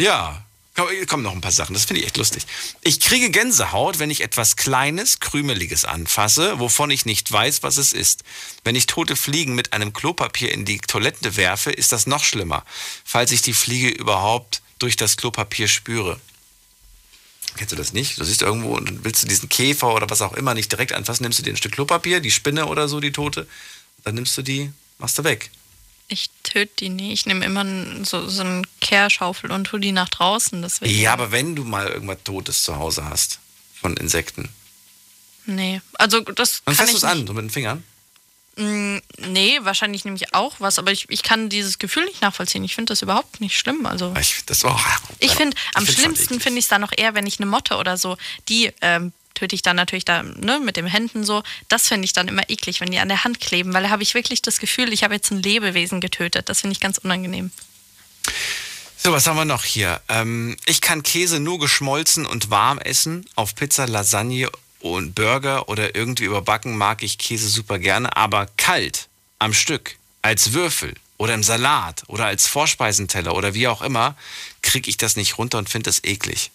Ja, komm, kommen noch ein paar Sachen. Das finde ich echt lustig. Ich kriege Gänsehaut, wenn ich etwas Kleines, Krümeliges anfasse, wovon ich nicht weiß, was es ist. Wenn ich tote Fliegen mit einem Klopapier in die Toilette werfe, ist das noch schlimmer, falls ich die Fliege überhaupt durch das Klopapier spüre. Kennst du das nicht? Du siehst irgendwo und willst du diesen Käfer oder was auch immer nicht direkt anfassen, nimmst du dir ein Stück Klopapier, die Spinne oder so, die tote, dann nimmst du die, machst du weg. Ich töte die nie. Ich nehme immer so, so eine Kehrschaufel und tue die nach draußen. Deswegen. Ja, aber wenn du mal irgendwas Totes zu Hause hast von Insekten, Nee. Also das dann fasst du es an, so mit den Fingern. Mm, Nee, wahrscheinlich nehme ich auch was, aber ich, ich kann dieses Gefühl nicht nachvollziehen. Ich finde das überhaupt nicht schlimm. Also Ich, das ich finde, am halt schlimmsten finde ich es dann noch eher, wenn ich eine Motte oder so, die ähm, töte ich dann natürlich da ne, mit den Händen so. Das finde ich dann immer eklig, wenn die an der Hand kleben, weil da habe ich wirklich das Gefühl, ich habe jetzt ein Lebewesen getötet. Das finde ich ganz unangenehm. So, was haben wir noch hier? Ähm, ich kann Käse nur geschmolzen und warm essen. Auf Pizza, Lasagne und Burger oder irgendwie überbacken mag ich Käse super gerne, aber kalt, am Stück, als Würfel oder im Salat oder als Vorspeisenteller oder wie auch immer, kriege ich das nicht runter und finde das eklig.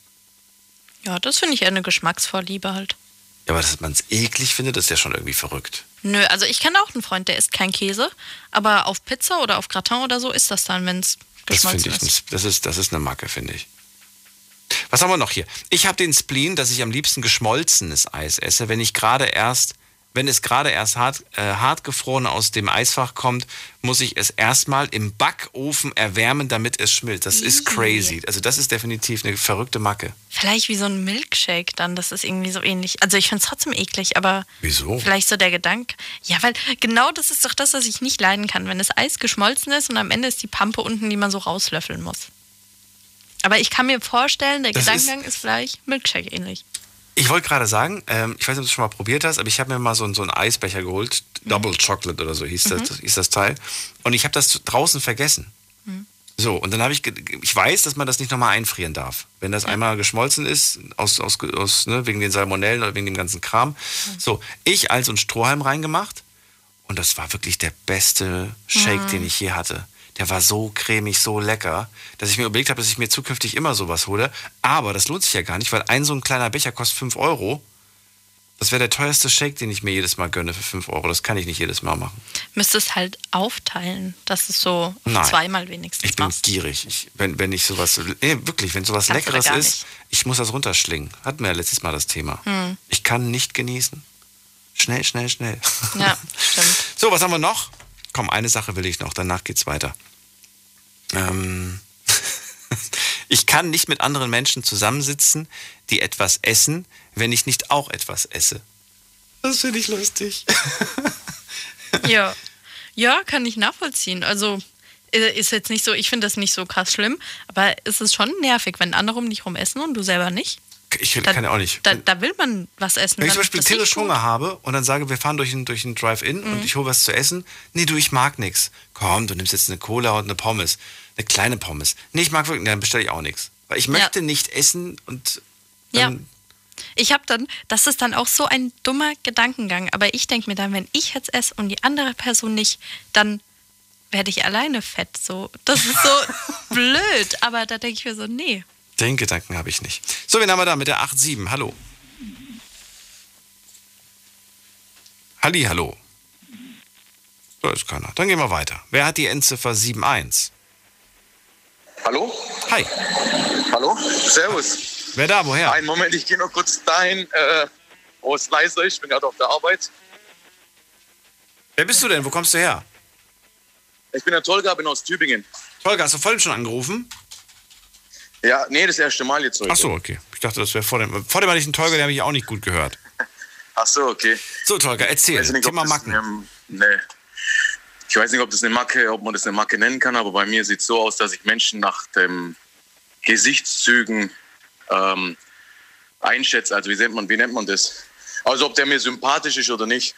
Ja, das finde ich eher eine Geschmacksvorliebe halt. Ja, aber dass man es eklig findet, ist ja schon irgendwie verrückt. Nö, also ich kenne auch einen Freund, der isst kein Käse, aber auf Pizza oder auf Gratin oder so ist das dann, wenn es Das ich, ist. das ist, das ist eine Macke, finde ich. Was haben wir noch hier? Ich habe den Spleen, dass ich am liebsten geschmolzenes Eis esse, wenn ich gerade erst, wenn es gerade erst hart, äh, hart gefroren aus dem Eisfach kommt, muss ich es erstmal im Backofen erwärmen, damit es schmilzt. Das ist crazy. Also das ist definitiv eine verrückte Macke. Vielleicht wie so ein Milkshake dann, das ist irgendwie so ähnlich. Also ich finde es trotzdem eklig, aber Wieso? vielleicht so der Gedanke. Ja, weil genau das ist doch das, was ich nicht leiden kann, wenn das Eis geschmolzen ist und am Ende ist die Pampe unten, die man so rauslöffeln muss. Aber ich kann mir vorstellen, der Das ist- Gedankengang ist, vielleicht Milkshake ähnlich. Ich wollte gerade sagen, ähm, ich weiß nicht, ob du es schon mal probiert hast, aber ich habe mir mal so, einen- so einen Eisbecher geholt. Double Chocolate oder so hieß, Mhm. das, hieß das Teil. Und ich habe das draußen vergessen. Mhm. So, und dann habe ich, ich weiß, dass man das nicht nochmal einfrieren darf. Wenn das einmal geschmolzen ist, aus, aus, aus, ne, wegen den Salmonellen oder wegen dem ganzen Kram. So, ich als und Strohhalm reingemacht und das war wirklich der beste Shake, Mhm. den ich je hatte. Der war so cremig, so lecker, dass ich mir überlegt habe, dass ich mir zukünftig immer sowas hole. Aber das lohnt sich ja gar nicht, weil ein so ein kleiner Becher kostet 5 Euro. Das wäre der teuerste Shake, den ich mir jedes Mal gönne für 5 Euro. Das kann ich nicht jedes Mal machen. Müsstest halt aufteilen, dass es so Nein. zweimal wenigstens Ich bin machst. gierig. Ich, wenn, wenn ich sowas, nee, wirklich, wenn sowas Kannst Leckeres ist, nicht. ich muss das runterschlingen. Hatten wir ja letztes Mal das Thema. Hm. Ich kann nicht genießen. Schnell, schnell, schnell. Ja, stimmt. So, was haben wir noch? Komm, eine Sache will ich noch, danach geht's weiter. Ähm, ich kann nicht mit anderen Menschen zusammensitzen, die etwas essen, wenn ich nicht auch etwas esse. Das finde ich lustig. Ja. Ja, kann ich nachvollziehen. Also äh, ist jetzt nicht so, ich finde das nicht so krass schlimm, aber es ist schon nervig, wenn andere um dich rum essen und du selber nicht. Ich Da- kann ja auch nicht. Da, da will man was essen. Wenn ich zum Beispiel tierisch. Hunger habe und dann sage, wir fahren durch einen, durch Drive-In und Mhm. ich hole was zu essen. Nee, du, ich mag nichts. Komm, du nimmst jetzt eine Cola und eine Pommes. Eine kleine Pommes. Nee, ich mag wirklich, dann bestelle ich auch nichts. Weil ich möchte nicht essen und Ja. dann, Ich habe dann, das ist dann auch so ein dummer Gedankengang, aber ich denke mir dann, wenn ich jetzt esse und die andere Person nicht, dann werde ich alleine fett. So, das ist so blöd, aber da denke ich mir so, nee. Den Gedanken habe ich nicht. So, wen haben wir da mit der 8-7? Hallo. Halli, hallo. Da ist keiner. Dann gehen wir weiter. Wer hat die Endziffer 7-1? Hallo? Hi. Hallo? Servus. Wer da? Woher? Einen Moment, ich gehe noch kurz dahin, äh, wo es leiser ist. Ich bin gerade auf der Arbeit. Wer bist du denn? Wo kommst du her? Ich bin der Tolga, bin aus Tübingen. Tolga, hast du vorhin schon angerufen? Ja, nee, das erste Mal jetzt heute. Ach so, okay. Ich dachte, das wäre vor dem. Vor dem hatte ich einen Tolga, den habe ich auch nicht gut gehört. Ach so, okay. So, Tolga, erzähl. Nicht, Thema Macken. eine- nee. Ich weiß nicht, ob das eine Macke, ob man das eine Macke nennen kann, aber bei mir sieht es so aus, dass ich Menschen nach dem Gesichtszügen ähm, einschätze. Also wie nennt man, wie nennt man das? Also ob der mir sympathisch ist oder nicht.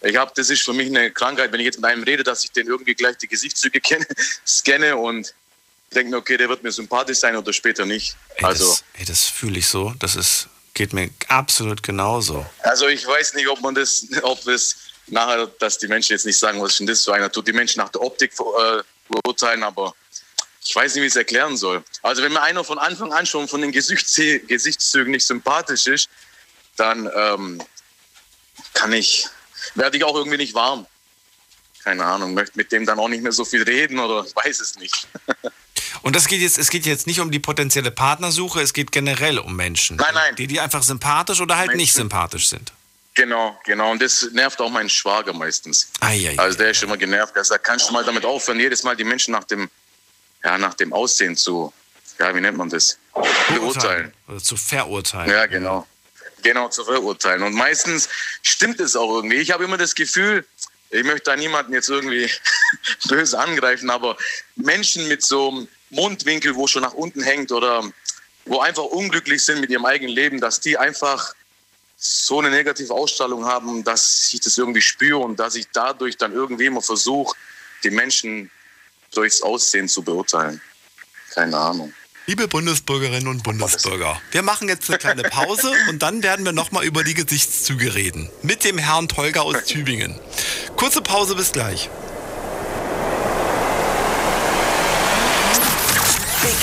Ich habe, das ist für mich eine Krankheit, wenn ich jetzt mit einem rede, dass ich den irgendwie gleich die Gesichtszüge kenne, scanne und denke mir, okay, der wird mir sympathisch sein oder später nicht. Ey, Also, das, ey, das fühle ich so. Das ist, geht mir absolut genauso. also ich weiß nicht, ob man das, ob es nachher, dass die Menschen jetzt nicht sagen, was ist denn das für einer, tut die Menschen nach der Optik äh, beurteilen, aber ich weiß nicht, wie ich es erklären soll. Also wenn mir einer von Anfang an schon von den Gesichtszü Gesichtszügen nicht sympathisch ist, dann ähm, kann ich, werde ich auch irgendwie nicht warm. Keine Ahnung, möchte mit dem dann auch nicht mehr so viel reden oder weiß es nicht. Und das geht jetzt, es geht jetzt nicht um die potenzielle Partnersuche, es geht generell um Menschen. Nein, nein. Die, die einfach sympathisch oder halt nicht Menschen. sympathisch sind. Genau, genau. Und das nervt auch meinen Schwager meistens. Ei, ei, Also der ist immer genervt. Der sagt, kannst du mal damit aufhören, jedes Mal die Menschen nach dem, ja, nach dem Aussehen zu, ja, wie nennt man das? Beurteilen. Oder zu verurteilen. Ja, genau. Genau, zu verurteilen. Und meistens stimmt es auch irgendwie. Ich habe immer das Gefühl, ich möchte da niemanden jetzt irgendwie böse angreifen, aber Menschen mit so einem Mundwinkel, wo schon nach unten hängt oder wo einfach unglücklich sind mit ihrem eigenen Leben, dass die einfach so eine negative Ausstrahlung haben, dass ich das irgendwie spüre und dass ich dadurch dann irgendwie immer versuche, die Menschen durchs Aussehen zu beurteilen. Keine Ahnung. Liebe Bundesbürgerinnen und Bundesbürger, wir machen jetzt eine kleine Pause und dann werden wir nochmal über die Gesichtszüge reden. Mit dem Herrn Tolga aus Tübingen. Kurze Pause, bis gleich.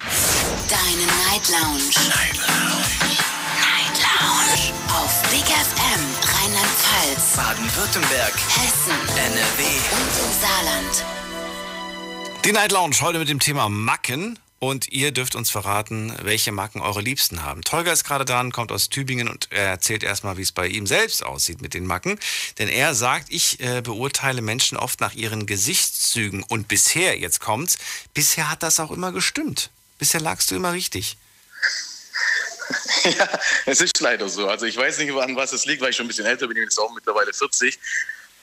Deine Night Lounge. Night Lounge. Night Lounge. Auf Big FM Rheinland-Pfalz, Baden-Württemberg. Hessen, NRW. und im Saarland. Die Night Lounge heute mit dem Thema Macken. Und ihr dürft uns verraten, welche Macken eure Liebsten haben. Tolga ist gerade da, kommt aus Tübingen und er erzählt erstmal, wie es bei ihm selbst aussieht mit den Macken. Denn er sagt, ich äh, beurteile Menschen oft nach ihren Gesichtszügen. Und bisher, jetzt kommt's, bisher hat das auch immer gestimmt. Bisher lagst du immer richtig. Ja, es ist leider so. Also ich weiß nicht, an was es liegt, weil ich schon ein bisschen älter bin. Ich bin jetzt auch mittlerweile 40.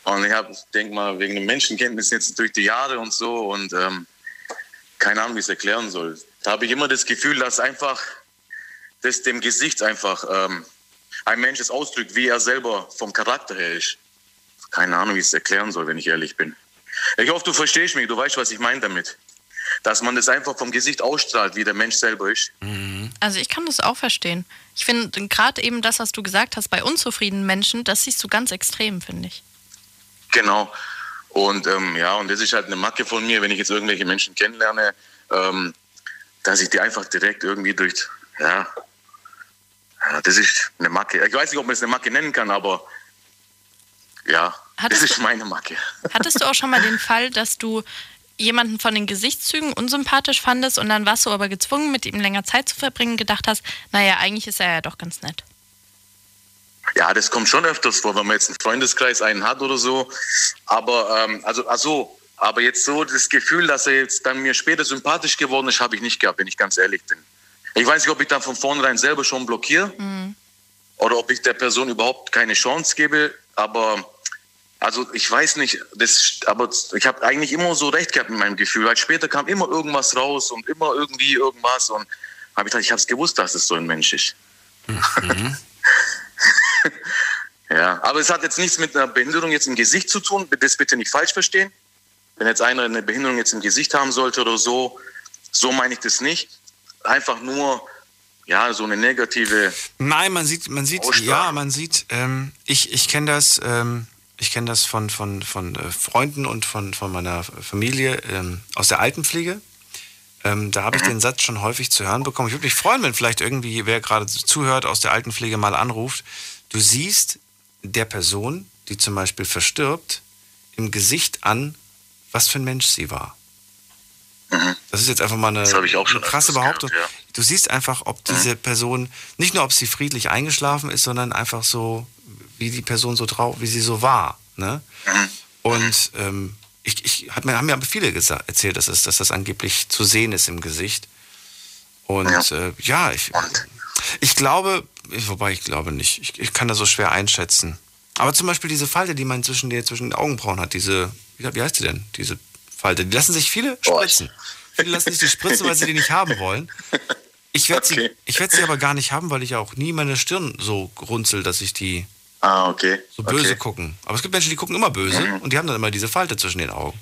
Und ich habe, denke mal, wegen dem Menschenkenntnis jetzt durch die Jahre und so und ähm, keine Ahnung, wie ich es erklären soll. Da habe ich immer das Gefühl, dass einfach das dem Gesicht einfach ähm, ein Mensch es ausdrückt, wie er selber vom Charakter her ist. Keine Ahnung, wie ich es erklären soll, wenn ich ehrlich bin. Ich hoffe, du verstehst mich, du weißt, was ich meine damit. Dass man das einfach vom Gesicht ausstrahlt, wie der Mensch selber ist. Also ich kann das auch verstehen. Ich finde gerade eben das, was du gesagt hast, bei unzufriedenen Menschen, das siehst du ganz extrem, finde ich. Genau. Und ähm, ja, und das ist halt eine Macke von mir, wenn ich jetzt irgendwelche Menschen kennenlerne, ähm, dass ich die einfach direkt irgendwie durch, ja, ja, das ist eine Macke. Ich weiß nicht, ob man es eine Macke nennen kann, aber ja, Hattest das ist meine Macke. Hattest du auch schon mal den Fall, dass du jemanden von den Gesichtszügen unsympathisch fandest und dann warst du aber gezwungen, mit ihm länger Zeit zu verbringen, gedacht hast, naja, eigentlich ist er ja doch ganz nett. Ja, das kommt schon öfters vor, wenn man jetzt einen Freundeskreis einen hat oder so. Aber, ähm, also, also, aber jetzt so das Gefühl, dass er jetzt dann mir später sympathisch geworden ist, habe ich nicht gehabt, wenn ich ganz ehrlich bin. Ich weiß nicht, ob ich dann von vornherein selber schon blockiere. oder ob ich der Person überhaupt keine Chance gebe. Aber also ich weiß nicht, das, aber ich habe eigentlich immer so recht gehabt mit meinem Gefühl, weil später kam immer irgendwas raus und immer irgendwie irgendwas und habe ich gedacht, ich habe es gewusst, dass es so ein Mensch ist. ja, aber es hat jetzt nichts mit einer Behinderung jetzt im Gesicht zu tun, das bitte nicht falsch verstehen. Wenn jetzt einer eine Behinderung jetzt im Gesicht haben sollte oder so, so meine ich das nicht. Einfach nur, ja, so eine negative. Nein, man sieht, man sieht, ja, man sieht, ähm, ich, ich kenne das, ähm, ich kenne das von, von, von äh, Freunden und von, von meiner Familie ähm, aus der Altenpflege. Ähm, da habe ich den Satz schon häufig zu hören bekommen. Ich würde mich freuen, wenn vielleicht irgendwie, wer gerade zuhört, aus der Altenpflege mal anruft. Du siehst der Person, die zum Beispiel verstirbt, im Gesicht an, was für ein Mensch sie war. Das ist jetzt einfach mal eine, eine krasse Behauptung. gehört, Du siehst einfach, ob diese Person, nicht nur ob sie friedlich eingeschlafen ist, sondern einfach so, wie die Person so drauf, wie sie so war. Ne? Und ähm, ich, ich hab mir, haben mir aber viele gesa- erzählt, dass, es, dass das angeblich zu sehen ist im Gesicht. Und ja, äh, ja ich, ich glaube, wobei ich glaube nicht, ich, ich kann das so schwer einschätzen. Aber zum Beispiel diese Falte, die man zwischen, der, zwischen den Augenbrauen hat, diese, wie, wie heißt die denn, diese Falte, die lassen sich viele spritzen. Viele lassen sich die spritzen, weil sie die nicht haben wollen. Ich werde sie, ich werd sie aber gar nicht haben, weil ich auch nie meine Stirn so runzel, dass ich die Ah, okay. so böse okay. gucken. Aber es gibt Menschen, die gucken immer böse Mhm. und die haben dann immer diese Falte zwischen den Augen.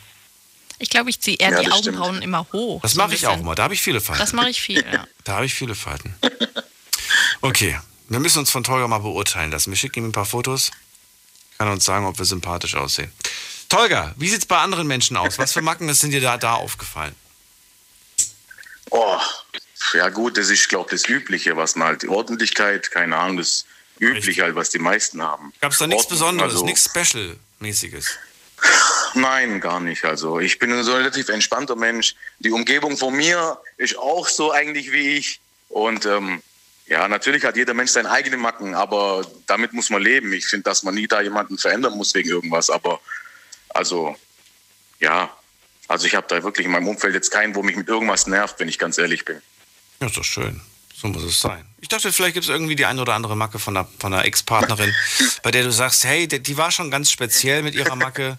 Ich glaube, ich ziehe eher Ja, die das stimmt. Augenbrauen immer hoch. Das so mache ich auch immer. Da habe ich viele Falten. Das mache ich viel, ja. Da habe ich viele Falten. Okay, wir müssen uns von Tolga mal beurteilen lassen. Wir schicken ihm ein paar Fotos. Kann er uns sagen, ob wir sympathisch aussehen. Tolga, wie sieht es bei anderen Menschen aus? Was für Macken sind dir da, da aufgefallen? Oh, ja gut, das ist, glaube ich, das Übliche, was man halt, die Ordentlichkeit, keine Ahnung, das Übliche halt, was die meisten haben. Gab es da nichts Besonderes, also- nichts Special-mäßiges? Nein, gar nicht. Also ich bin ein so relativ entspannter Mensch. Die Umgebung von mir ist auch so eigentlich wie ich. Und ähm, ja, natürlich hat jeder Mensch seine eigenen Macken, aber damit muss man leben. Ich finde, dass man nie da jemanden verändern muss wegen irgendwas. Aber also ja, also ich habe da wirklich in meinem Umfeld jetzt keinen, wo mich mit irgendwas nervt, wenn ich ganz ehrlich bin. Ja, ist doch schön. So muss es sein. Ich dachte, vielleicht gibt es irgendwie die eine oder andere Macke von einer, von einer Ex-Partnerin, bei der du sagst, hey, die, die war schon ganz speziell mit ihrer Macke.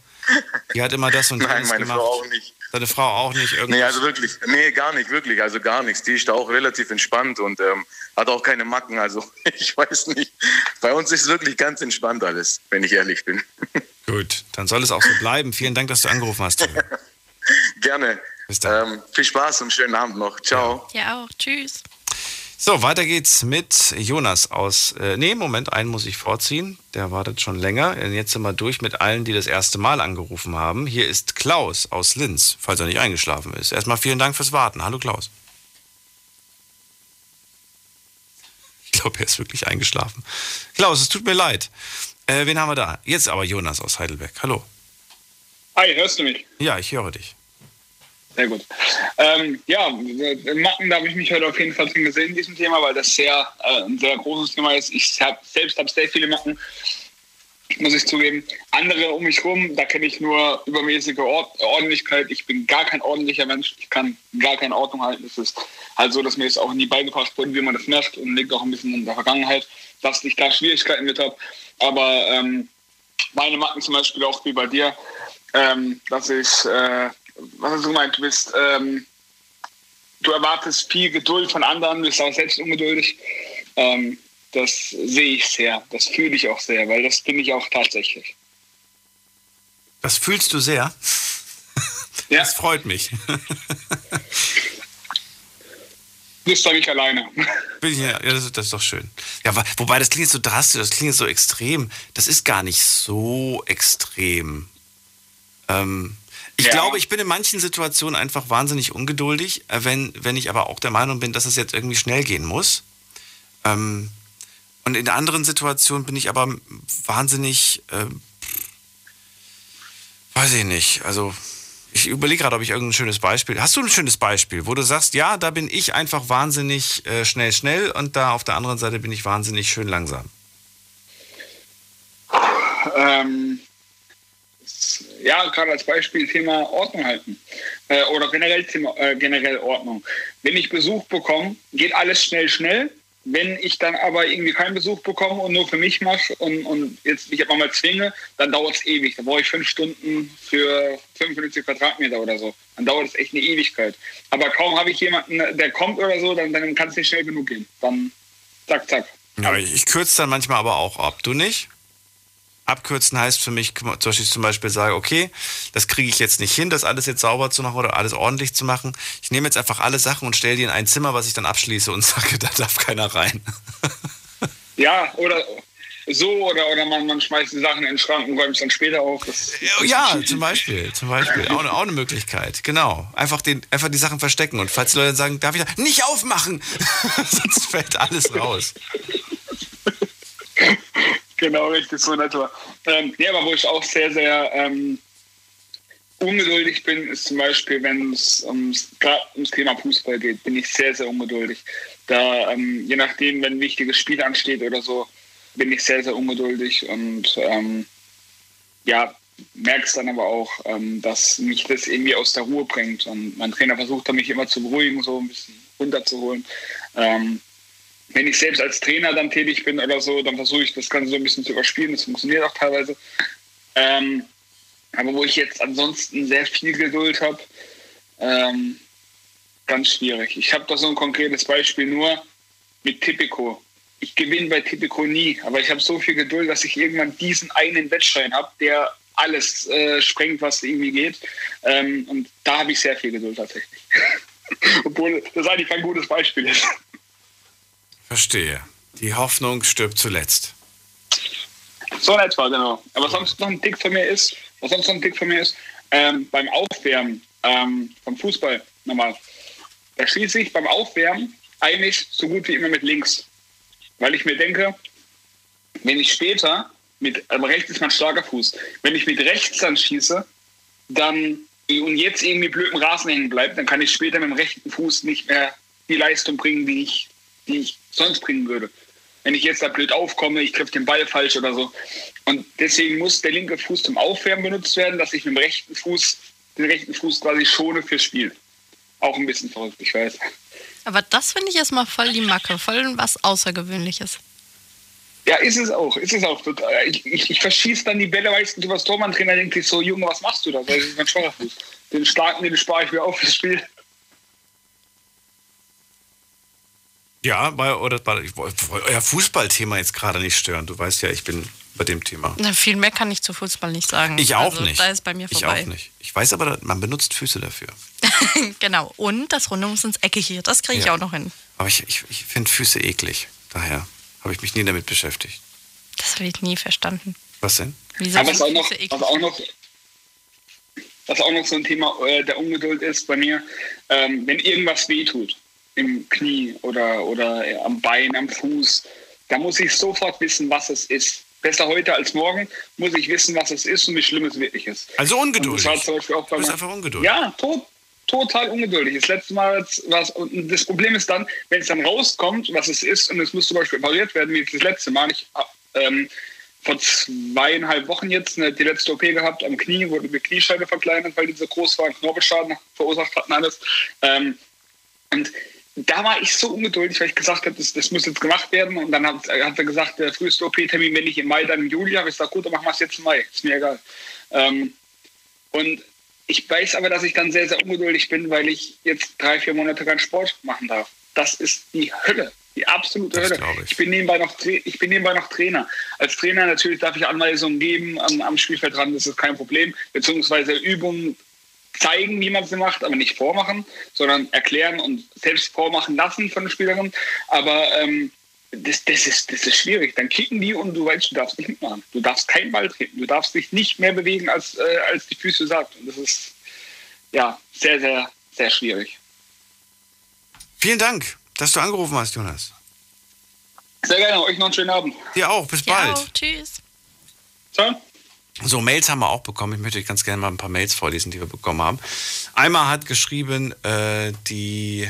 Die hat immer das und Nein, jenes meine gemacht. Frau auch nicht. Deine Frau auch nicht. Irgendwie. Nee, also wirklich, nee, gar nicht, wirklich, also gar nichts. Die ist da auch relativ entspannt und ähm, hat auch keine Macken. Also ich weiß nicht. Bei uns ist es wirklich ganz entspannt alles, wenn ich ehrlich bin. Gut, dann soll es auch so bleiben. Vielen Dank, dass du angerufen hast. Gerne. Ähm, viel Spaß und schönen Abend noch. Ciao. Ja, auch. Tschüss. So, weiter geht's mit Jonas aus. Äh, nee, Moment, einen muss ich vorziehen. Der wartet schon länger. Jetzt sind wir durch mit allen, die das erste Mal angerufen haben. Hier ist Klaus aus Linz, falls er nicht eingeschlafen ist. Erstmal vielen Dank fürs Warten. Hallo Klaus. Ich glaube, er ist wirklich eingeschlafen. Klaus, es tut mir leid. Äh, wen haben wir da? Jetzt aber Jonas aus Heidelberg. Hallo. Hi, hörst du mich? Ja, ich höre dich. Sehr gut. Ähm, ja, äh, Macken, da habe ich mich heute auf jeden Fall drin gesehen in diesem Thema, weil das sehr, äh, ein sehr großes Thema ist. Ich hab, selbst habe sehr viele Macken, muss ich zugeben. Andere um mich rum, da kenne ich nur übermäßige Ord Ordentlichkeit. Ich bin gar kein ordentlicher Mensch. Ich kann gar keine Ordnung halten. Es ist halt so, dass mir das auch nie beigebracht wurde, wie man das macht und liegt auch ein bisschen in der Vergangenheit, dass ich da Schwierigkeiten mit habe. Aber ähm, meine Macken zum Beispiel auch wie bei dir, ähm, dass ich, äh, was hast du gemeint, du bist, ähm, du erwartest viel Geduld von anderen, bist auch selbst ungeduldig. Ähm, das sehe ich sehr, das fühle ich auch sehr, weil das bin ich auch tatsächlich. Das fühlst du sehr. Ja. Das freut mich. Bist doch nicht alleine. Bin ich, ja, das, ist- das ist doch schön. Ja, wobei das klingt so drastisch, das klingt so extrem. Das ist gar nicht so extrem. Ähm, ich Ja. glaube, ich bin in manchen Situationen einfach wahnsinnig ungeduldig, äh, wenn, wenn ich aber auch der Meinung bin, dass es jetzt irgendwie schnell gehen muss. Ähm, und in anderen Situationen bin ich aber wahnsinnig, ähm, weiß ich nicht, also ich überlege gerade, ob ich irgendein schönes Beispiel. Hast du ein schönes Beispiel, wo du sagst, ja, da bin ich einfach wahnsinnig äh, schnell, schnell und da auf der anderen Seite bin ich wahnsinnig schön langsam? ähm, ja, gerade als Beispiel Thema Ordnung halten. Äh, oder generell, Thema, äh, generell Ordnung. Wenn ich Besuch bekomme, geht alles schnell, schnell. Wenn ich dann aber irgendwie keinen Besuch bekomme und nur für mich mache und, und jetzt mich aber mal zwinge, dann dauert es ewig. Da brauche ich fünf Stunden für 55 Quadratmeter oder so. Dann dauert es echt eine Ewigkeit. Aber kaum habe ich jemanden, der kommt oder so, dann, dann kann es nicht schnell genug gehen. Dann zack, zack. Ich, ich kürze dann manchmal aber auch ab. Du nicht? Abkürzen heißt für mich, zum Beispiel, zum Beispiel sage, okay, das kriege ich jetzt nicht hin, das alles jetzt sauber zu machen oder alles ordentlich zu machen. Ich nehme jetzt einfach alle Sachen und stelle die in ein Zimmer, was ich dann abschließe und sage, da darf keiner rein. Ja, oder so, oder, oder man, man schmeißt die Sachen in den Schrank und räumt es dann später auf. Das, Ja, zum Beispiel, zum Beispiel. Auch, eine- auch eine Möglichkeit, genau. Einfach, den, einfach die Sachen verstecken. Und falls die Leute sagen, darf ich da nicht aufmachen, sonst fällt alles raus. Genau, richtig, so in etwa. Ähm, ja, aber wo ich auch sehr, sehr ähm, ungeduldig bin, ist zum Beispiel, wenn es ums, ums Thema Fußball geht, bin ich sehr, sehr ungeduldig. Da, ähm, je nachdem, wenn ein wichtiges Spiel ansteht oder so, bin ich sehr, sehr ungeduldig und ähm, ja, merkst dann aber auch, ähm, dass mich das irgendwie aus der Ruhe bringt. Und mein Trainer versucht dann mich immer zu beruhigen, so ein bisschen runterzuholen. Ähm, wenn ich selbst als Trainer dann tätig bin oder so, dann versuche ich das Ganze so ein bisschen zu überspielen. Das funktioniert auch teilweise. Ähm, aber wo ich jetzt ansonsten sehr viel Geduld habe, ähm, ganz schwierig. Ich habe da so ein konkretes Beispiel nur mit Tipico. Ich gewinne bei Tipico nie, aber ich habe so viel Geduld, dass ich irgendwann diesen einen Wettschein habe, der alles äh, sprengt, was irgendwie geht. Ähm, und da habe ich sehr viel Geduld tatsächlich. Obwohl das eigentlich kein gutes Beispiel ist. Verstehe. Die Hoffnung stirbt zuletzt. So in etwa, genau. Aber sonst noch ein Tick von mir ist, was sonst noch ein Tick von mir ist, ähm, beim Aufwärmen ähm, vom Fußball nochmal, da schließe ich beim Aufwärmen eigentlich so gut wie immer mit links. Weil ich mir denke, wenn ich später mit, aber rechts ist mein starker Fuß, wenn ich mit rechts dann schieße, dann und jetzt irgendwie blöd im Rasen hängen bleibt, dann kann ich später mit dem rechten Fuß nicht mehr die Leistung bringen, die ich, die ich sonst bringen würde. Wenn ich jetzt da blöd aufkomme, ich treffe den Ball falsch oder so. Und deswegen muss der linke Fuß zum Aufwärmen benutzt werden, dass ich mit dem rechten Fuß den rechten Fuß quasi schone fürs Spiel. Auch ein bisschen verrückt, ich weiß. Aber das finde ich erstmal voll die Macke, voll was Außergewöhnliches. Ja, ist es auch, ist es auch. total. Ich, ich, ich verschieße dann die Bälle meistens übers Tor. Mein Trainer denkt sich so, Junge, was machst du da? Weil das ist mein schwacher Fuß. Den starken, den spare ich mir auf fürs Spiel. Ja, bei, oder bei, ich wollte euer Fußballthema jetzt gerade nicht stören. Du weißt ja, ich bin bei dem Thema. Na, viel mehr kann ich zu Fußball nicht sagen. Ich auch also, nicht. Da ist bei mir Ich vorbei. auch nicht. Ich weiß aber, man benutzt Füße dafür. genau. Und das Rundums ins Ecke hier, das kriege ich Ja. auch noch hin. Aber ich, ich, ich finde Füße eklig. Daher habe ich mich nie damit beschäftigt. Das habe ich nie verstanden. Was denn? Wieso Aber was auch, noch, was, auch noch, was auch noch so ein Thema äh, der Ungeduld ist bei mir, ähm, wenn irgendwas wehtut, im Knie oder, oder am Bein, am Fuß, da muss ich sofort wissen, was es ist. Besser heute als morgen muss ich wissen, was es ist und wie schlimm es wirklich ist. Also ungeduldig. Das war zum Beispiel auch bei Du bist einfach ungeduldig. Ja, tot, total ungeduldig. Das letzte Mal war und das Problem ist dann, wenn es dann rauskommt, was es ist, und es muss zum Beispiel operiert werden, wie das letzte Mal. Ich habe ähm, vor zweieinhalb Wochen jetzt eine, die letzte OP gehabt am Knie, wurde die Kniescheibe verkleinert, weil die so groß war, und Knorpelschaden verursacht hatten alles. Ähm, und da war ich so ungeduldig, weil ich gesagt habe, das, das muss jetzt gemacht werden. Und dann hat, hat er gesagt, der früheste OP-Termin, wenn nicht im Mai, dann im Juli. Habe ich gesagt, gut, dann machen wir es jetzt im Mai. Ist mir egal. Ähm, und ich weiß aber, dass ich dann sehr, sehr ungeduldig bin, weil ich jetzt drei, vier Monate keinen Sport machen darf. Das ist die Hölle. Die absolute Hölle. Ich. bin nebenbei noch, ich bin nebenbei noch Trainer. Als Trainer natürlich darf ich Anweisungen geben am, am Spielfeld dran, das ist kein Problem. Beziehungsweise Übungen zeigen, wie man sie macht, aber nicht vormachen, sondern erklären und selbst vormachen lassen von den Spielerinnen. Aber ähm, das, das, ist, das ist schwierig. Dann kicken die und du weißt, du darfst nicht mitmachen. Du darfst keinen Ball treten. Du darfst dich nicht mehr bewegen, als, äh, als die Füße sagt. Und das ist ja sehr, sehr, sehr schwierig. Vielen Dank, dass du angerufen hast, Jonas. Sehr gerne. Euch noch einen schönen Abend. Dir auch. Bis bald. Tschüss. Ciao. So, Mails haben wir auch bekommen. Ich möchte euch ganz gerne mal ein paar Mails vorlesen, die wir bekommen haben. Einmal hat geschrieben, äh, die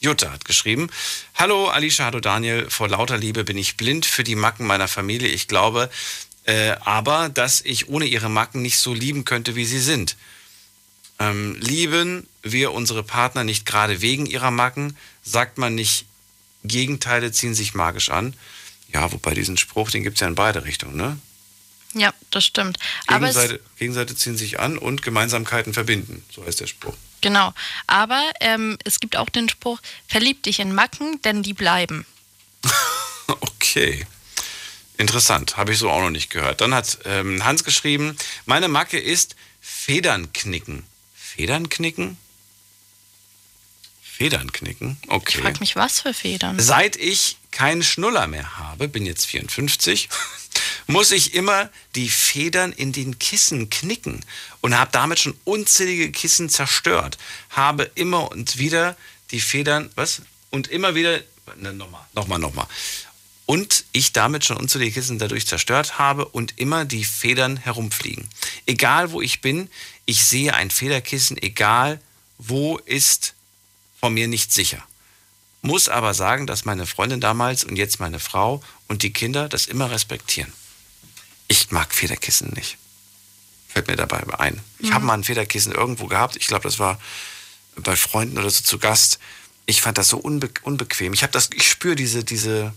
Jutta hat geschrieben, Hallo Alicia, hallo Daniel, vor lauter Liebe bin ich blind für die Macken meiner Familie. Ich glaube äh, aber, dass ich ohne ihre Macken nicht so lieben könnte, wie sie sind. Ähm, lieben wir unsere Partner nicht gerade wegen ihrer Macken? Sagt man nicht Gegenteile ziehen sich magisch an. Ja, wobei diesen Spruch, den gibt es ja in beide Richtungen, ne? Ja, das stimmt. Gegenseite, Gegenseite ziehen sich an und Gemeinsamkeiten verbinden. So heißt der Spruch. genau. Aber ähm, es gibt auch den Spruch, verlieb dich in Macken, denn die bleiben. Okay. Interessant, habe ich so auch noch nicht gehört. Dann hat ähm, Hans geschrieben, meine Macke ist Federn knicken. Federn knicken? Federn knicken? Okay. Ich frag mich, was für Federn. Seit ich keinen Schnuller mehr habe, bin jetzt 54, muss ich immer die Federn in den Kissen knicken und habe damit schon unzählige Kissen zerstört. Habe immer und wieder die Federn, was? Und immer wieder, ne, nochmal, nochmal, nochmal. Und ich damit schon unzählige Kissen dadurch zerstört habe und immer die Federn herumfliegen. Egal wo ich bin, ich sehe ein Federkissen, egal wo ist von mir nicht sicher. Muss aber sagen, dass meine Freundin damals und jetzt meine Frau und die Kinder das immer respektieren. Ich mag Federkissen nicht. Fällt mir dabei ein. Ich Mhm. habe mal ein Federkissen irgendwo gehabt. Ich glaube, das war bei Freunden oder so zu Gast. Ich fand das so unbe unbequem. Ich habe das, ich spüre diese, diese,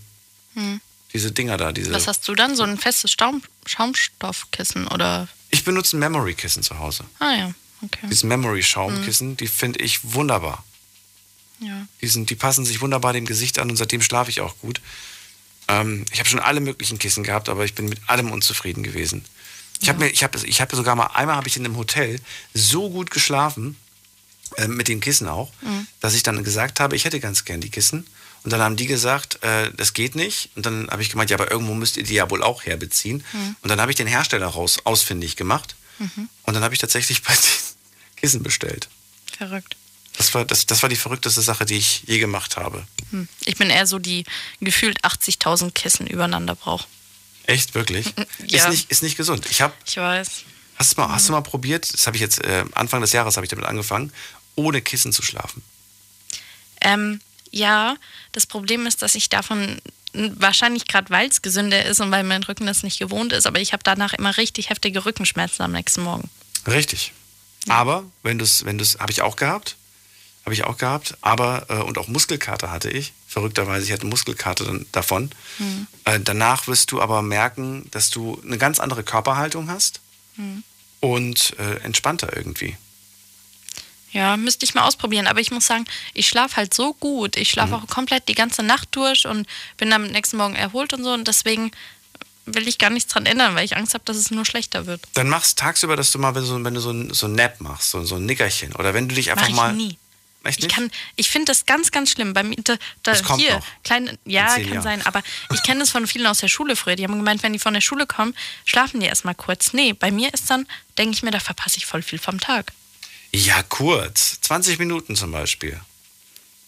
Hm. diese Dinger da, diese. Was hast du dann? So ein festes Staum Schaumstoffkissen oder? Ich benutze ein Memory-Kissen zu Hause. Ah ja, okay. Diese Memory-Schaumkissen, die finde ich wunderbar. Ja. Die, sind, die passen sich wunderbar dem Gesicht an und seitdem schlafe ich auch gut. Ähm, ich habe schon alle möglichen Kissen gehabt, aber ich bin mit allem unzufrieden gewesen. Ich habe mir, ich habe, ich habe sogar mal einmal habe ich in einem Hotel so gut geschlafen äh, mit dem Kissen auch, Mhm. dass ich dann gesagt habe, ich hätte ganz gern die Kissen. Und dann haben die gesagt, äh, das geht nicht. Und dann habe ich gemeint, ja, aber irgendwo müsst ihr die ja wohl auch herbeziehen. Mhm. Und dann habe ich den Hersteller raus ausfindig gemacht. Mhm. Und dann habe ich tatsächlich bei den Kissen bestellt. Verrückt. Das war, das, das war die verrückteste Sache, die ich je gemacht habe. Hm. Ich bin eher so die gefühlt 80.000 Kissen übereinander braucht. Echt, wirklich? Ja. Ist, nicht, ist nicht gesund. Ich habe, Ich weiß. hast, du mal, hast du mal probiert, das habe ich jetzt, äh, Anfang des Jahres habe ich damit angefangen, ohne Kissen zu schlafen. Ähm, ja, das Problem ist, dass ich davon wahrscheinlich gerade, weil es gesünder ist und weil mein Rücken das nicht gewohnt ist, aber ich habe danach immer richtig heftige Rückenschmerzen am nächsten Morgen. Richtig. Aber wenn du es, wenn du es, habe ich auch gehabt, habe ich auch gehabt, aber äh, und auch Muskelkater hatte ich. Verrückterweise, ich hatte Muskelkater dann, davon. Hm. Äh, danach wirst du aber merken, dass du eine ganz andere Körperhaltung hast Hm. und äh, entspannter irgendwie. Ja, müsste ich mal ausprobieren. Aber ich muss sagen, ich schlafe halt so gut. Ich schlafe auch komplett die ganze Nacht durch und bin am nächsten Morgen erholt und so. Und deswegen will ich gar nichts dran ändern, weil ich Angst habe, dass es nur schlechter wird. Dann machst tagsüber, dass du mal, wenn du, so- wenn du so ein, so ein Nap machst, so, so ein Nickerchen. Oder wenn du dich einfach Mach ich mal. nie. Echt Ich, nicht? kann, ich finde das ganz, ganz schlimm. Bei mir, da, da, Das kommt hier, noch. kleine, ja, kann Jahren. sein, aber ich kenne das von vielen aus der Schule früher. Die haben gemeint, wenn die von der Schule kommen, schlafen die erstmal kurz. Nee, bei mir ist dann, denke ich mir, da verpasse ich voll viel vom Tag. Ja, kurz. 20 Minuten zum Beispiel.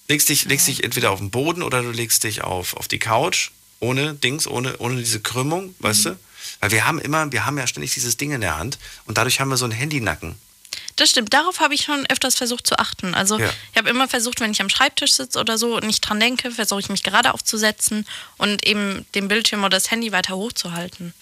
Legst dich, legst dich entweder auf den Boden oder du legst dich auf, auf die Couch, ohne Dings, ohne, ohne diese Krümmung, weißt du? Weil wir haben immer, wir haben ja ständig dieses Ding in der Hand und dadurch haben wir so einen Handynacken. Das stimmt, darauf habe ich schon öfters versucht zu achten. Also Ja. ich habe immer versucht, wenn ich am Schreibtisch sitze oder so und nicht dran denke, versuche ich mich gerade aufzusetzen und eben den Bildschirm oder das Handy weiter hochzuhalten.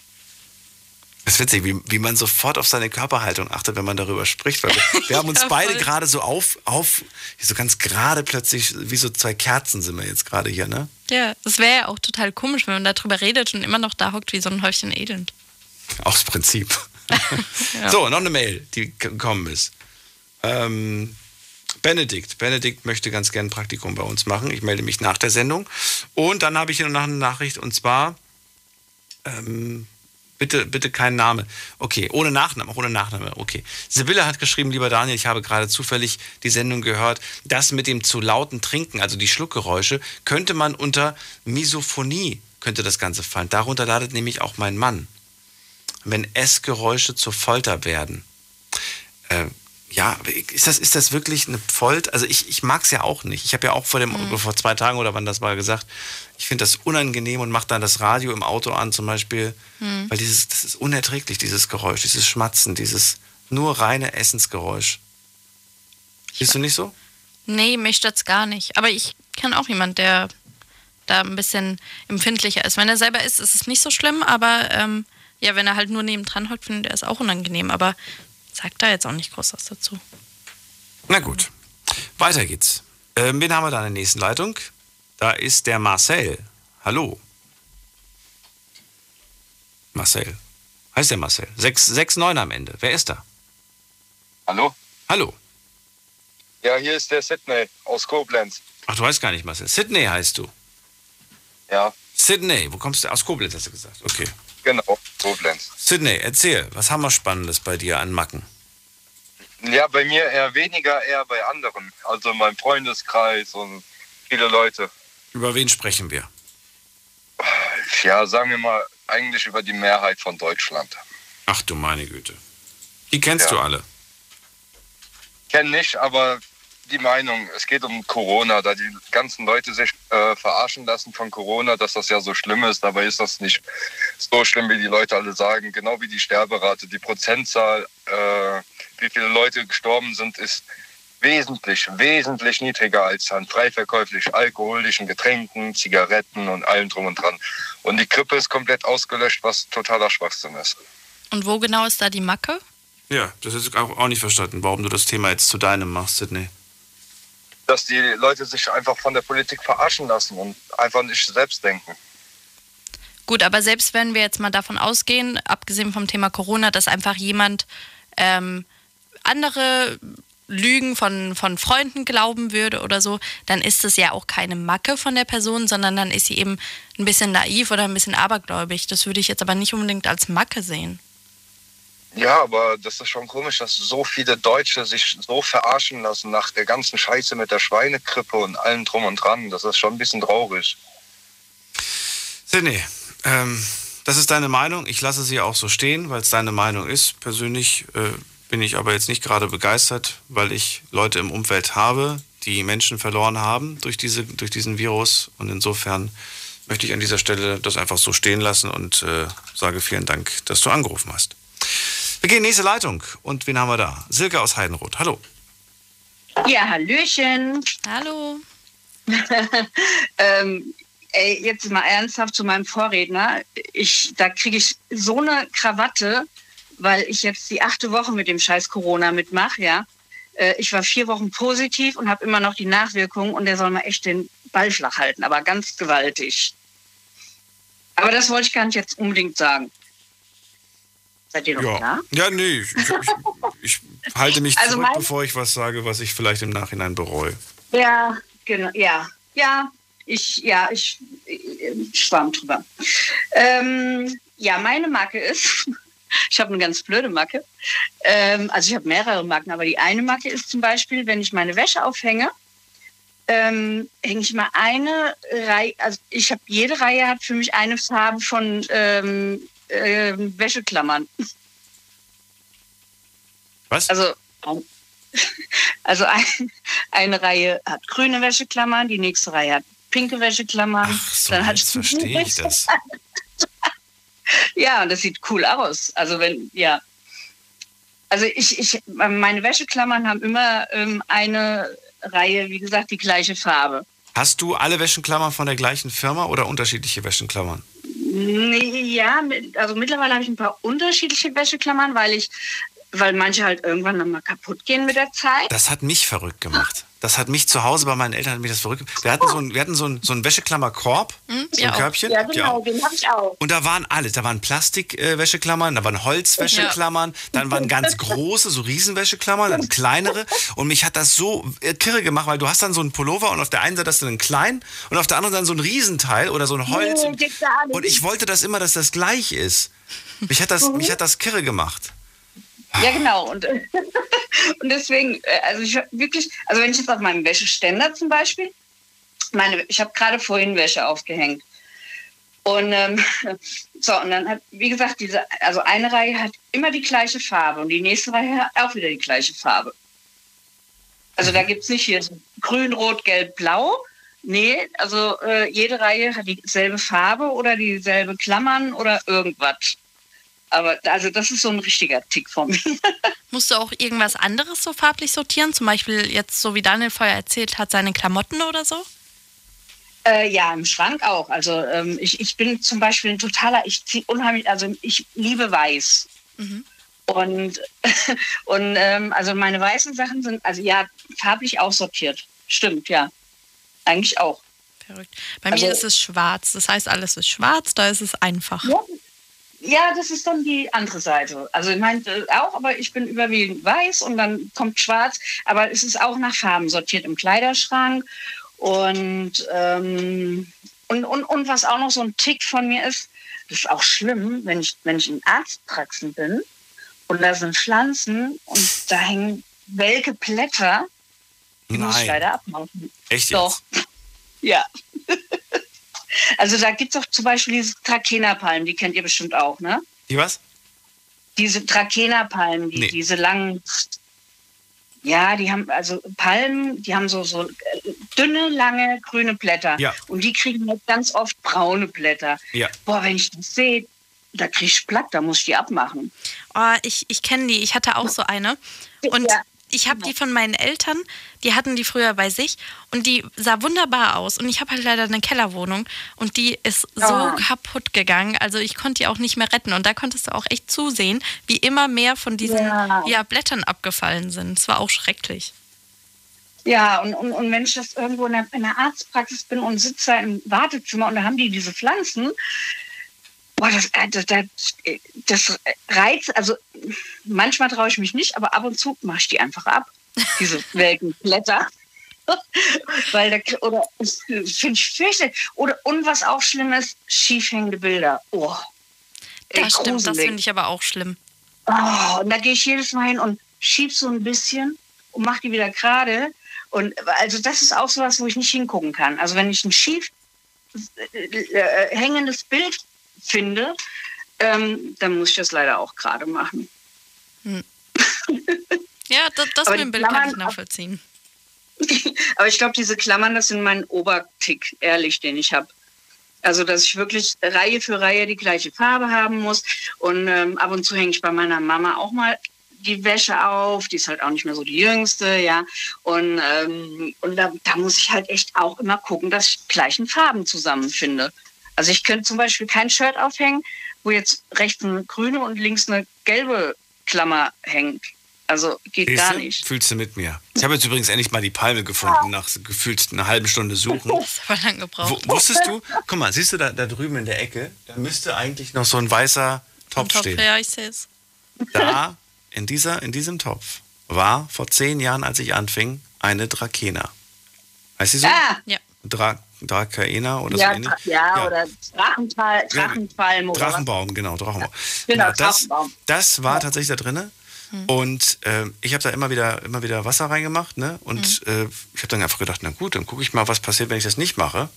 Das ist witzig, wie, wie man sofort auf seine Körperhaltung achtet, wenn man darüber spricht. Weil wir, wir haben uns Ja, beide gerade so auf, auf, so ganz gerade plötzlich, wie so zwei Kerzen sind wir jetzt gerade hier, ne? Ja, das wäre ja auch total komisch, wenn man darüber redet und immer noch da hockt wie so ein Häufchen Elend. Aus Prinzip. Ja. So, noch eine Mail, die gekommen ist. Ähm, Benedikt. Benedikt möchte ganz gerne ein Praktikum bei uns machen. Ich melde mich nach der Sendung. Und dann habe ich hier noch eine Nachricht und zwar, ähm, bitte, bitte kein Name. Okay, ohne Nachname, ohne Nachname. Okay. Sibylle hat geschrieben, lieber Daniel, ich habe gerade zufällig die Sendung gehört. Das mit dem zu lauten Trinken, also die Schluckgeräusche, könnte man unter Misophonie, könnte das Ganze fallen. Darunter leidet nämlich auch mein Mann wenn Essgeräusche zur Folter werden. Äh, ja, ist das, ist das wirklich eine Folter? Also ich, ich mag es ja auch nicht. Ich habe ja auch vor, dem, vor zwei Tagen oder wann das war gesagt, ich finde das unangenehm und mache dann das Radio im Auto an zum Beispiel, Hm. weil dieses, das ist unerträglich, dieses Geräusch, dieses Schmatzen, dieses nur reine Essensgeräusch. Siehst du nicht so? Nee, mich stört's gar nicht. Aber ich kenne auch jemand, der da ein bisschen empfindlicher ist. Wenn er selber ist, ist es nicht so schlimm, aber ähm, ja, wenn er halt nur nebendran hockt, findet er es auch unangenehm. Aber sagt da jetzt auch nicht groß was dazu. Na gut, weiter geht's. Ähm, wen haben wir da in der nächsten Leitung? Da ist der Marcel. Hallo. Marcel. Heißt der Marcel? 669 am Ende. Wer ist da? Hallo? Hallo. Ja, hier ist der Sydney aus Koblenz. Ach, du weißt gar nicht, Marcel. Sydney heißt du. Ja. Sydney. Wo kommst du? Aus Koblenz hast du gesagt. Okay. Genau, Koblenz. Sydney, erzähl. Was haben wir Spannendes bei dir an Macken? Ja, bei mir eher weniger, eher bei anderen. Also in meinem Freundeskreis und viele Leute. Über wen sprechen wir? Ja, sagen wir mal, eigentlich über die Mehrheit von Deutschland. Ach du meine Güte. Die kennst Ja. du alle. Kenn nicht, aber die Meinung, es geht um Corona, da die ganzen Leute sich äh, verarschen lassen von Corona, dass das ja so schlimm ist. Dabei ist das nicht so schlimm, wie die Leute alle sagen. Genau wie die Sterberate, die Prozentzahl, äh, wie viele Leute gestorben sind, ist wesentlich, wesentlich niedriger als an frei verkäuflich alkoholischen Getränken, Zigaretten und allem drum und dran. Und die Grippe ist komplett ausgelöscht, was totaler Schwachsinn ist. Und wo genau ist da die Macke? Ja, das ist auch auch nicht verstanden, warum du das Thema jetzt zu deinem machst, Sydney. Dass die Leute sich einfach von der Politik verarschen lassen und einfach nicht selbst denken. Gut, aber selbst wenn wir jetzt mal davon ausgehen, abgesehen vom Thema Corona, dass einfach jemand ähm, andere Lügen von, von Freunden glauben würde oder so, dann ist es ja auch keine Macke von der Person, sondern dann ist sie eben ein bisschen naiv oder ein bisschen abergläubig. Das würde ich jetzt aber nicht unbedingt als Macke sehen. Ja, aber das ist schon komisch, dass so viele Deutsche sich so verarschen lassen nach der ganzen Scheiße mit der Schweinegrippe und allem drum und dran. Das ist schon ein bisschen traurig. Sydney, ähm, das ist deine Meinung. Ich lasse sie auch so stehen, weil es deine Meinung ist. Persönlich äh, bin ich aber jetzt nicht gerade begeistert, weil ich Leute im Umfeld habe, die Menschen verloren haben durch, diese, durch diesen Virus. Und insofern möchte ich an dieser Stelle das einfach so stehen lassen und äh, sage vielen Dank, dass du angerufen hast. Wir gehen in die nächste Leitung. Und wen haben wir da? Silke aus Heidenroth. Hallo. Ja, Hallöchen. Hallo. ähm, ey, jetzt mal ernsthaft zu meinem Vorredner. Ich, da kriege ich so eine Krawatte, weil ich jetzt die achte Woche mit dem scheiß Corona mitmache, ja. Äh, ich war vier Wochen positiv und habe immer noch die Nachwirkungen und der soll mal echt den Ball flach halten, aber ganz gewaltig. Aber das wollte ich gar nicht jetzt unbedingt sagen. Seid ihr noch Ja, da? ja nee, ich, ich, ich halte mich Also zurück, mein- bevor ich was sage, was ich vielleicht im Nachhinein bereue. Ja, genau, ja, ja, ich, ja, ich, ich schwamm drüber. Ähm, ja, meine Macke ist, ich habe eine ganz blöde Macke. Ähm, also ich habe mehrere Macken, aber die eine Macke ist zum Beispiel, wenn ich meine Wäsche aufhänge, ähm, hänge ich mal eine Reihe, also ich habe, jede Reihe hat für mich eine Farbe von ähm, ähm, Wäscheklammern. Was? Also, also ein, eine Reihe hat grüne Wäscheklammern, die nächste Reihe hat pinke Wäscheklammern. Ach, So, jetzt verstehe ich das. Ja, und das sieht cool aus. Also wenn, ja. Also ich, ich, meine Wäscheklammern haben immer ähm, eine Reihe, wie gesagt, die gleiche Farbe. Hast du alle Wäschenklammern von der gleichen Firma oder unterschiedliche Wäschenklammern? Ja, also mittlerweile habe ich ein paar unterschiedliche Wäscheklammern, weil ich, weil manche halt irgendwann dann mal kaputt gehen mit der Zeit. Das hat mich verrückt gemacht. Das hat mich zu Hause bei meinen Eltern hat mich das verrückt gemacht. Wir hatten so einen, wir hatten so einen, so einen Wäscheklammerkorb, so ein Körbchen. Ja, genau, auch? den habe ich auch. Und da waren alles. Da waren Plastik-Wäscheklammern, da waren Holzwäscheklammern, dann waren ganz große, so Riesenwäscheklammern, dann kleinere. Und mich hat das so äh, kirre gemacht, weil du hast dann so einen Pullover und auf der einen Seite hast du einen kleinen und auf der anderen dann so ein Riesenteil oder so ein Holz. Nee. Und ich wollte das immer, dass das gleich ist. Mich hat das, mich hat das kirre gemacht. Ja, genau. Und, und deswegen, äh, also ich wirklich, also wenn ich jetzt auf meinem Wäscheständer zum Beispiel, meine, ich habe gerade vorhin Wäsche aufgehängt. Und ähm, so, und dann hat, wie gesagt, diese, also eine Reihe hat immer die gleiche Farbe und die nächste Reihe hat auch wieder die gleiche Farbe. Also da gibt es nicht hier grün, rot, gelb, blau. Nee, also äh, jede Reihe hat dieselbe Farbe oder dieselbe Klammern oder irgendwas. Aber also das ist so ein richtiger Tick von mir. Musst du auch irgendwas anderes so farblich sortieren? Zum Beispiel jetzt, so wie Daniel vorher erzählt hat, seine Klamotten oder so? Äh, ja, im Schrank auch. Also ähm, ich, ich bin zum Beispiel ein totaler, ich ziehe unheimlich, also ich liebe weiß. Und, und ähm, also meine weißen Sachen sind, also ja, farblich aussortiert. Stimmt, ja. Eigentlich auch. Verrückt. Bei Also- mir ist es schwarz. Das heißt, alles ist schwarz, da ist es einfach. Ja, ja, das ist dann die andere Seite. Also ich meine äh, auch, aber ich bin überwiegend weiß und dann kommt schwarz. Aber es ist auch nach Farben sortiert im Kleiderschrank. Und, ähm, und, und, und was auch noch so ein Tick von mir ist, das ist auch schlimm, wenn ich, wenn ich in Arztpraxen bin und da sind Pflanzen und da hängen welke Blätter, die muss ich Nein. leider abmachen. Echt Doch. Ja. also da gibt es auch zum Beispiel diese Trakehnerpalmen, die kennt ihr bestimmt auch, ne? Die was? Diese Trakehnerpalmen, die, Nee. diese langen. Ja, die haben also Palmen, die haben so, so äh, dünne, lange, grüne Blätter. Ja. Und die kriegen jetzt ganz oft braune Blätter. Ja. Boah, wenn ich das sehe, da krieg ich platt, da muss ich die abmachen. Oh, ich ich kenne die. Ich hatte auch so eine. Und ich habe die von meinen Eltern, die hatten die früher bei sich und die sah wunderbar aus. Und ich habe halt leider eine Kellerwohnung und die ist so Ah. kaputt gegangen. Also ich konnte die auch nicht mehr retten. Und da konntest du auch echt zusehen, wie immer mehr von diesen Ja. ja. Blättern abgefallen sind. Es war auch schrecklich. Ja, und, und, und wenn ich das irgendwo in der, in der Arztpraxis bin und sitze da im Wartezimmer und da haben die diese Pflanzen, boah, das, äh, das, das, das reizt, also manchmal traue ich mich nicht, aber ab und zu mache ich die einfach ab, diese welken Blätter. Weil da, oder finde ich fürchterlich. Oder, und was auch schlimm ist, schiefhängende Bilder. Oh, ey, Das stimmt, das finde ich aber auch schlimm. Oh, und da gehe ich jedes Mal hin und schieb so ein bisschen und mache die wieder gerade. Und also das ist auch sowas, wo ich nicht hingucken kann. Also wenn ich ein schief äh, äh, hängendes Bild finde, ähm, dann muss ich das leider auch gerade machen. Ja, das, das mit dem Bild kann ich Klammern- nachvollziehen. Aber ich glaube, diese Klammern, das sind mein Obertick, ehrlich, den ich habe. Also, dass ich wirklich Reihe für Reihe die gleiche Farbe haben muss. Und ähm, ab und zu hänge ich bei meiner Mama auch mal die Wäsche auf. Die ist halt auch nicht mehr so die jüngste, ja. Und, ähm, und da, da muss ich halt echt auch immer gucken, dass ich gleichen Farben zusammenfinde. Also ich könnte zum Beispiel kein Shirt aufhängen, wo jetzt rechts eine grüne und links eine gelbe Klammer hängt. Also geht gar Siehste? nicht. Fühlst du mit mir? Ich habe jetzt übrigens endlich mal die Palme gefunden, nach gefühlt einer halben Stunde Suchen. Das war lang gebraucht. Wo, wusstest du? Guck mal, siehst du da, da drüben in der Ecke? Da müsste eigentlich noch so ein weißer Topf Top, stehen. ja, ich sehe es. Da, in, dieser, in diesem Topf, war vor zehn Jahren, als ich anfing, eine Drakena. Heißt sie so? Ah, Ja. Dra Drakaena oder ja, so ähnlich? ja, oder Drachenfall, Drachenfalm oder was? Drachenbaum, genau, Drachenbaum. Genau, das, Drachenbaum. das war tatsächlich da drinne. Hm. Und ähm, ich habe da immer wieder, immer wieder Wasser reingemacht. Ne? Und Hm. äh, ich habe dann einfach gedacht, na gut, dann gucke ich mal, was passiert, wenn ich das nicht mache.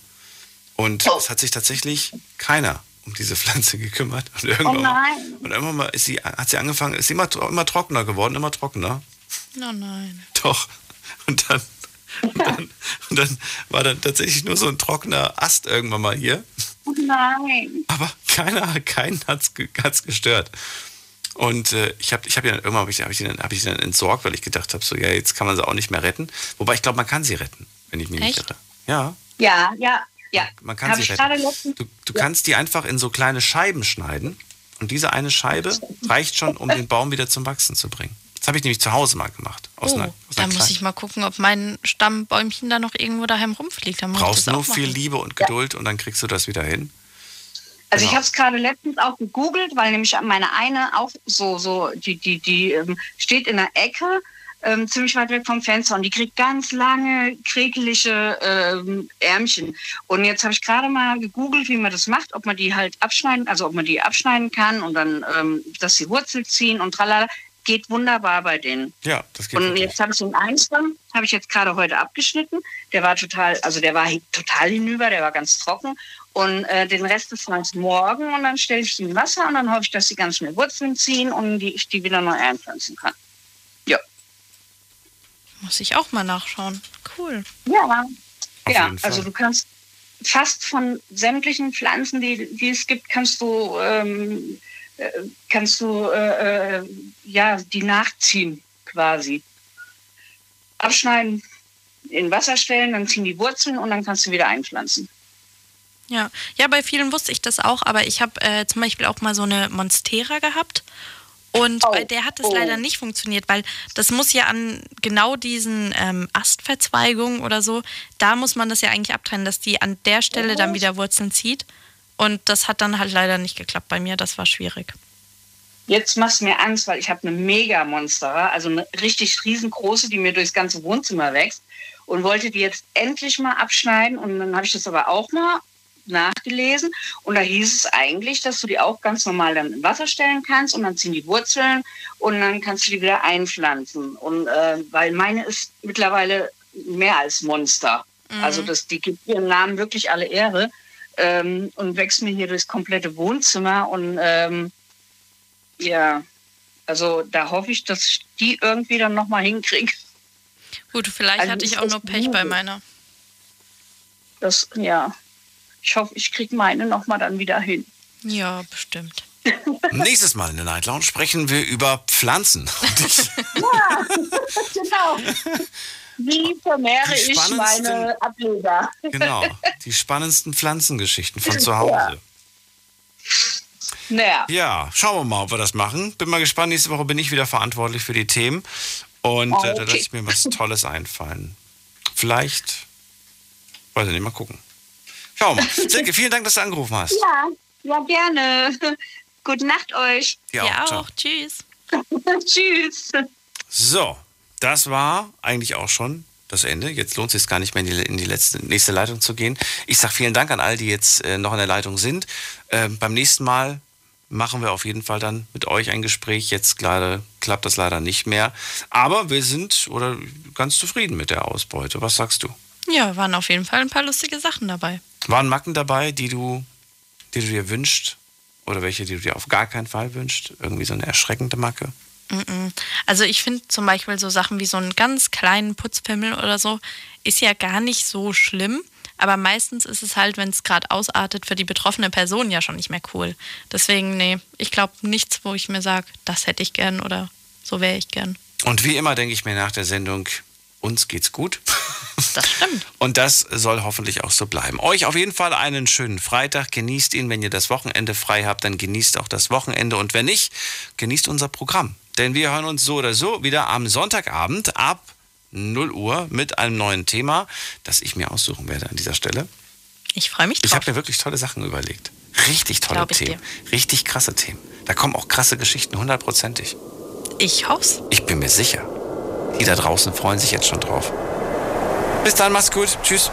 Und Oh. es hat sich tatsächlich keiner um diese Pflanze gekümmert. Und Oh irgendwann, mal, nein. und irgendwann mal ist sie, hat sie angefangen, ist sie immer, immer trockener geworden, immer trockener. Oh nein. Doch. Und dann, und dann, und dann war dann tatsächlich nur so ein trockener Ast irgendwann mal hier. Oh nein. Aber keiner, keinen hat's, ge- hat's gestört. Und äh, ich habe ich hab die dann irgendwann hab ich, hab ich, die dann, hab ich dann entsorgt, weil ich gedacht habe, so ja, jetzt kann man sie auch nicht mehr retten. Wobei ich glaube, man kann sie retten, wenn ich mich nicht Echt? irre. Ja, Ja, ja, ja. man kann Hab sie ich retten. Du, du kannst die einfach in so kleine Scheiben schneiden und diese eine Scheibe reicht schon, um den Baum wieder zum Wachsen zu bringen. Das habe ich nämlich zu Hause mal gemacht. Aus Oh, einer, aus da einer muss kleinen- ich mal gucken, ob mein Stammbäumchen da noch irgendwo daheim rumfliegt. Dann muss ich brauchst nur viel machen. Liebe und Geduld und dann kriegst du das wieder hin. Also ich Genau. habe es gerade letztens auch gegoogelt, weil nämlich meine eine auch so, so, die, die, die ähm, steht in der Ecke, ähm, ziemlich weit weg vom Fenster und die kriegt ganz lange, kräkelige ähm, Ärmchen. Und jetzt habe ich gerade mal gegoogelt, wie man das macht, ob man die halt abschneiden, also ob man die abschneiden kann und dann, ähm, dass sie Wurzel ziehen und tralala. Geht wunderbar bei denen. Ja, das geht Und wirklich. jetzt habe ich den Einstamm, habe ich jetzt gerade heute abgeschnitten. Der war total, also der war total hinüber, der war ganz trocken. Und äh, den Rest des Tages morgen und dann stelle ich die in Wasser und dann hoffe ich, dass sie ganz schnell Wurzeln ziehen und die, ich die wieder neu einpflanzen kann. Ja. Muss ich auch mal nachschauen. Cool. Ja. ja, also du kannst fast von sämtlichen Pflanzen, die, die es gibt, kannst du, ähm, äh, kannst du äh, äh, ja, die nachziehen quasi. Abschneiden, in Wasser stellen, dann ziehen die Wurzeln und dann kannst du wieder einpflanzen. Ja. ja, bei vielen wusste ich das auch, aber ich habe äh, zum Beispiel auch mal so eine Monstera gehabt Und bei der hat es leider nicht funktioniert, weil das muss ja an genau diesen ähm, Astverzweigungen oder so, da muss man das ja eigentlich abtrennen, dass die an der Stelle dann wieder Wurzeln zieht. Und das hat dann halt leider nicht geklappt bei mir, das war schwierig. Jetzt machst du mir Angst, weil ich habe eine Mega-Monstera, also eine richtig riesengroße, die mir durchs ganze Wohnzimmer wächst und wollte die jetzt endlich mal abschneiden. Und dann habe ich das aber auch mal nachgelesen und da hieß es eigentlich, dass du die auch ganz normal dann in Wasser stellen kannst und dann ziehen die Wurzeln und dann kannst du die wieder einpflanzen. Und äh, weil meine ist mittlerweile mehr als Monster. Mhm. Also das, die gibt ihrem Namen wirklich alle Ehre ähm, und wächst mir hier durchs komplette Wohnzimmer und ähm, ja, also da hoffe ich, dass ich die irgendwie dann nochmal hinkriege. Gut, vielleicht Also hatte ich auch nur Pech bei gut. meiner. Das, ja, ich hoffe, ich kriege meine nochmal dann wieder hin. Ja, bestimmt. Nächstes Mal in der Night Lounge sprechen wir über Pflanzen. Ja, genau. Wie vermehre ich meine Ableger? genau, die spannendsten Pflanzengeschichten von zu Hause. Naja. Ja, schauen wir mal, ob wir das machen. Bin mal gespannt. Nächste Woche bin ich wieder verantwortlich für die Themen. Und äh, da Okay. lasse ich mir was Tolles einfallen. Vielleicht, weiß ich nicht, mal gucken. Schauen wir mal. Silke, vielen Dank, dass du angerufen hast. Ja, ja, gerne. Gute Nacht euch. Ja, Ja, ciao. auch. Tschüss. Tschüss. So, das war eigentlich auch schon das Ende. Jetzt lohnt es sich gar nicht mehr in die, in die letzte, nächste Leitung zu gehen. Ich sage vielen Dank an all, die jetzt äh, noch in der Leitung sind. Ähm, beim nächsten Mal machen wir auf jeden Fall dann mit euch ein Gespräch. Jetzt gerade klappt das leider nicht mehr. Aber wir sind oder ganz zufrieden mit der Ausbeute. Was sagst du? Ja, waren auf jeden Fall ein paar lustige Sachen dabei. Waren Macken dabei, die du, die du dir wünscht? Oder welche, die du dir auf gar keinen Fall wünscht? Irgendwie so eine erschreckende Macke? Also ich finde zum Beispiel so Sachen wie so einen ganz kleinen Putzpimmel oder so, ist ja gar nicht so schlimm. Aber meistens ist es halt, wenn es gerade ausartet, für die betroffene Person ja schon nicht mehr cool. Deswegen, nee, ich glaube nichts, wo ich mir sage, das hätte ich gern oder so wäre ich gern. Und wie immer denke ich mir nach der Sendung, uns geht's gut. Das stimmt. Und das soll hoffentlich auch so bleiben. Euch auf jeden Fall einen schönen Freitag. Genießt ihn. Wenn ihr das Wochenende frei habt, dann genießt auch das Wochenende. Und wenn nicht, genießt unser Programm. Denn wir hören uns so oder so wieder am Sonntagabend ab 0 Uhr mit einem neuen Thema, das ich mir aussuchen werde an dieser Stelle. Ich freue mich Ich drauf. habe mir wirklich tolle Sachen überlegt. Richtig tolle ich Themen. Richtig krasse Themen. Da kommen auch krasse Geschichten, hundertprozentig. Ich hoff's. Ich bin mir sicher. Die da draußen freuen sich jetzt schon drauf. Bis dann, macht's gut. Tschüss.